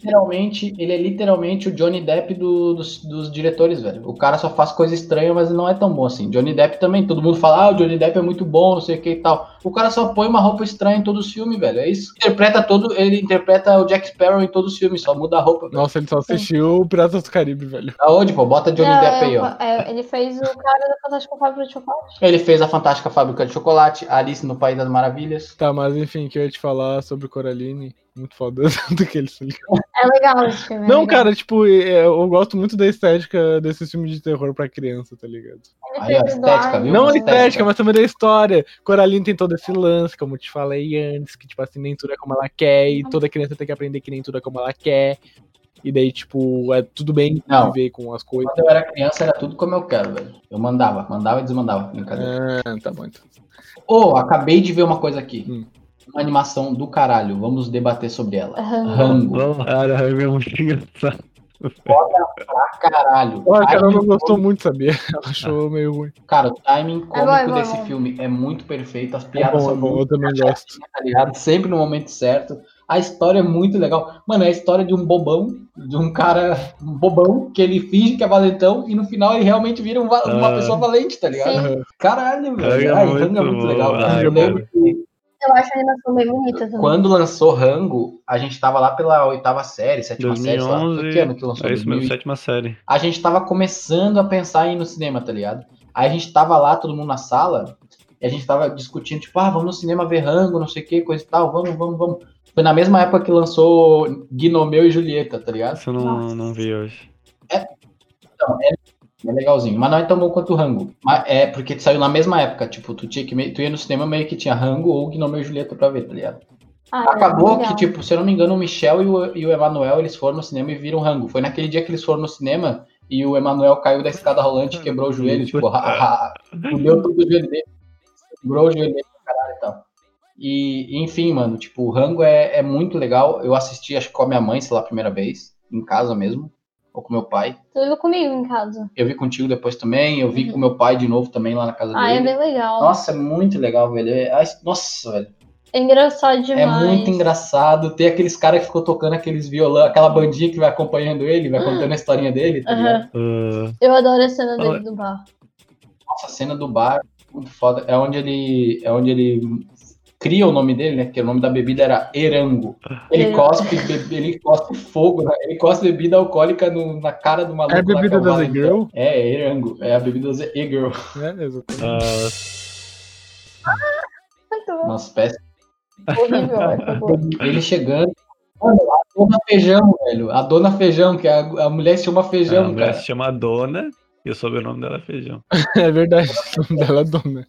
Speaker 4: literalmente, ele é literalmente o Johnny Depp do- dos, dos diretores, velho. O cara só faz coisa estranha, mas não é tão bom assim. Johnny Depp também, todo mundo fala, ah, o Johnny Depp é muito bom, não sei o que e tal. O cara só põe uma roupa estranha em todos os filmes, velho. É isso. Interpreta todo, ele interpreta o Jack Sparrow em todos os filmes, só muda a roupa. velho.
Speaker 3: Nossa, ele só assistiu Piratas do Caribe, velho.
Speaker 4: Aonde, pô? Bota Johnny
Speaker 5: Não,
Speaker 4: Depp
Speaker 5: é,
Speaker 4: aí, ó.
Speaker 5: é, ele fez o cara da Fantástica Fábrica de Chocolate.
Speaker 4: Ele fez a Fantástica Fábrica de Chocolate, Alice no País das Maravilhas.
Speaker 3: Tá, mas enfim, que eu ia te falar sobre Coraline. Muito foda do que ele se
Speaker 5: É legal esse filme. é
Speaker 3: Não,
Speaker 5: legal.
Speaker 3: cara, tipo, é, eu gosto muito da estética desses filmes de terror pra criança, tá ligado?
Speaker 4: Aí, ó,
Speaker 5: o
Speaker 4: estética, viu?
Speaker 3: Não a
Speaker 4: Estética.
Speaker 3: mas também da história. Coraline tem todo esse lance, como eu te falei antes, que, tipo assim, nem tudo é como ela quer, e toda criança tem que aprender que nem tudo é como ela quer. E daí, tipo, é tudo bem
Speaker 4: Não.
Speaker 3: viver com as coisas.
Speaker 4: Quando eu era criança, era tudo como eu quero, velho. Eu mandava, mandava e desmandava. Brincadeira.
Speaker 3: Ah, tá bom então.
Speaker 4: Ô, acabei de ver uma coisa aqui.
Speaker 3: Hum.
Speaker 4: Uma animação do caralho. Vamos debater sobre ela.
Speaker 5: Rango.
Speaker 4: Rango.
Speaker 2: Cara, é muito engraçado.
Speaker 4: Pra caralho.
Speaker 3: Ó, a Carol não gostou
Speaker 4: cômico-
Speaker 3: muito, sabia? Ela achou meio ruim.
Speaker 4: Cara, o timing cômico
Speaker 5: bom, é bom,
Speaker 4: desse
Speaker 5: é bom.
Speaker 4: filme é muito perfeito. As
Speaker 3: É
Speaker 4: piadas
Speaker 3: bom, é
Speaker 4: são
Speaker 3: bom, eu
Speaker 4: muito
Speaker 3: também gosto.
Speaker 4: tá? Sempre no momento certo. A história é muito legal. Mano, é a história de um bobão, de um cara um bobão, que ele finge que é valentão e no final ele realmente vira um uma
Speaker 2: Ah.
Speaker 4: pessoa valente, tá ligado?
Speaker 5: Sim.
Speaker 4: Caralho,
Speaker 2: Rango
Speaker 4: velho.
Speaker 2: é
Speaker 4: Ai,
Speaker 2: muito
Speaker 4: Rango é muito legal,
Speaker 2: Ai.
Speaker 4: Eu
Speaker 2: cara.
Speaker 4: lembro que
Speaker 5: Eu acho a animação bem bonita também.
Speaker 4: quando lançou Rango, a gente tava lá pela oitava série, sétima série, sei lá. Foi
Speaker 2: 2011.
Speaker 4: que ano que lançou?
Speaker 2: É isso mesmo,
Speaker 4: 2000?
Speaker 2: sétima série.
Speaker 4: a gente tava começando a pensar em ir no cinema, tá ligado? Aí a gente tava lá, todo mundo na sala, e a gente tava discutindo, tipo, ah, vamos no cinema ver Rango, não sei o que, coisa e tal, vamos, vamos, vamos. Foi na mesma época que lançou Gnomeu e Julieta, tá ligado?
Speaker 2: Isso eu não, não vi hoje.
Speaker 4: Então, é, é legalzinho, mas não é tão bom quanto o Rango. Mas é porque saiu na mesma época, tipo, tu, tinha que, tu ia no cinema meio que tinha Rango ou Gnomeu e Julieta pra ver, tá ligado?
Speaker 5: Ah,
Speaker 4: Acabou
Speaker 5: legal.
Speaker 4: que, tipo, se eu não me engano, o Michel e o, e o Emanuel, eles foram no cinema e viram Rango. Foi naquele dia que eles foram no cinema e o Emanuel caiu da escada rolante e quebrou o joelho, tipo, fudeu todo o joelho dele. Quebrou o joelho dele pra caralho e tal. E, enfim, mano, tipo, o Rango é, é muito legal. Eu assisti, acho que com a minha mãe, sei lá, a primeira vez, em casa mesmo. Ou com meu pai.
Speaker 5: Tu viu comigo em casa.
Speaker 4: Eu vi contigo depois também, eu vi com meu pai de novo também lá na casa
Speaker 5: Ah, é
Speaker 4: dele.
Speaker 5: bem legal.
Speaker 4: Nossa, é muito legal, velho. É- Nossa, velho.
Speaker 5: É engraçado demais.
Speaker 4: É muito engraçado. Tem aqueles caras que ficam tocando aqueles violão, aquela bandinha que vai acompanhando ele, vai contando a historinha dele, tá?
Speaker 5: Aham. Eu adoro a cena dele do bar.
Speaker 4: Nossa, a cena do bar, muito foda. É onde ele. É onde ele cria o nome dele, né? Porque o nome da bebida era Erango. Ele
Speaker 5: Erango.
Speaker 4: cospe, be- ele cospe fogo, né? ele cospe bebida alcoólica no- na cara do maluco.
Speaker 3: É a bebida
Speaker 4: que o
Speaker 3: das
Speaker 4: Valentão.
Speaker 3: E-Girl?
Speaker 4: É, é Erango. É a bebida das E-Girl.
Speaker 3: É, exatamente.
Speaker 4: Nossa, péssimo.
Speaker 5: Horrível.
Speaker 4: Ele chegando. Mano, a dona Feijão, velho. A dona Feijão, que a, a mulher se chama
Speaker 2: a
Speaker 4: Feijão,
Speaker 2: mulher
Speaker 4: cara.
Speaker 2: se chama Dona e o sobrenome dela é Feijão.
Speaker 3: É verdade, o nome dela é dona.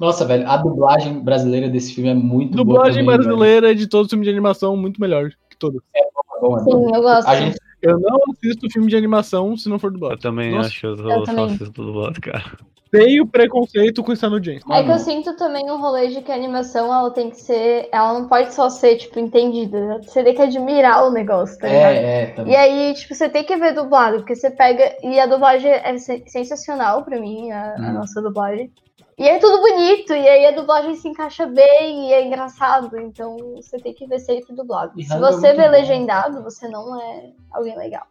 Speaker 4: Nossa, velho, a dublagem brasileira desse filme é muito boa.
Speaker 3: Dublagem brasileira de todo filme de animação muito melhor que todos.
Speaker 4: velho. Bom,
Speaker 5: Sim, eu gosto.
Speaker 4: A gente,
Speaker 3: Eu não assisto filme de animação se não for dublado.
Speaker 2: Eu também
Speaker 3: Nossa,
Speaker 2: acho que eu,
Speaker 5: eu
Speaker 2: só
Speaker 5: também.
Speaker 2: assisto do lado, cara.
Speaker 3: Tenho preconceito com Stan James.
Speaker 5: É que eu sinto também um rolê de que a animação ela tem que ser. Ela não pode só ser, tipo, entendida. Você tem que admirar o negócio, tá ligado?
Speaker 4: é, é, também.
Speaker 5: E aí, tipo, você tem que ver dublado, porque você pega. E a dublagem é sen- sensacional pra mim, a, a
Speaker 4: Hum.
Speaker 5: nossa dublagem. E é tudo bonito, e aí a dublagem se encaixa bem e é engraçado. Então você tem que ver sempre dublado.
Speaker 4: E
Speaker 5: Se
Speaker 4: Rango é
Speaker 5: você
Speaker 4: muito
Speaker 5: vê
Speaker 4: bom.
Speaker 5: legendado, você não é alguém legal.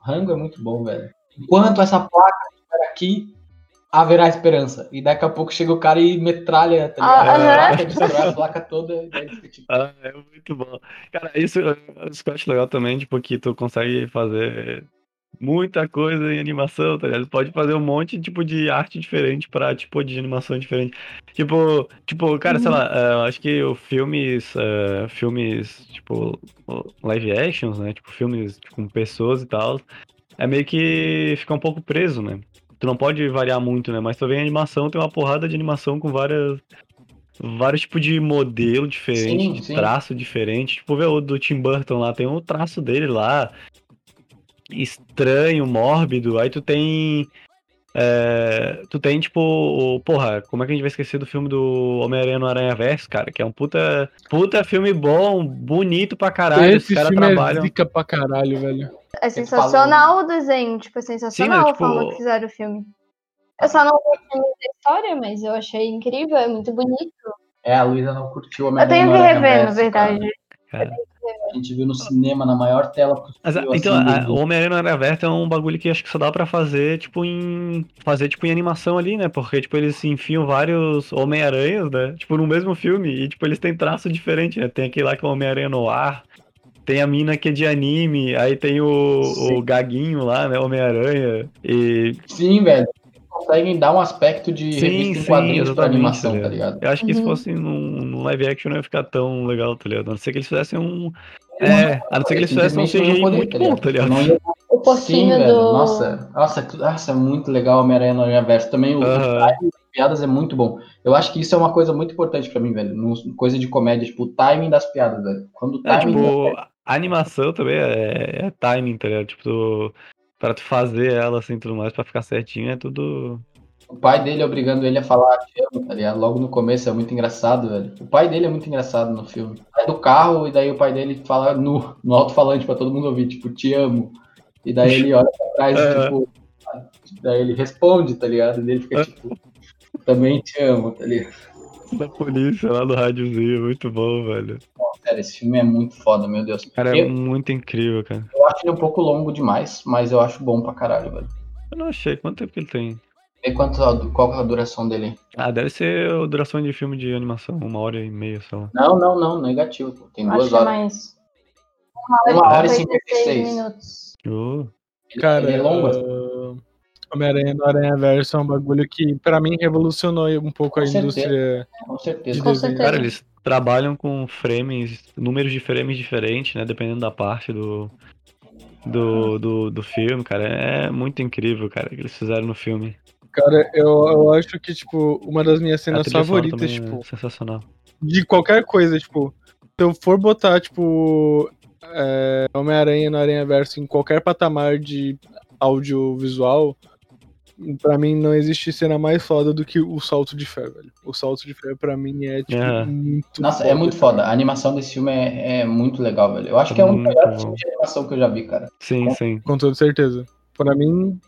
Speaker 4: Rango é muito bom, velho. Enquanto essa placa estiver aqui, haverá esperança. E daqui a pouco chega o cara e metralha, tá ligado?
Speaker 5: Ah,
Speaker 4: placa, destrói a placa toda. E daí tipo,
Speaker 2: Ah, é muito bom. Cara, isso, isso que eu acho legal também, tipo, que tu consegue fazer muita coisa em animação, tá ligado? Pode fazer um monte, tipo, de arte diferente pra, tipo, de animação diferente. Tipo, tipo, cara, sei lá, eu acho que o filmes, eh, filmes, tipo, live actions, né? Tipo, filmes tipo, com pessoas e tal, é meio que fica um pouco preso, né? Tu não pode variar muito, né? Mas tu vê em animação, tem uma porrada de animação com várias vários tipos de modelo diferente,
Speaker 4: Sim,
Speaker 2: de
Speaker 4: sim.
Speaker 2: traço diferente. Tipo, vê o do Tim Burton lá, tem um traço dele lá, estranho, mórbido. Aí tu tem. é, tu tem, tipo, o- porra, como é que a gente vai esquecer do filme do Homem-Aranha no Aranha Verso, cara? Que é um puta, puta filme bom, bonito pra caralho.
Speaker 3: Esse
Speaker 2: Os caras
Speaker 3: filme
Speaker 2: trabalham.
Speaker 3: é zica pra caralho, velho.
Speaker 5: É sensacional o desenho, tipo, é sensacional
Speaker 2: mas,
Speaker 5: a forma
Speaker 2: tipo-
Speaker 5: que fizeram o filme. Eu só não gostei muito da história, mas eu achei incrível, é muito bonito.
Speaker 4: É, a Luísa não curtiu o
Speaker 5: Eu
Speaker 4: Homem-Aranha
Speaker 5: tenho
Speaker 4: no
Speaker 5: que rever, na verdade.
Speaker 4: cara.
Speaker 2: Cara.
Speaker 4: A gente viu no cinema, na maior tela possível.
Speaker 2: então,
Speaker 4: assim,
Speaker 2: a- o Homem-Aranha Aranha Verso é um bagulho que acho que só dá pra fazer, tipo, em. Fazer, tipo, em animação ali, né? Porque, tipo, eles enfiam vários Homem-Aranhas, né? Tipo, no mesmo filme. E, tipo, eles têm traço diferente, né? Tem aquele lá que é o Homem-Aranha no ar. Tem a mina que é de anime. Aí tem o,
Speaker 4: Sim.
Speaker 2: o Gaguinho lá, né? Homem-Aranha. E.
Speaker 4: Sim, velho. Eles conseguem dar um aspecto de
Speaker 2: Sim,
Speaker 4: revista em
Speaker 2: sim,
Speaker 4: quadrinhos pra animação,
Speaker 2: tá
Speaker 4: tá ligado?
Speaker 2: Eu acho que se
Speaker 5: Uhum.
Speaker 2: fosse num, num live action não ia ficar tão legal, tá ligado? A não ser que eles fizessem um. É, a não ser que eles fizessem um CGI
Speaker 4: poder,
Speaker 2: muito
Speaker 4: tá
Speaker 2: bom, tá ligado?
Speaker 4: Não ia-
Speaker 5: O
Speaker 4: Sim,
Speaker 5: porquinho
Speaker 4: velho.
Speaker 5: do.
Speaker 4: Nossa, nossa, nossa, é muito legal Homem-Aranha no Aranha Verso. Também o, das piadas é muito bom. Eu acho que isso é uma coisa muito importante pra mim, velho. No- coisa de comédia, tipo, o timing das piadas, velho. Quando o
Speaker 2: É,
Speaker 4: timing.
Speaker 2: tipo, a animação também é, é timing, tá ligado? Tipo, tu, pra tu fazer ela assim tudo mais, pra ficar certinho, é tudo.
Speaker 4: O pai dele obrigando ele a falar te amo, tá ligado? Logo no começo é muito engraçado, velho. O pai dele é muito engraçado no filme. Sai do carro e daí o pai dele fala no, no alto-falante pra todo mundo ouvir, tipo, te amo. E daí ele olha pra trás,
Speaker 2: É.
Speaker 4: tipo. Daí ele responde, tá ligado? E ele fica tipo, também te amo, tá ligado?
Speaker 2: Da polícia lá no rádiozinho, muito bom, velho.
Speaker 4: Sério, esse filme é muito foda, meu Deus.
Speaker 2: Cara, é
Speaker 4: Eu,
Speaker 2: muito incrível, cara.
Speaker 4: eu acho ele um pouco longo demais, mas eu acho bom pra caralho, velho.
Speaker 2: Eu não achei, quanto tempo que ele tem?
Speaker 4: Vê quanto, qual é a duração dele.
Speaker 2: Ah, deve ser a duração de filme de animação, uma hora e meia, lá.
Speaker 4: Não, não, não, negativo. Tem duas
Speaker 5: é
Speaker 4: horas.
Speaker 5: mais.
Speaker 4: Uma hora e
Speaker 5: 56
Speaker 4: 56.
Speaker 5: minutos.
Speaker 2: Oh,
Speaker 4: Ele-
Speaker 3: Cara,
Speaker 4: ele é longo. assim.
Speaker 3: uh, Homem-Aranha no Aranha Verso é um bagulho que, pra mim, revolucionou um pouco a
Speaker 4: Com certeza.
Speaker 3: indústria
Speaker 4: Com certeza.
Speaker 3: de
Speaker 5: Com
Speaker 3: desenho.
Speaker 5: certeza.
Speaker 2: Cara, eles trabalham com frames, números de frames diferentes, né? Dependendo da parte do, do, do, do filme, cara. É muito incrível, cara, o que eles fizeram no filme.
Speaker 3: Cara, eu, eu acho que, tipo, uma das minhas
Speaker 2: A
Speaker 3: cenas favoritas,
Speaker 2: também
Speaker 3: tipo,
Speaker 2: é sensacional.
Speaker 3: de qualquer coisa, tipo, se eu for botar, tipo, é, Homem-Aranha no Aranha Verso em qualquer patamar de audiovisual, pra mim não existe cena mais foda do que o salto de fé, velho. O salto de fé pra mim é, tipo,
Speaker 2: É.
Speaker 3: muito
Speaker 4: Nossa, é muito foda. A animação desse filme é, é muito legal, velho. Eu acho que é um dos
Speaker 2: Muito
Speaker 4: melhores
Speaker 2: bom.
Speaker 4: filmes de animação que eu já vi, cara.
Speaker 2: Sim, sim.
Speaker 3: Com toda certeza. Pra mim,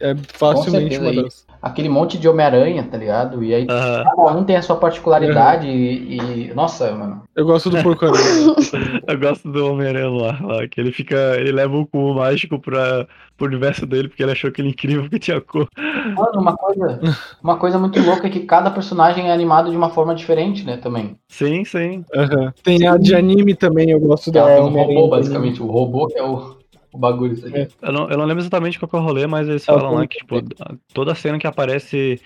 Speaker 3: é facilmente uma das.
Speaker 4: Aquele monte de Homem-Aranha, tá ligado? E aí
Speaker 2: Aham.
Speaker 4: cada um tem a sua particularidade e, e- Nossa, mano.
Speaker 3: Eu gosto do porco
Speaker 2: Eu gosto do Homem-Aranha lá, lá, que ele fica. Ele leva o cubo mágico pra, pro universo dele, porque ele achou aquele incrível que tinha cor.
Speaker 4: Mano, uma coisa, uma coisa muito louca é que cada personagem é animado de uma forma diferente, né, também.
Speaker 2: Sim, sim.
Speaker 3: Aham. Tem a de anime também, eu gosto da
Speaker 4: Ela tem um
Speaker 3: Homem-Aranha
Speaker 4: robô, basicamente. O robô que é o, o bagulho isso aqui.
Speaker 2: Eu não, eu não lembro exatamente qual que é o rolê, mas eles
Speaker 3: É
Speaker 2: falam lá que, tipo, toda cena que aparece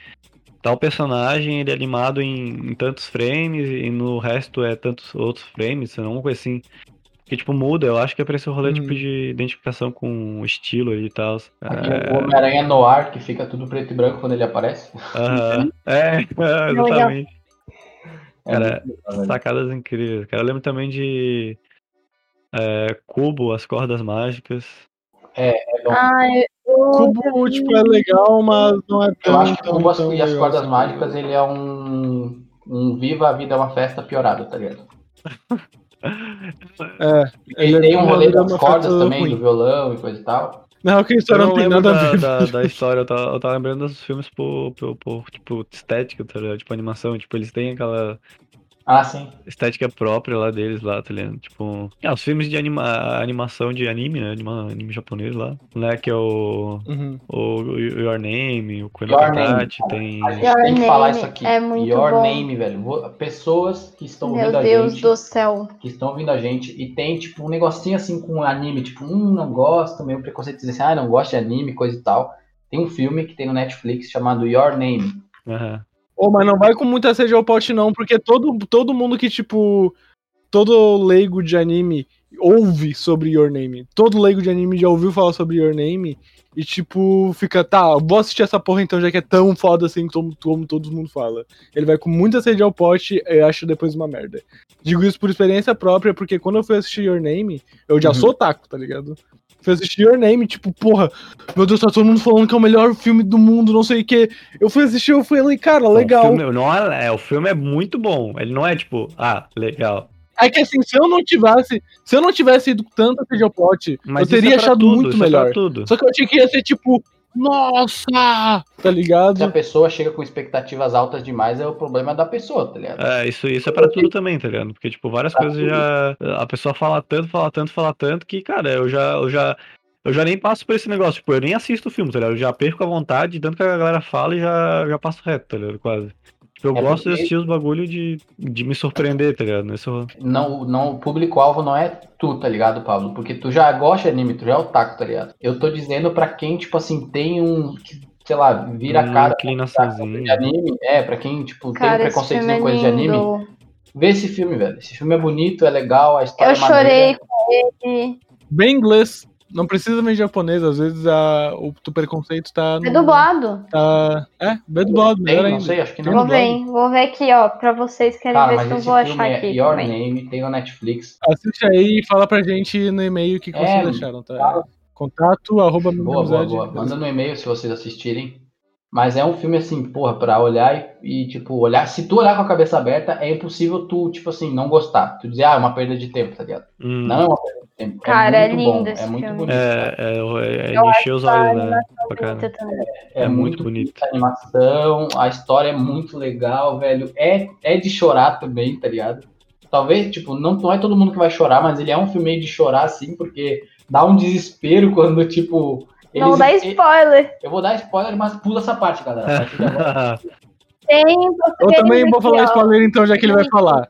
Speaker 2: tal personagem, ele é animado em, em tantos frames e no resto é tantos outros frames, sei lá, uma coisa assim. Que, tipo, muda, eu acho que é pra esse rolê, tipo,
Speaker 3: Uhum.
Speaker 2: de identificação com o estilo e tal.
Speaker 4: Aqui
Speaker 2: É,
Speaker 4: o Homem-Aranha Noir, que fica tudo preto e branco quando ele aparece.
Speaker 2: aham. é, é, exatamente.
Speaker 4: É
Speaker 2: Cara, sacadas incríveis. Cara, eu lembro também de é, Cubo, as cordas mágicas.
Speaker 4: É bom.
Speaker 5: Ah, eu.
Speaker 3: Cubo, tipo, é legal, mas não é tão,
Speaker 4: Eu acho que Cubo
Speaker 3: tão
Speaker 4: e as Cordas
Speaker 3: assim.
Speaker 4: Mágicas, ele é um, um Viva a Vida é uma Festa piorado, tá ligado?
Speaker 3: É,
Speaker 4: Ele
Speaker 3: é
Speaker 4: tem um
Speaker 3: uma
Speaker 4: rolê das cordas também,
Speaker 3: ruim.
Speaker 4: do violão e coisa e tal.
Speaker 3: Não, que isso
Speaker 2: Eu
Speaker 3: não,
Speaker 2: não
Speaker 3: tem
Speaker 2: lembro
Speaker 3: nada
Speaker 2: da,
Speaker 3: a ver.
Speaker 2: da, da história, eu tava, eu tava lembrando dos filmes por, por, por, tipo, estética, tá ligado? Tipo, animação, tipo, eles têm aquela
Speaker 4: Ah, sim.
Speaker 2: estética própria lá deles lá, tá ligado? Tipo, ah, os filmes de anima, animação de anime, né? Anima, anime japonês lá, né? Que é o,
Speaker 3: Uhum.
Speaker 2: o Your Name, o
Speaker 4: Name,
Speaker 2: Katachi, tem...
Speaker 4: A gente
Speaker 5: Your
Speaker 4: tem que falar isso aqui.
Speaker 5: é muito
Speaker 4: Your
Speaker 5: bom.
Speaker 4: Name, velho. Pessoas que estão
Speaker 5: Meu
Speaker 4: ouvindo a
Speaker 5: Deus
Speaker 4: gente,
Speaker 5: do céu.
Speaker 4: que estão ouvindo a gente e tem, tipo, um negocinho assim com anime, tipo, hum, não gosto, meio preconceito, dizer assim, ah, não gosto de anime, coisa e tal. Tem um filme que tem no Netflix chamado Your Name.
Speaker 2: Aham.
Speaker 3: Ô, mas não vai com muita sede ao pote, não, porque todo, todo mundo que, tipo. Todo leigo de anime ouve sobre Your Name. Todo leigo de anime já ouviu falar sobre Your Name. E, tipo, fica, tá, vou assistir essa porra então, já que é tão foda assim como, como todo mundo fala. Ele vai com muita sede ao pote e acha depois uma merda. Digo isso por experiência própria, porque quando eu fui assistir Your Name, eu já
Speaker 4: Uhum.
Speaker 3: sou taco, tá ligado? Fui assistir Your Name, tipo, porra, meu Deus, tá todo mundo falando que é o melhor filme do mundo, não sei o quê. Eu fui assistir, eu falei, cara, legal.
Speaker 2: O filme, não é, é, o filme é muito bom. Ele não é tipo, ah, legal.
Speaker 3: É que assim, se eu não tivesse, se eu não tivesse ido sede ao pote,
Speaker 2: Mas
Speaker 3: eu
Speaker 2: isso
Speaker 3: teria
Speaker 2: é
Speaker 3: achado
Speaker 2: tudo,
Speaker 3: muito
Speaker 2: é
Speaker 3: melhor.
Speaker 2: tudo.
Speaker 3: Só que eu achei que ia ser tipo, nossa, tá
Speaker 4: Se a
Speaker 3: ligado?
Speaker 4: pessoa chega com expectativas altas demais, é o problema da pessoa, tá ligado?
Speaker 2: É, isso, isso é pra tudo também, tá ligado? Porque, tipo, várias
Speaker 4: Pra
Speaker 2: coisas já. A pessoa fala tanto, fala tanto, fala tanto que, cara, eu já. Eu já eu já nem passo por esse negócio, tipo, eu nem assisto o filme, tá ligado? Eu já perco a vontade, tanto que a galera fala e já, já passo reto, tá ligado? Quase. Eu
Speaker 4: É
Speaker 2: gosto de assistir os bagulho de, de me surpreender, tá ligado? Nesse...
Speaker 4: Não, não, o público-alvo não é tu, tá ligado, Pablo? Porque tu já gosta de anime, tu já é otaku, tá ligado? Eu tô dizendo pra quem, tipo assim, tem um. Sei lá, vira a cara de anime. É, pra quem, tipo, tem
Speaker 5: Cara, esse
Speaker 4: preconceito com
Speaker 5: é
Speaker 4: coisa de anime. Vê esse filme, velho. Esse filme é bonito, é legal, a história
Speaker 5: Eu
Speaker 4: é maneira.
Speaker 5: chorei com ele.
Speaker 3: Bem inglês. Não precisa ver em japonês, às vezes a, o teu preconceito tá.
Speaker 5: É
Speaker 3: no-
Speaker 5: dublado.
Speaker 3: Tá, é, bem dublado, melhor
Speaker 4: não
Speaker 3: ainda.
Speaker 4: sei, acho que não.
Speaker 5: Vou ver, vou ver aqui, ó, pra vocês querem
Speaker 4: Cara,
Speaker 5: ver se eu vou
Speaker 4: filme
Speaker 5: achar
Speaker 4: é
Speaker 5: aqui
Speaker 4: Your
Speaker 5: também.
Speaker 4: Name, tem no Netflix.
Speaker 3: Assiste aí e fala pra gente no e-mail o que, que
Speaker 4: É,
Speaker 3: vocês acharam, tá?
Speaker 4: fala.
Speaker 3: Contato, arroba
Speaker 4: Boa, boa, boa. Manda no e-mail se vocês assistirem. Mas é um filme assim, porra, pra olhar e, e, tipo, olhar. Se tu olhar com a cabeça aberta, é impossível tu, tipo assim, não gostar. Tu dizer, ah, é uma perda de tempo, tá ligado?
Speaker 2: Hum,
Speaker 4: Não é uma perda de tempo.
Speaker 5: Cara, é
Speaker 4: muito
Speaker 5: lindo
Speaker 4: bom,
Speaker 5: esse
Speaker 4: é muito
Speaker 5: filme.
Speaker 4: bonito. cara.
Speaker 2: é, é, é,
Speaker 5: Eu
Speaker 2: encher os olhos, né? É muito bonito.
Speaker 4: a animação, a história é muito legal, velho. É, é de chorar também, tá ligado? Talvez, tipo, não, não é todo mundo que vai chorar, mas ele é um filme meio de chorar, assim, porque dá um desespero quando, tipo.
Speaker 5: Não
Speaker 4: eles-
Speaker 5: dá
Speaker 4: e-
Speaker 5: spoiler.
Speaker 4: Eu vou dar spoiler, mas pula essa parte, galera.
Speaker 5: Tem
Speaker 3: Eu também vou falar
Speaker 5: ó.
Speaker 3: spoiler então, já que ele vai falar.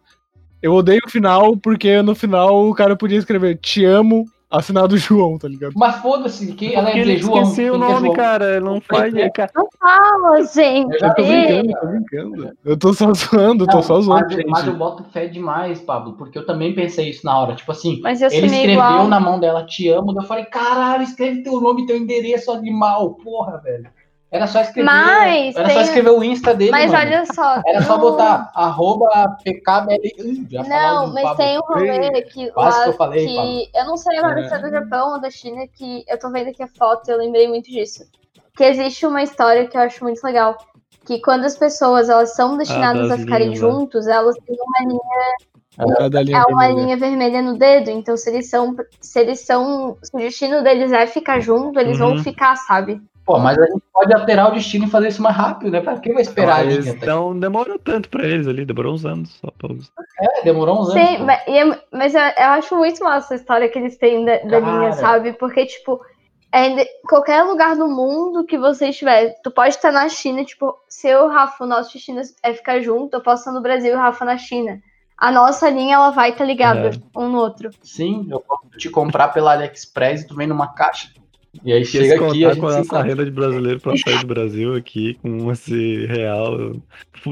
Speaker 3: Eu odeio o final, porque no final o cara podia escrever Te amo, assinado João, tá ligado?
Speaker 4: Mas foda-se, que ela
Speaker 2: Porque
Speaker 4: é
Speaker 2: ele
Speaker 4: de João.
Speaker 2: esqueceu o
Speaker 4: quem é
Speaker 2: nome,
Speaker 4: João?
Speaker 2: cara. Não faz.
Speaker 4: é.
Speaker 2: cara.
Speaker 5: Não fala, gente.
Speaker 4: Eu
Speaker 3: tô brincando, eu tô brincando. Eu tô só zoando, eu tô
Speaker 4: Não,
Speaker 3: só zoando,
Speaker 4: mas, eu- mas eu boto fé demais, Pablo, porque eu também pensei isso na hora. Tipo assim,
Speaker 5: Mas eu
Speaker 4: ele escreveu
Speaker 5: igual.
Speaker 4: na mão dela, te amo, eu falei, caralho, escreve teu nome, teu endereço, animal, porra, velho. Era só escrever.
Speaker 5: Mas
Speaker 4: era
Speaker 5: tem-
Speaker 4: só escrever o Insta dele,
Speaker 5: Mas
Speaker 4: mano.
Speaker 5: olha só.
Speaker 4: Era só botar arroba pkbl. Já
Speaker 5: Não, mas
Speaker 4: Pablo.
Speaker 5: tem um rolê que
Speaker 4: Quase
Speaker 5: lá
Speaker 4: que eu falei,
Speaker 5: que
Speaker 4: Pablo.
Speaker 5: eu não sei agora se é do Japão ou da China, que eu tô vendo aqui a foto e eu lembrei muito disso. que existe uma história que eu acho muito legal. Que quando as pessoas elas são destinadas
Speaker 2: das
Speaker 5: a ficarem
Speaker 2: linhas,
Speaker 5: juntos, elas têm uma linha
Speaker 3: Cada linha
Speaker 5: é uma
Speaker 3: vermelha.
Speaker 5: linha vermelha no dedo, então se eles são, se eles são, se o destino deles é ficar junto, eles
Speaker 2: Uhum.
Speaker 5: vão ficar, sabe?
Speaker 4: Pô, mas a gente pode alterar o destino e fazer isso mais rápido, né? Pra quem vai esperar a
Speaker 2: Mas
Speaker 4: linha?
Speaker 2: não demorou tanto pra eles ali, demorou uns anos só pra os-
Speaker 4: É, demorou uns anos.
Speaker 5: Sim, mas, é- mas eu, eu acho muito massa a história que eles têm da, da linha, sabe? Porque, tipo, é qualquer lugar do mundo que você estiver, tu pode estar na China, tipo, se eu e o Rafa, o nosso destino é ficar junto, eu posso estar no Brasil e o Rafa na China. A nossa linha, ela vai estar ligada um no outro.
Speaker 4: Sim, eu posso te comprar pela AliExpress e tu vem numa caixa. E aí chega aqui e a
Speaker 2: contar
Speaker 4: gente
Speaker 2: com a nossa
Speaker 4: encontra.
Speaker 2: renda de brasileiro pra sair do Brasil aqui, com esse real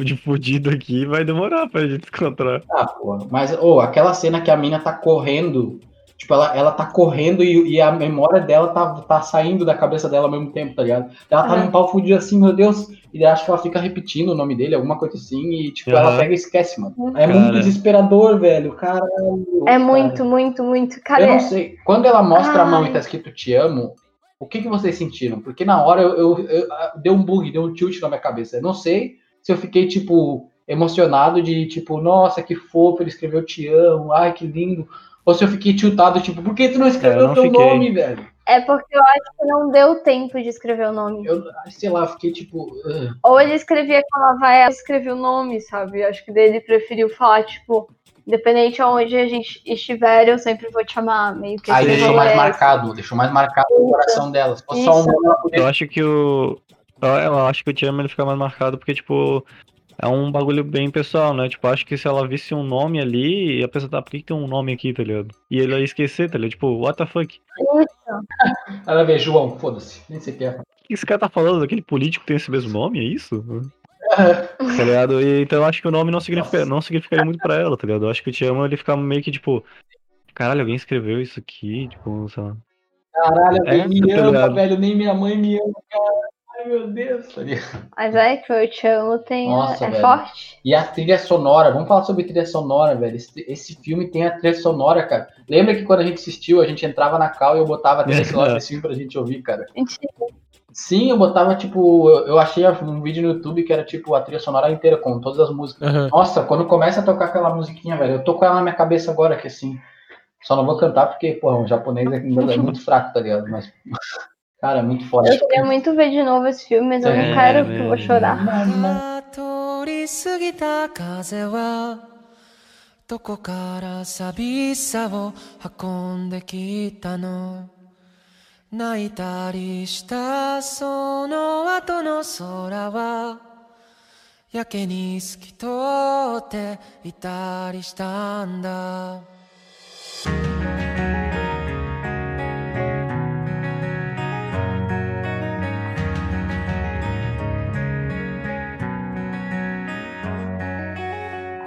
Speaker 2: de fudido aqui, vai demorar pra gente se encontrar.
Speaker 4: Ah, porra. Mas, ô, aquela cena que a mina tá correndo, tipo, ela, ela tá correndo e, e a memória dela tá, tá saindo da cabeça dela ao mesmo tempo, tá ligado? Ela tá
Speaker 5: Uhum.
Speaker 4: num pau fudido assim, meu Deus, e acho que ela fica repetindo o nome dele, alguma coisa assim, e, tipo, ela
Speaker 2: Aham.
Speaker 4: pega e esquece, mano. É
Speaker 2: Cara.
Speaker 4: muito desesperador, velho, caralho.
Speaker 5: É
Speaker 4: cara.
Speaker 5: muito, muito, muito. Cara,
Speaker 4: Eu não sei. Quando ela mostra a mão
Speaker 5: Ai.
Speaker 4: e tá escrito te amo, o que, que vocês sentiram? Porque na hora eu, eu, eu- deu um bug, deu um tilt na minha cabeça. Eu não sei se eu fiquei, tipo, emocionado de, tipo, nossa, que fofo, ele escreveu te amo, ai, que lindo. Ou se eu fiquei tiltado, tipo, por que tu não escreveu
Speaker 2: Eu não
Speaker 4: teu
Speaker 2: fiquei.
Speaker 4: nome, velho?
Speaker 5: é porque eu acho que não deu tempo de escrever o nome.
Speaker 4: Eu, sei lá, eu fiquei, tipo... "Ugh".
Speaker 5: Ou ele escrevia com a vai escrevia o nome, sabe? Eu acho que dele preferiu falar, tipo, independente aonde a gente estiver, eu sempre vou te amar, meio que
Speaker 4: Aí
Speaker 5: esse
Speaker 4: deixou mais
Speaker 5: assim.
Speaker 4: marcado, deixou mais marcado no coração dela. Só um
Speaker 5: Isso.
Speaker 2: Eu acho que o. Eu acho que o Te Amo ele fica mais marcado porque, tipo, é um bagulho bem pessoal, né? Tipo, acho que se ela visse um nome ali, a pessoa tá, por que, que tem um nome aqui, tá ligado? E ele ia esquecer, tá ligado? Tipo, what the fuck?
Speaker 4: Ela vê, João, foda-se, nem sei o que é.
Speaker 2: O que esse cara tá falando? Daquele político tem esse mesmo nome? É isso? tá ligado? E, então eu acho que o nome não, significa, não significaria muito pra ela, tá ligado? Eu acho que o Te Amo ele fica meio que, tipo, caralho, alguém escreveu isso aqui, tipo, sei lá.
Speaker 4: Caralho,
Speaker 2: É,
Speaker 4: alguém me
Speaker 2: tá
Speaker 4: ama,
Speaker 2: ligado?
Speaker 4: velho, nem minha mãe me ama, cara. Ai, meu Deus, tá ligado?
Speaker 5: Mas é que eu te amo tem
Speaker 4: Nossa,
Speaker 5: é
Speaker 4: velho.
Speaker 5: forte.
Speaker 4: E a trilha sonora, vamos falar sobre trilha sonora, velho. Esse, esse filme tem a trilha sonora, cara. Lembra que quando a gente assistiu, a gente entrava na cal e eu botava a trilha sonora desse filme pra gente ouvir, cara?
Speaker 5: Mentira.
Speaker 4: Sim, eu botava, tipo, eu, eu achei um vídeo no YouTube que era, tipo, a trilha sonora inteira, com todas as músicas.
Speaker 3: Aham.
Speaker 4: Nossa, quando começa a tocar aquela musiquinha, velho, eu tô com ela na minha cabeça agora, que assim, só não vou cantar porque, pô, o japonês é é muito fraco, tá ligado? Mas, cara, é muito foda.
Speaker 5: Eu queria muito ver de novo esse filme, mas eu
Speaker 2: É,
Speaker 5: não quero,
Speaker 2: né?
Speaker 5: porque eu vou chorar.
Speaker 14: 通り過ぎた風はどこから寂しさを運んできたの 泣いたりしたその後の空はやけに透き通っていたりしたんだ。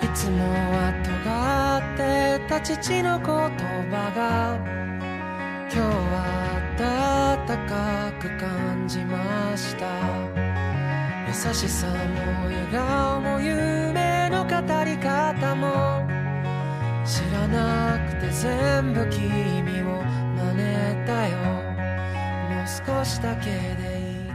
Speaker 14: いつもは尖ってた父の言葉が今日は暖かく感じました優しさも笑顔も夢の語り方も知らなくて全部君を真似たよもう少しだけでいい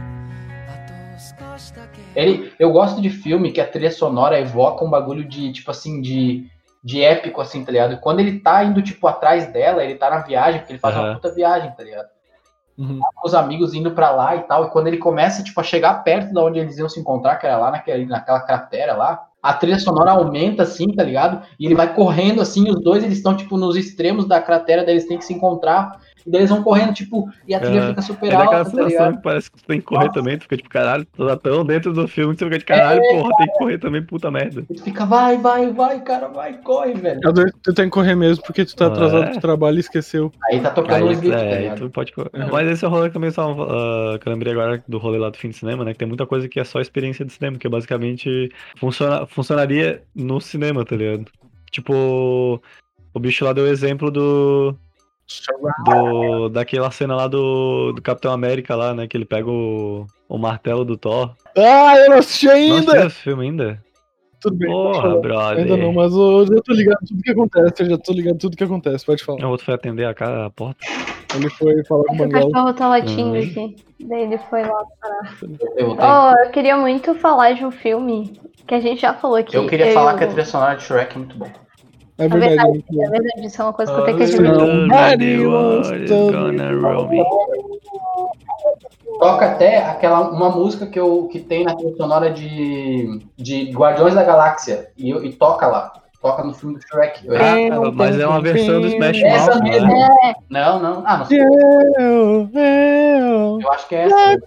Speaker 14: あと少しだけ
Speaker 4: Ele, eu gosto de filme que a trilha sonora evoca um bagulho de, tipo assim, de, de épico, assim, tá ligado? Quando ele tá indo, tipo, atrás dela, ele tá na viagem, porque ele faz uma
Speaker 2: Aham.
Speaker 4: puta viagem, tá ligado?
Speaker 3: Uhum.
Speaker 4: Tá com os amigos indo pra lá e tal, e quando ele começa, tipo, a chegar perto da onde eles iam se encontrar, que era lá naquele, naquela cratera lá, a trilha sonora aumenta, assim, tá ligado? E ele vai correndo, assim, os dois, eles estão, tipo, nos extremos da cratera, daí eles têm que se encontrar, e daí eles vão correndo, tipo, e a trilha
Speaker 2: É,
Speaker 4: fica super
Speaker 2: É daquela
Speaker 4: alta, tá
Speaker 2: sensação
Speaker 4: ligado?
Speaker 2: que parece que tu tem que correr também, tu fica tipo, caralho, tu tá tão dentro do filme que tu fica de caralho,
Speaker 4: É,
Speaker 2: porra, tem que correr também, puta merda.
Speaker 4: E tu fica, vai, vai, vai, cara, vai, corre, velho.
Speaker 3: É Tu tem que correr mesmo porque tu tá atrasado
Speaker 2: É.
Speaker 3: pro trabalho e esqueceu.
Speaker 4: Aí tá tocando
Speaker 2: Aí,
Speaker 4: um slip, tá
Speaker 2: é, tu pode correr.
Speaker 3: Uhum.
Speaker 2: Mas esse é o rolê que também só, ah, que eu lembrei agora do rolê lá do fim de cinema, né? Que tem muita coisa que é só experiência de cinema, que basicamente funciona, funcionaria no cinema, tá ligado? Tipo, o bicho lá deu o exemplo do. Do daquela cena lá do, do Capitão América lá, né? Que ele pega o, o martelo do Thor.
Speaker 3: Ah, eu não assisti
Speaker 2: Não
Speaker 3: ainda!
Speaker 2: assistiu esse filme ainda?
Speaker 3: Tudo bem.
Speaker 2: Porra, brother.
Speaker 3: Ainda não, mas eu já tô ligado tudo que acontece. Eu já tô ligado tudo que acontece. Pode falar.
Speaker 2: O outro foi atender a, cara, a porta.
Speaker 3: Ele foi falar com o
Speaker 5: O
Speaker 3: Banguela.
Speaker 5: cachorro tá latindo
Speaker 2: Uhum.
Speaker 5: aqui. Daí ele foi lá parar.
Speaker 4: Eu.
Speaker 5: Oh, eu queria muito falar de um filme que a gente já falou aqui.
Speaker 4: eu queria
Speaker 5: e
Speaker 4: falar
Speaker 5: o-
Speaker 4: que a trilha sonora de Shrek é muito boa.
Speaker 3: É
Speaker 5: É
Speaker 3: verdade.
Speaker 5: verdade, é verdade, isso é uma coisa que eu tenho que admitir.
Speaker 4: Toca até aquela uma música que, eu, que tem na trilha sonora de, de Guardiões da Galáxia. E, e toca lá. Toca no filme do Shrek.
Speaker 2: Ah, mas é uma versão do Smash
Speaker 4: Essa
Speaker 2: Mouth,
Speaker 4: mesmo.
Speaker 2: né?
Speaker 4: Não, não. Ah, não sei.
Speaker 3: Eu, eu,
Speaker 4: Eu acho que é essa.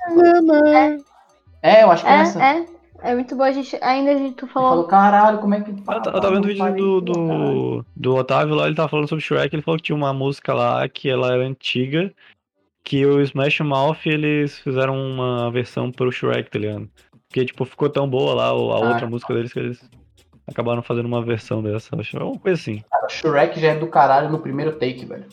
Speaker 4: É, eu acho que é, essa.
Speaker 5: É, é. Muito bom a gente. Ainda a gente tu
Speaker 4: Ele falou,
Speaker 5: falou.
Speaker 4: caralho, como é que.
Speaker 2: Eu, eu tava vendo o vídeo do, do, do Otávio lá, ele tava falando sobre Shrek, ele falou que tinha uma música lá que ela era antiga, que o Smash Mouth eles fizeram uma versão pro Shrek, tá ligado? Porque, tipo, ficou tão boa lá a
Speaker 4: Ah.
Speaker 2: outra música deles que eles acabaram fazendo uma versão dessa, acho uma coisa assim.
Speaker 4: Cara, o Shrek já é do caralho no primeiro take, velho.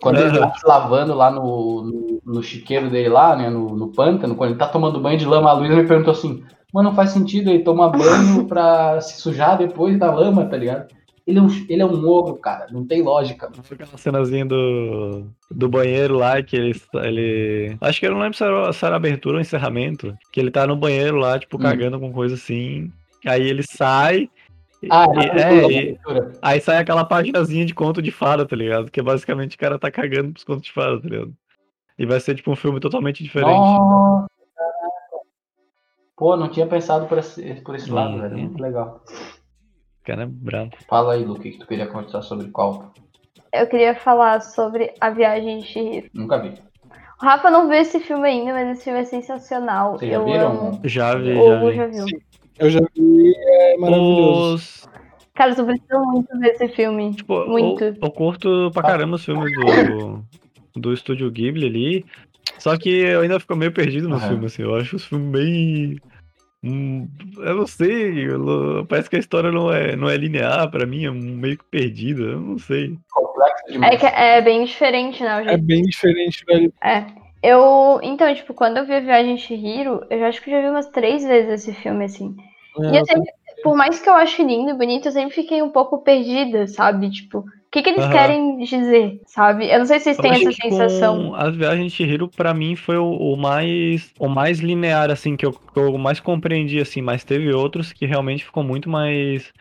Speaker 4: Quando ele tá se lavando lá no, no, no chiqueiro dele lá, né, no, no pântano, quando ele tá tomando banho de lama, a Luísa me perguntou assim, mano, não faz sentido ele tomar banho pra se sujar depois da lama, tá ligado? Ele é um, ele é um ogro, cara, não tem lógica.
Speaker 2: Aquela cenazinha do, do banheiro lá, que ele, ele. Acho que eu não lembro se era, se era abertura ou encerramento. Que ele tá no banheiro lá, tipo,
Speaker 4: Hum.
Speaker 2: cagando com coisa assim. Aí ele sai. e-
Speaker 4: Ah,
Speaker 2: e-
Speaker 4: é,
Speaker 2: é,
Speaker 4: é,
Speaker 2: e- aí sai aquela paginazinha de conto de fada, tá ligado? Que basicamente o cara tá cagando pros contos de fada, tá ligado? E vai ser tipo um filme totalmente diferente.
Speaker 4: Caraca. Pô, não tinha pensado por esse, por esse lado,
Speaker 2: Uhum.
Speaker 4: velho. Muito legal.
Speaker 2: O cara é brabo.
Speaker 4: Fala aí, Lu, o que que tu queria conversar sobre qual?
Speaker 5: Eu queria falar sobre a viagem de Chihiro.
Speaker 4: Nunca vi.
Speaker 5: O Rafa não viu esse filme ainda, mas esse filme é sensacional.
Speaker 4: Vocês já
Speaker 5: eu
Speaker 4: viram?
Speaker 5: amo.
Speaker 2: Já vi,
Speaker 5: O
Speaker 2: já vi.
Speaker 5: já viu.
Speaker 3: Eu já vi, é maravilhoso.
Speaker 2: Os-
Speaker 5: Cara, tu precisa muito ver esse filme.
Speaker 2: Tipo,
Speaker 5: muito.
Speaker 2: Eu, eu curto pra caramba os filmes do, do estúdio Ghibli ali. Só que eu ainda fico meio perdido no
Speaker 4: Aham.
Speaker 2: filme, assim. Eu acho os filmes bem. hum, eu não sei. eu não- parece que a história não é, não é linear pra mim, é meio que perdida. Eu não sei.
Speaker 4: Complexo
Speaker 5: É, que é bem diferente, né? o
Speaker 3: É bem diferente, velho.
Speaker 5: É. Eu. Então, tipo, quando eu vi a Viagem de Chihiro, eu já acho que eu já vi umas três vezes esse filme, assim. E eu sempre, por mais que eu ache lindo e bonito, eu sempre fiquei um pouco perdida, sabe? Tipo, o que, que eles
Speaker 2: Aham.
Speaker 5: querem dizer, sabe? Eu não sei se vocês
Speaker 2: Eu
Speaker 5: têm essa
Speaker 2: que
Speaker 5: sensação.
Speaker 2: As viagens de Chihiro, pra mim, foi o, o mais o mais linear, assim, que eu, que eu mais compreendi, assim, mas teve outros que realmente ficou muito mais.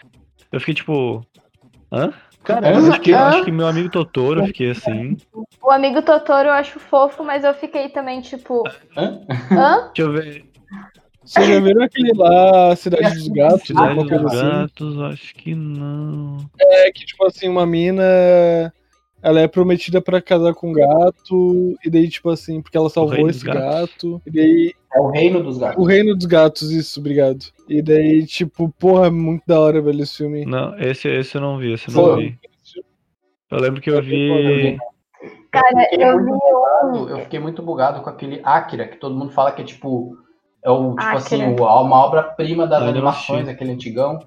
Speaker 2: Eu fiquei tipo. Hã? Cara, eu
Speaker 4: Hã?
Speaker 2: acho que meu amigo Totoro, eu fiquei assim.
Speaker 5: O amigo Totoro eu acho fofo, mas eu fiquei também, tipo.
Speaker 4: Hã?
Speaker 5: Hã?
Speaker 2: Deixa eu ver.
Speaker 3: Vocês já viram aquele lá, Cidade dos Gatos?
Speaker 2: Cidade dos
Speaker 3: assim?
Speaker 2: Gatos, acho que não.
Speaker 3: É que, tipo assim, uma mina. Ela é prometida pra casar com um gato, e daí, tipo assim, porque ela salvou esse gato, e daí.
Speaker 4: É o reino dos gatos.
Speaker 3: O Reino dos Gatos, isso, obrigado. E daí, tipo, porra, é muito da hora, velho, esse filme.
Speaker 2: Não, esse, esse eu não vi, esse eu
Speaker 4: Pô.
Speaker 2: não vi. Eu lembro que eu vi.
Speaker 5: Cara,
Speaker 4: fiquei
Speaker 5: eu
Speaker 4: muito
Speaker 5: vi
Speaker 4: bugado, eu fiquei muito bugado com aquele Akira, que todo mundo fala que é tipo. É o, tipo assim,
Speaker 5: Akira.
Speaker 4: o- uma obra-prima das
Speaker 2: Ah, eu
Speaker 4: animações,
Speaker 2: assisti.
Speaker 4: aquele antigão.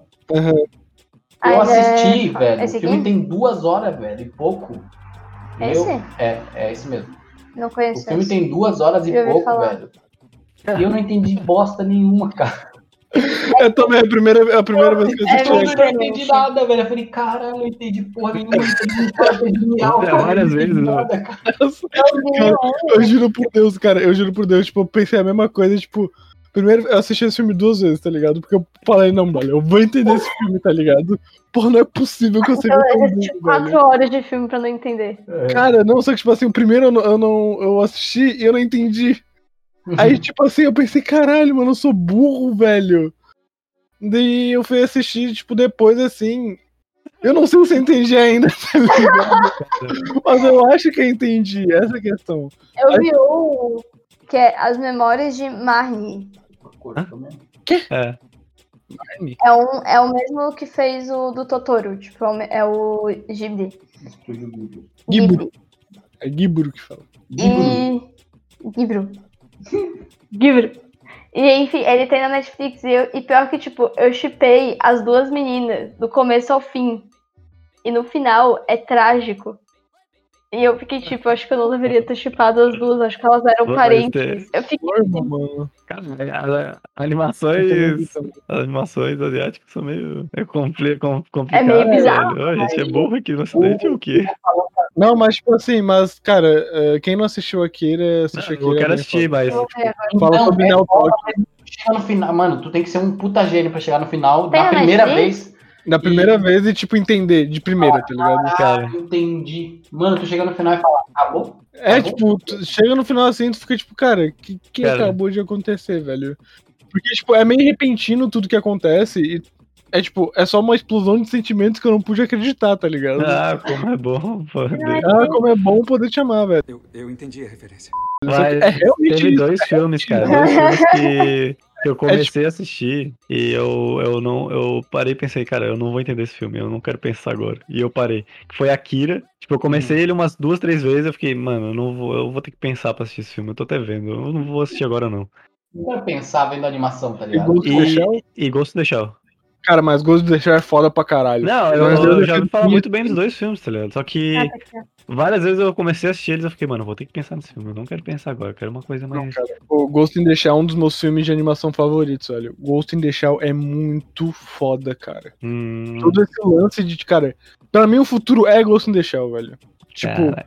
Speaker 5: Ah,
Speaker 4: Eu
Speaker 5: ele é-
Speaker 4: assisti, velho.
Speaker 5: esse
Speaker 4: O filme
Speaker 5: aqui?
Speaker 4: tem duas horas, velho, e pouco.
Speaker 5: Esse?
Speaker 4: Meu, é, é esse mesmo.
Speaker 5: Não
Speaker 4: O
Speaker 5: conheço.
Speaker 4: filme
Speaker 5: esse.
Speaker 4: tem duas horas e pouco,
Speaker 5: falar.
Speaker 4: velho. E eu não entendi bosta nenhuma, cara.
Speaker 3: Eu também, a primeira, a primeira vez que eu
Speaker 5: É
Speaker 3: assisti.
Speaker 4: Eu
Speaker 5: muito
Speaker 4: não entendi nada, velho. Eu falei, caralho, não entendi porra nenhuma. Não entendi nada, é genial,
Speaker 2: É,
Speaker 4: cara.
Speaker 2: várias
Speaker 4: não entendi
Speaker 2: vezes, né?
Speaker 4: nada, cara.
Speaker 5: Eu.
Speaker 3: Eu juro por Deus, cara, eu juro por Deus, tipo, eu pensei a mesma coisa, tipo, primeiro eu assisti esse filme duas vezes, tá ligado? Porque eu falei, não, velho, eu vou entender esse filme, tá ligado? Porra, não é possível que eu seja
Speaker 5: Eu
Speaker 3: tão
Speaker 5: assisti
Speaker 3: burro,
Speaker 5: quatro
Speaker 3: velho.
Speaker 5: horas de filme pra não entender.
Speaker 3: Cara, não, só que, tipo assim, o primeiro eu não, eu não. Eu assisti e eu não entendi. Aí, tipo assim, eu pensei, caralho, mano, eu sou burro, velho. Daí eu fui assistir, tipo, depois assim. Eu não sei se eu entendi ainda, tá ligado? Mas eu acho que eu entendi, essa questão.
Speaker 5: Eu vi um que é As Memórias de Marnie.
Speaker 2: É.
Speaker 5: É, um, é o mesmo que fez o do Totoro, tipo, é o, é o Ghibli.
Speaker 3: Gibro. É Gibro que fala.
Speaker 5: E. Gibro. Gibro. E enfim, ele tem na Netflix e, eu- e pior que, tipo, eu chipei as duas meninas, do começo ao fim. E no final é trágico. E eu fiquei tipo, acho que eu não deveria ter chipado as duas, acho que elas eram parentes.
Speaker 2: ter-
Speaker 5: Eu fiquei
Speaker 3: Forma, mano.
Speaker 2: Cara, animações. As animações asiáticas são meio. É compli com, complicado.
Speaker 5: meio bizarro,
Speaker 2: velho. A gente é burro aqui no ocidente ou o quê?
Speaker 3: Não, mas tipo assim, mas, cara, eh, quem não assistiu Akira, assistiu Akira.
Speaker 2: Eu quero
Speaker 3: é
Speaker 2: assistir,
Speaker 3: foda.
Speaker 2: mas.
Speaker 5: ver agora.
Speaker 3: Fala
Speaker 4: Não,
Speaker 3: sobre
Speaker 4: é. Chega no final, mano, tu tem que ser um puta gênio pra chegar no final
Speaker 5: Tem
Speaker 4: da
Speaker 5: na
Speaker 4: primeira vez.
Speaker 3: Da primeira vez e, tipo, entender de primeira, tá ligado?
Speaker 2: Cara.
Speaker 4: Ah, entendi. Mano, tu chega no final e fala, acabou?
Speaker 3: É,
Speaker 4: Acabou?
Speaker 3: tipo, tu chega no final assim, tu fica tipo, cara, o que, que
Speaker 2: Cara.
Speaker 3: acabou de acontecer, velho? Porque, tipo, é meio repentino tudo que acontece e é, tipo, é só uma explosão de sentimentos que eu não pude acreditar, tá ligado?
Speaker 2: Ah, como é bom poder.
Speaker 3: Ah, como é bom poder te amar, velho.
Speaker 15: Eu, eu entendi a referência.
Speaker 2: Mas
Speaker 3: é realmente
Speaker 2: teve dois
Speaker 3: é
Speaker 2: filmes, cara. Dois filmes que, que eu comecei
Speaker 3: tipo
Speaker 2: a assistir e eu, eu não. Eu parei e pensei, cara, eu não vou entender esse filme, eu não quero pensar agora. E eu parei. Que foi Akira. Tipo, eu comecei
Speaker 3: Uhum.
Speaker 2: ele umas duas, três vezes, eu fiquei, mano, eu não vou, eu vou ter que pensar pra assistir esse filme. Eu tô até vendo. Eu não vou assistir agora, não.
Speaker 4: Não quero pensar vendo a animação, tá
Speaker 3: E
Speaker 4: ligado?
Speaker 3: Ghost in the Shell?
Speaker 2: E, e Ghost in the Shell.
Speaker 3: Cara, mas Ghost in the Shell é foda pra caralho.
Speaker 2: Não, eu,
Speaker 3: Mas
Speaker 2: eu já ouvi
Speaker 3: defendo
Speaker 2: falar
Speaker 3: muito-
Speaker 2: bem dos dois filmes, tá ligado? Só que
Speaker 5: Ah, tá
Speaker 2: várias vezes eu comecei a assistir eles e eu fiquei, mano, eu vou ter que pensar nesse filme. Eu não quero pensar agora, eu quero uma coisa mais.
Speaker 3: O Ghost in the Shell é um dos meus filmes de animação favoritos, velho. Ghost in the Shell é muito foda, cara.
Speaker 2: Hum,
Speaker 3: Todo esse lance de, cara, pra mim o futuro é Ghost in the Shell, velho. Tipo,
Speaker 2: cara,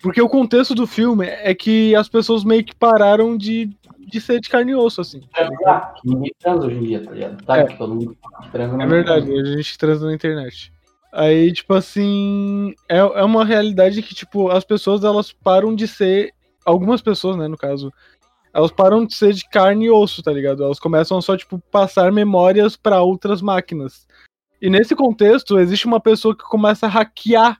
Speaker 3: porque o contexto do filme é que as pessoas meio que pararam de, de ser de carne e osso, assim.
Speaker 4: Transar, que ninguém transa hoje em dia, tá ligado? Sabe
Speaker 3: É.
Speaker 4: que todo mundo transa
Speaker 3: É
Speaker 4: mas
Speaker 3: verdade, a gente transa na internet. Aí, tipo assim, é, é uma realidade que, tipo, as pessoas, elas param de ser, algumas pessoas, né, no caso, elas param de ser de carne e osso, tá ligado? Elas começam só, tipo, passar memórias pra outras máquinas. E nesse contexto, existe uma pessoa que começa a hackear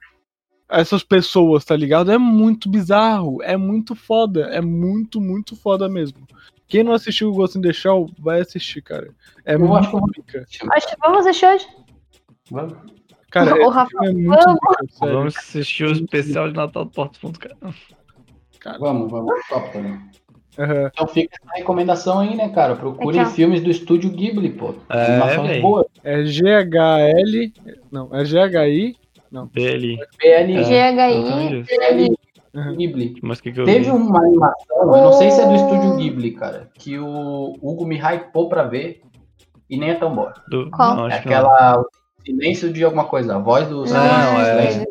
Speaker 3: essas pessoas, tá ligado? É muito bizarro, é muito foda, é muito, muito foda mesmo. Quem não assistiu o Ghost in the Shell, vai assistir, cara. É
Speaker 4: Eu
Speaker 3: muito pica.
Speaker 5: Acho que vamos assistir hoje.
Speaker 4: Vamos.
Speaker 3: Cara,
Speaker 5: Ô,
Speaker 3: esse
Speaker 5: Rafa,
Speaker 3: é muito
Speaker 5: vamos.
Speaker 3: sério.
Speaker 2: vamos assistir o especial de Natal do Porto Fundo, cara.
Speaker 4: Vamos, vamos. Top também.
Speaker 3: Aham.
Speaker 4: Então fica essa recomendação aí, né, cara? Procurem
Speaker 5: ó.
Speaker 4: filmes do estúdio Ghibli, pô.
Speaker 2: É,
Speaker 4: boas.
Speaker 3: É GHL. Não, é GHI.
Speaker 2: BL.
Speaker 4: PL,
Speaker 5: GHI.
Speaker 4: PL
Speaker 3: Uhum.
Speaker 4: Ghibli.
Speaker 2: Mas o que que eu
Speaker 4: Teve
Speaker 2: vi?
Speaker 4: uma animação, eu não sei se é do estúdio Ghibli, cara, que o Hugo me hypou pra ver e nem é tão boa.
Speaker 2: Do...
Speaker 5: Qual?
Speaker 2: Não,
Speaker 4: É
Speaker 2: não.
Speaker 4: aquela silêncio de alguma coisa, a voz do silêncio.
Speaker 2: Não, é-
Speaker 4: silêncio.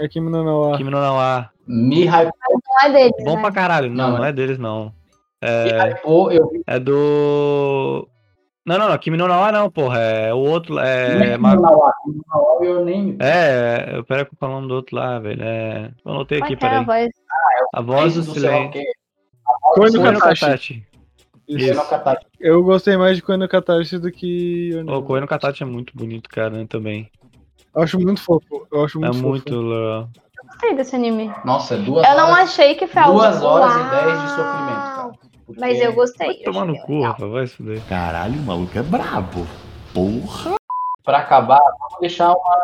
Speaker 3: É Kimi no Nawa.
Speaker 2: Kimi no Nawa.
Speaker 4: Me hypou,
Speaker 5: Não é deles,
Speaker 2: Bom
Speaker 5: né?
Speaker 2: pra caralho. Não,
Speaker 4: Não,
Speaker 2: não
Speaker 4: é.
Speaker 2: é deles, não.
Speaker 4: me
Speaker 2: É,
Speaker 4: hypou, eu vi
Speaker 2: é do. Não, não, não. Kimi no Nawa não, porra. É o outro.
Speaker 4: Não é
Speaker 2: É.
Speaker 4: Kimi
Speaker 2: Ma-
Speaker 4: no Nawa, Kimi no Nawa, Your Name.
Speaker 2: É, eu pera que eu falo o nome do outro lá, velho. É. Eu anotei
Speaker 5: é
Speaker 2: aqui,
Speaker 5: é a
Speaker 2: peraí.
Speaker 5: voz?
Speaker 2: A voz do
Speaker 4: sei lá o
Speaker 2: silêncio.
Speaker 4: quê.
Speaker 3: Koe no
Speaker 2: Koe no
Speaker 3: Katachi. Isso.
Speaker 4: Katachi.
Speaker 3: Eu gostei mais de Koe no Katachi do que.
Speaker 2: O Koe no Katachi é muito bonito, cara, né, também.
Speaker 3: Eu acho muito fofo. Eu acho
Speaker 2: É
Speaker 3: muito fofo.
Speaker 2: muito legal.
Speaker 5: Gostei desse anime.
Speaker 4: Nossa, duas
Speaker 5: Eu não
Speaker 4: horas,
Speaker 5: achei que foi algo.
Speaker 4: duas horas
Speaker 5: Uau!
Speaker 4: e dez de sofrimento, cara. Porque
Speaker 5: Mas eu gostei.
Speaker 2: Vai tomar no cu, rapaz. Vai se fuder.
Speaker 13: Caralho, o maluco é brabo. Porra.
Speaker 4: Pra acabar, vamos deixar, uma,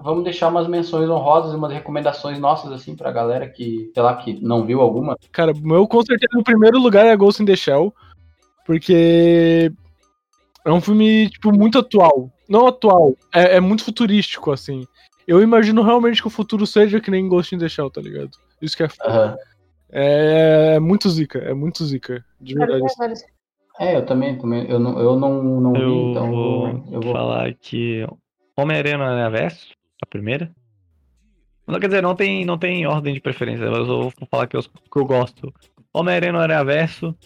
Speaker 4: vamos deixar umas menções honrosas e umas recomendações nossas, assim, pra galera que, sei lá, que não viu alguma.
Speaker 3: Cara, o meu com certeza no primeiro lugar é Ghost in the Shell. Porque é um filme, tipo, muito atual. Não atual, é, é muito futurístico, assim. Eu imagino realmente que o futuro seja que nem Ghost in the Shell, tá ligado? Isso que é foda.
Speaker 4: Aham.
Speaker 3: É, é muito zica, é muito zica. De verdade.
Speaker 4: É, eu também, também eu não, eu não, não vi,
Speaker 2: Eu
Speaker 4: então eu
Speaker 2: vou
Speaker 4: eu vou.
Speaker 2: falar que Homem-Aranha no Universo, a primeira. Não quer dizer, não tem, não tem ordem de preferência, mas eu vou falar que eu, que eu gosto. Homem-Aranha no Universo.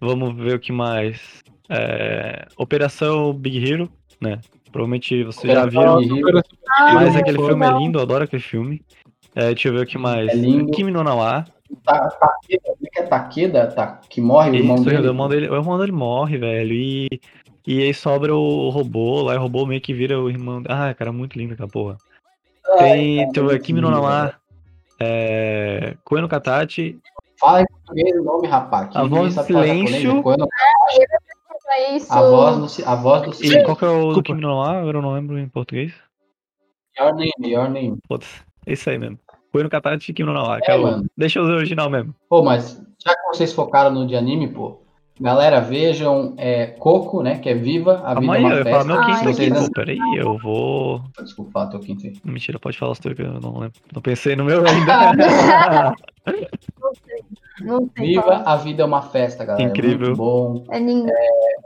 Speaker 2: Vamos ver o que mais. É, Operação Big Hero, né? Provavelmente você já.
Speaker 5: Ah,
Speaker 2: Mas
Speaker 5: é
Speaker 2: aquele filme é lindo, eu adoro aquele filme. É, deixa eu ver o que mais.
Speaker 4: É lindo.
Speaker 2: Kimi no Nawa.
Speaker 4: Ta- Takeda, como é que é Takeda? Ta- que morre o irmão
Speaker 2: Isso,
Speaker 4: dele?
Speaker 2: o irmão dele, o irmão dele morre, velho. E, e aí sobra o robô lá, e o robô meio que vira o irmão. Ah, cara, muito lindo aquela porra. Tem, deixa eu ver, Kimi no Nawa. É, Koe no Katachi.
Speaker 4: Fala em português o nome, rapaz. que
Speaker 2: A voz do silêncio.
Speaker 5: É isso.
Speaker 4: A voz do, a voz do
Speaker 2: E
Speaker 4: silêncio.
Speaker 2: qual que é o do. Kimi no? Eu não lembro em português.
Speaker 4: Your name, your name.
Speaker 2: É isso aí mesmo. Koe no Katachi e Kimi no Nawa.
Speaker 4: É,
Speaker 2: que é
Speaker 4: mano.
Speaker 2: Deixa eu usar o original mesmo.
Speaker 4: Pô, mas já que vocês focaram no de anime, pô, Galera, vejam é, Coco, né? Que é Viva, a vida
Speaker 2: Calma
Speaker 4: é uma
Speaker 2: eu ia falar
Speaker 4: festa.
Speaker 2: meu quinto aqui,
Speaker 4: Vocês não-
Speaker 2: Peraí, eu vou.
Speaker 4: Desculpa, teu quinto aí.
Speaker 2: Mentira, pode falar os teus que eu não lembro. Não pensei no meu ainda.
Speaker 5: Não sei
Speaker 4: Viva,
Speaker 5: qual.
Speaker 4: a vida é uma festa, galera.
Speaker 2: Incrível.
Speaker 4: É muito bom.
Speaker 5: É lindo.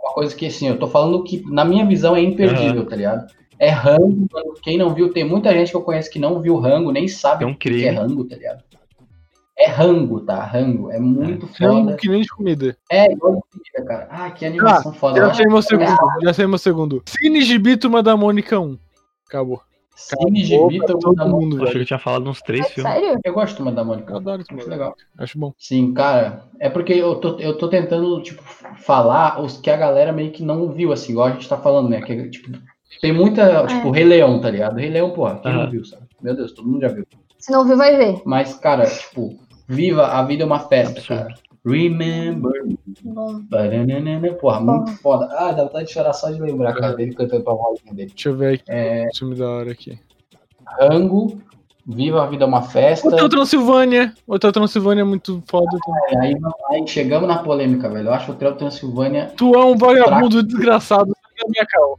Speaker 4: Uma coisa que, assim, eu tô falando que, na minha visão, é imperdível, tá ligado? É rango, mano. Quem não viu, tem muita gente que eu conheço que não viu rango, nem sabe
Speaker 2: É um
Speaker 4: o que é rango, tá ligado? É rango, tá? Rango. É muito
Speaker 3: Rango
Speaker 4: foda.
Speaker 3: que nem de comida.
Speaker 4: É, igual de comida, cara. Ah, que animação foda.
Speaker 3: Já sei meu
Speaker 4: acho
Speaker 3: segundo. Já sei meu segundo. Cine Gibi Turma da Mônica 1. Acabou.
Speaker 4: Cine
Speaker 3: Acabou
Speaker 4: Gibi,
Speaker 3: pra
Speaker 4: Turma
Speaker 3: todo
Speaker 4: da
Speaker 3: mundo,
Speaker 2: Eu achei que eu tinha falado uns três
Speaker 5: É
Speaker 2: filmes.
Speaker 5: sério?
Speaker 4: Eu gosto de da Mônica.
Speaker 3: Eu adoro
Speaker 4: Muito
Speaker 3: isso.
Speaker 4: legal.
Speaker 3: Acho bom.
Speaker 4: Sim, cara. É porque eu tô, eu tô tentando, tipo, falar os que a galera meio que não viu, assim, igual a gente tá falando, né? Que, tipo, tem muita, tipo, Rei Leão, tá ligado? Rei Leão, porra, quem não viu, sabe? Meu Deus, todo mundo já viu.
Speaker 5: Se não viu, vai ver.
Speaker 4: Mas, cara, tipo, viva, a vida é uma festa,
Speaker 2: Absurdo.
Speaker 4: cara. Remember.
Speaker 5: Bom.
Speaker 4: Bananana, Porra, muito foda. Ah, dá vontade de chorar só de lembrar, cara, dele cantando pra vozinha dele.
Speaker 3: Deixa eu ver aqui.
Speaker 4: É,
Speaker 3: Filme da hora aqui.
Speaker 4: Rango, Viva a vida é uma festa.
Speaker 3: Hotel Transilvânia. Hotel Transilvânia é muito foda também.
Speaker 4: Aí, aí chegamos na polêmica, velho. Eu acho o Hotel Transilvânia.
Speaker 3: Tu é um vagabundo desgraçado. sai da minha calma.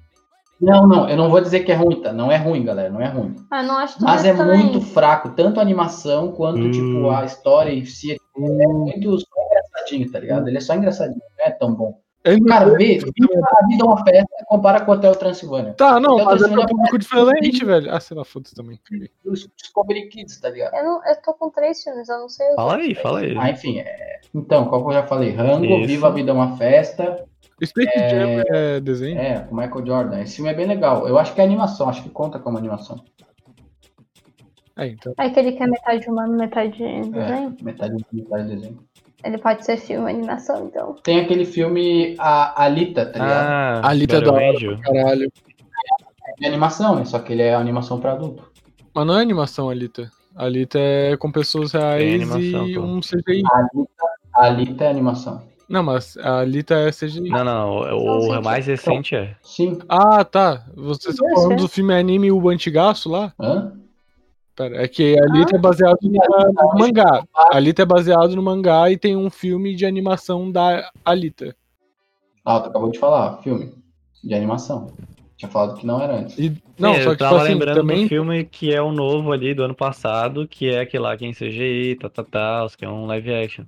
Speaker 4: Não, não, eu não vou dizer que é ruim, tá? Não é ruim, galera, não é ruim.
Speaker 5: Ah, não acho tão
Speaker 4: Mas é
Speaker 5: também.
Speaker 4: muito fraco, tanto a animação quanto,
Speaker 2: Hum.
Speaker 4: tipo, a história em si. É muito só engraçadinho, tá ligado? Ele é só engraçadinho, não é tão bom.
Speaker 3: É
Speaker 4: Cara, vê, Viva a vida é uma festa, compara com o Hotel Transilvânia.
Speaker 3: Tá, não,
Speaker 4: Hotel
Speaker 3: mas é pra público diferente, velho. Ah, sei lá, foda-se também.
Speaker 4: o Discovery Kids, tá ligado?
Speaker 5: Eu, não, eu tô com três filmes, eu não sei
Speaker 2: Fala aí, fala aí.
Speaker 4: Ah, enfim, é... então, qual que eu já falei? Rango,
Speaker 2: Isso.
Speaker 4: Viva a Vida é uma Festa.
Speaker 3: Space
Speaker 4: É.
Speaker 3: Jam é desenho?
Speaker 4: É, com Michael Jordan. Esse filme é bem legal. Eu acho que é animação, acho que conta como animação.
Speaker 3: É, então.
Speaker 5: É que ele quer metade humano, metade
Speaker 4: É,
Speaker 5: desenho.
Speaker 4: metade do metade do desenho.
Speaker 5: Ele pode ser filme, animação, então.
Speaker 4: Tem aquele filme A Alita, tá ligado?
Speaker 2: Ah,
Speaker 3: A Alita é hora
Speaker 2: Angel.
Speaker 3: pra caralho.
Speaker 4: É animação? Só que ele é animação pra adulto.
Speaker 3: Mas não é animação, Alita. Alita é com pessoas reais
Speaker 2: animação,
Speaker 3: e
Speaker 2: pô.
Speaker 3: um CGI.
Speaker 4: Alita, a Alita é animação.
Speaker 3: Não, mas a Alita é CGI.
Speaker 2: Não, não, o, o mais recente é.
Speaker 4: Sim.
Speaker 3: Ah, tá. Vocês estão
Speaker 5: Deve
Speaker 3: falando
Speaker 5: ser.
Speaker 3: do filme anime O Antigaço lá?
Speaker 4: Hã?
Speaker 3: Pera, é que a Alita é baseado na- no mangá. A Alita é baseado no mangá e tem um filme de animação da Alita.
Speaker 4: Ah, tu acabou de falar, filme de animação. Tinha falado que não era antes.
Speaker 3: E, não,
Speaker 2: Sim,
Speaker 3: só
Speaker 2: eu
Speaker 3: que
Speaker 2: tava
Speaker 3: tipo assim,
Speaker 2: lembrando
Speaker 3: também
Speaker 2: do filme que é o novo ali do ano passado, que é aquele lá que é em CGI, tá, tá, tá, que é um live action.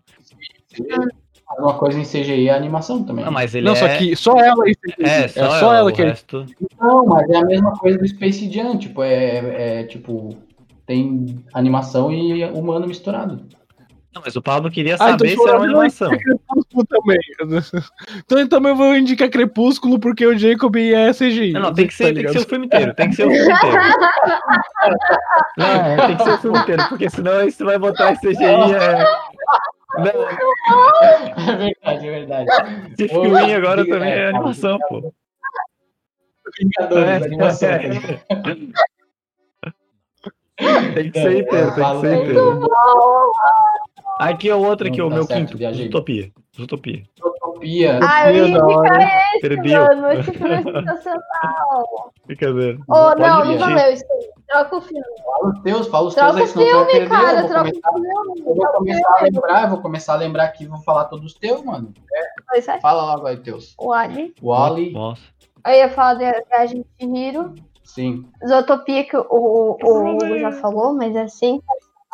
Speaker 4: Uma coisa em CGI é animação também.
Speaker 2: Não, mas ele
Speaker 3: Não,
Speaker 2: é...
Speaker 3: só que só ela é CGI.
Speaker 2: É, só, ela,
Speaker 3: que
Speaker 2: o
Speaker 3: é
Speaker 2: resto...
Speaker 4: Não, mas é a mesma coisa do Space Jam, tipo, é, é, é, tipo, tem animação e humano misturado.
Speaker 2: Não, mas o Pablo queria
Speaker 3: Ah, então
Speaker 2: saber se era uma animação.
Speaker 3: Crepúsculo também. Então eu também vou indicar Crepúsculo porque o Jacob é CGI.
Speaker 2: Não, não, tem que
Speaker 3: tá
Speaker 2: ser, tem que ser o filme inteiro, tem que ser o filme inteiro. Não, tem que ser o filme inteiro, porque senão você vai botar esse CGI, é... Não,
Speaker 4: É verdade, é verdade.
Speaker 2: esse filme agora também é animação, pô.
Speaker 4: Vingadores,
Speaker 2: É,
Speaker 4: animação.
Speaker 2: é. Tem que ser inteiro, tem que ser inteiro. Aqui é o outro aqui,
Speaker 4: Não,
Speaker 2: o
Speaker 4: tá
Speaker 2: meu quinto,
Speaker 4: viajei.
Speaker 2: Utopia. Utopia.
Speaker 4: Utopia.
Speaker 5: Ah, eu ia indicar esse,
Speaker 2: Perdeu.
Speaker 5: mano. Esse filme é sensacional.
Speaker 2: Brincadeira.
Speaker 5: Oh, não, não valeu isso aí. Troca o filme.
Speaker 4: Fala os teus, fala os
Speaker 5: Troca
Speaker 4: teus aí,
Speaker 5: o
Speaker 4: senão tu vai
Speaker 5: filme,
Speaker 4: perder. eu
Speaker 5: cara.
Speaker 4: vou
Speaker 5: Troca
Speaker 4: começar,
Speaker 5: o filme.
Speaker 4: eu vou
Speaker 5: Troca
Speaker 4: começar a lembrar, eu vou começar a lembrar aqui e vou falar todos os teus, mano.
Speaker 5: Pois é.
Speaker 4: Fala logo aí, teus.
Speaker 5: O Ali.
Speaker 4: O Ali,
Speaker 2: Nossa.
Speaker 5: Eu ia falar da Viagem de Hiro.
Speaker 4: sim.
Speaker 5: Zootopia, que o, o, o Hugo já falou, mas é assim.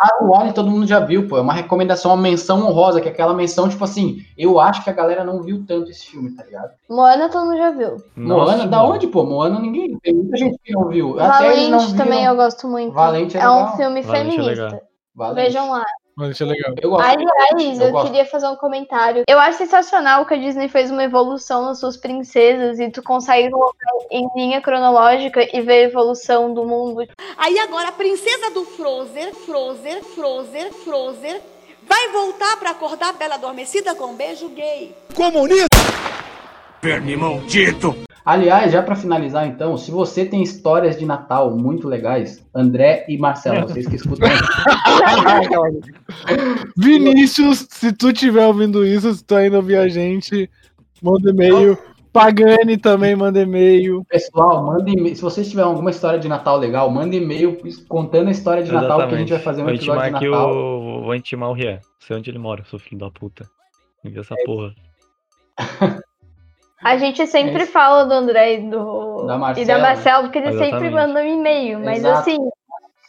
Speaker 4: Ah, o todo mundo já viu, pô. É uma recomendação, uma menção honrosa, que é aquela menção, tipo assim, eu acho que a galera não viu tanto esse filme, tá ligado?
Speaker 5: Moana todo mundo já viu.
Speaker 4: Moana, da onde, pô? Moana ninguém. Tem muita gente que não viu. Até eles não
Speaker 5: Valente
Speaker 4: viram.
Speaker 5: também eu gosto muito.
Speaker 4: Valente é
Speaker 5: é um filme
Speaker 2: Valente é
Speaker 5: feminista.
Speaker 2: legal.
Speaker 4: Valente.
Speaker 5: Vejam lá.
Speaker 3: Mas isso é legal.
Speaker 4: Eu gosto.
Speaker 5: Aliás,
Speaker 4: Eu
Speaker 5: eu,
Speaker 4: gosto.
Speaker 5: queria fazer um comentário. Eu acho sensacional que a Disney fez uma evolução nas suas princesas e tu consegue colocar em linha cronológica e ver a evolução do mundo.
Speaker 15: Aí agora a princesa do Frozen, Frozen, Frozen, Frozen vai voltar pra acordar a Bela Adormecida com um beijo gay.
Speaker 7: Verme maldito!
Speaker 4: Aliás, já pra finalizar então, se você tem histórias de Natal muito legais, André e Marcelo, vocês que escutam.
Speaker 3: Vinícius, se tu tiver ouvindo isso, se tu ainda ouvir a gente, manda e-mail. Pagani também manda e-mail.
Speaker 4: Pessoal, manda e-mail. Se vocês tiverem alguma história de Natal legal, manda e-mail contando a história de Natal que a gente vai fazer um
Speaker 2: vou
Speaker 4: episódio de Natal.
Speaker 2: o... Vou intimar o Rian. Sei onde ele mora, seu filho da puta. Envia essa porra.
Speaker 5: A gente sempre fala do André e do
Speaker 4: Da
Speaker 5: e
Speaker 4: Marcela,
Speaker 5: da Marcela, porque eles
Speaker 2: Exatamente.
Speaker 5: sempre mandam e-mail, mas
Speaker 4: Exato.
Speaker 5: assim,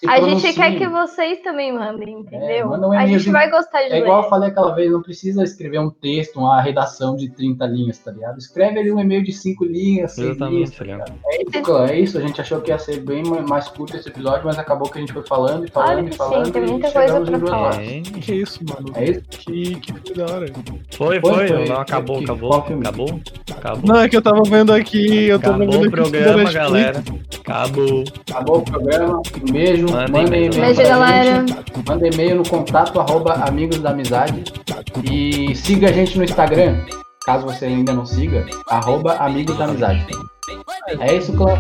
Speaker 5: a gente quer que vocês também mandem, entendeu?
Speaker 4: manda um
Speaker 5: a gente vai gostar de
Speaker 4: É igual eu falei aquela vez, não precisa escrever um texto, uma redação de 30 linhas, tá ligado? Escreve ali um e-mail de 5 linhas, 6 linhas,
Speaker 2: Exatamente,
Speaker 4: tá
Speaker 2: tá ligado?
Speaker 4: É isso, é isso, a gente achou que ia ser bem ma- mais curto esse episódio, mas acabou que a gente foi falando e falando
Speaker 5: Claro
Speaker 4: e
Speaker 5: que
Speaker 4: falando
Speaker 5: sim, tem
Speaker 4: e
Speaker 5: muita coisa pra falar.
Speaker 2: É,
Speaker 3: Que isso, mano?
Speaker 4: É isso?
Speaker 3: Que, que da hora.
Speaker 2: Foi,
Speaker 4: Foi,
Speaker 2: foi.
Speaker 4: foi.
Speaker 2: Não, acabou,
Speaker 4: Que-
Speaker 2: acabou,
Speaker 4: filme?
Speaker 2: acabou. Acabou.
Speaker 3: Não, é que eu tava vendo aqui, eu tava
Speaker 2: Acabou
Speaker 3: vendo
Speaker 2: o programa, galera. Acabou.
Speaker 4: Acabou o programa, um beijo,
Speaker 2: Mandem e-mail.
Speaker 5: Beijo, galera.
Speaker 4: manda e-mail no contato arroba amigos da amizade e siga a gente no Instagram, caso você ainda não siga, arroba amigos da amizade. É isso, clã.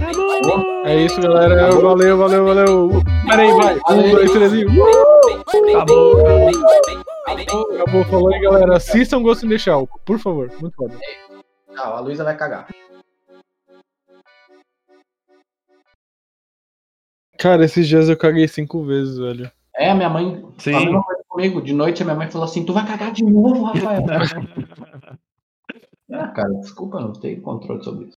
Speaker 3: É isso, galera.
Speaker 4: Acabou.
Speaker 3: Valeu, valeu, valeu. Pera aí, vai. Um, dois, três e. Uh!
Speaker 2: Acabou.
Speaker 3: Acabou, falou aí, galera. Assistam Ghost in the Shell, por favor. Muito foda.
Speaker 4: Tchau, a Luísa vai cagar.
Speaker 3: Cara, esses dias eu caguei cinco vezes, velho.
Speaker 4: É, minha mãe
Speaker 2: Sim.
Speaker 4: a mesma coisa comigo. De noite a minha mãe falou assim: Tu vai cagar de novo, Rafael. ah, cara, desculpa, não tenho controle sobre isso.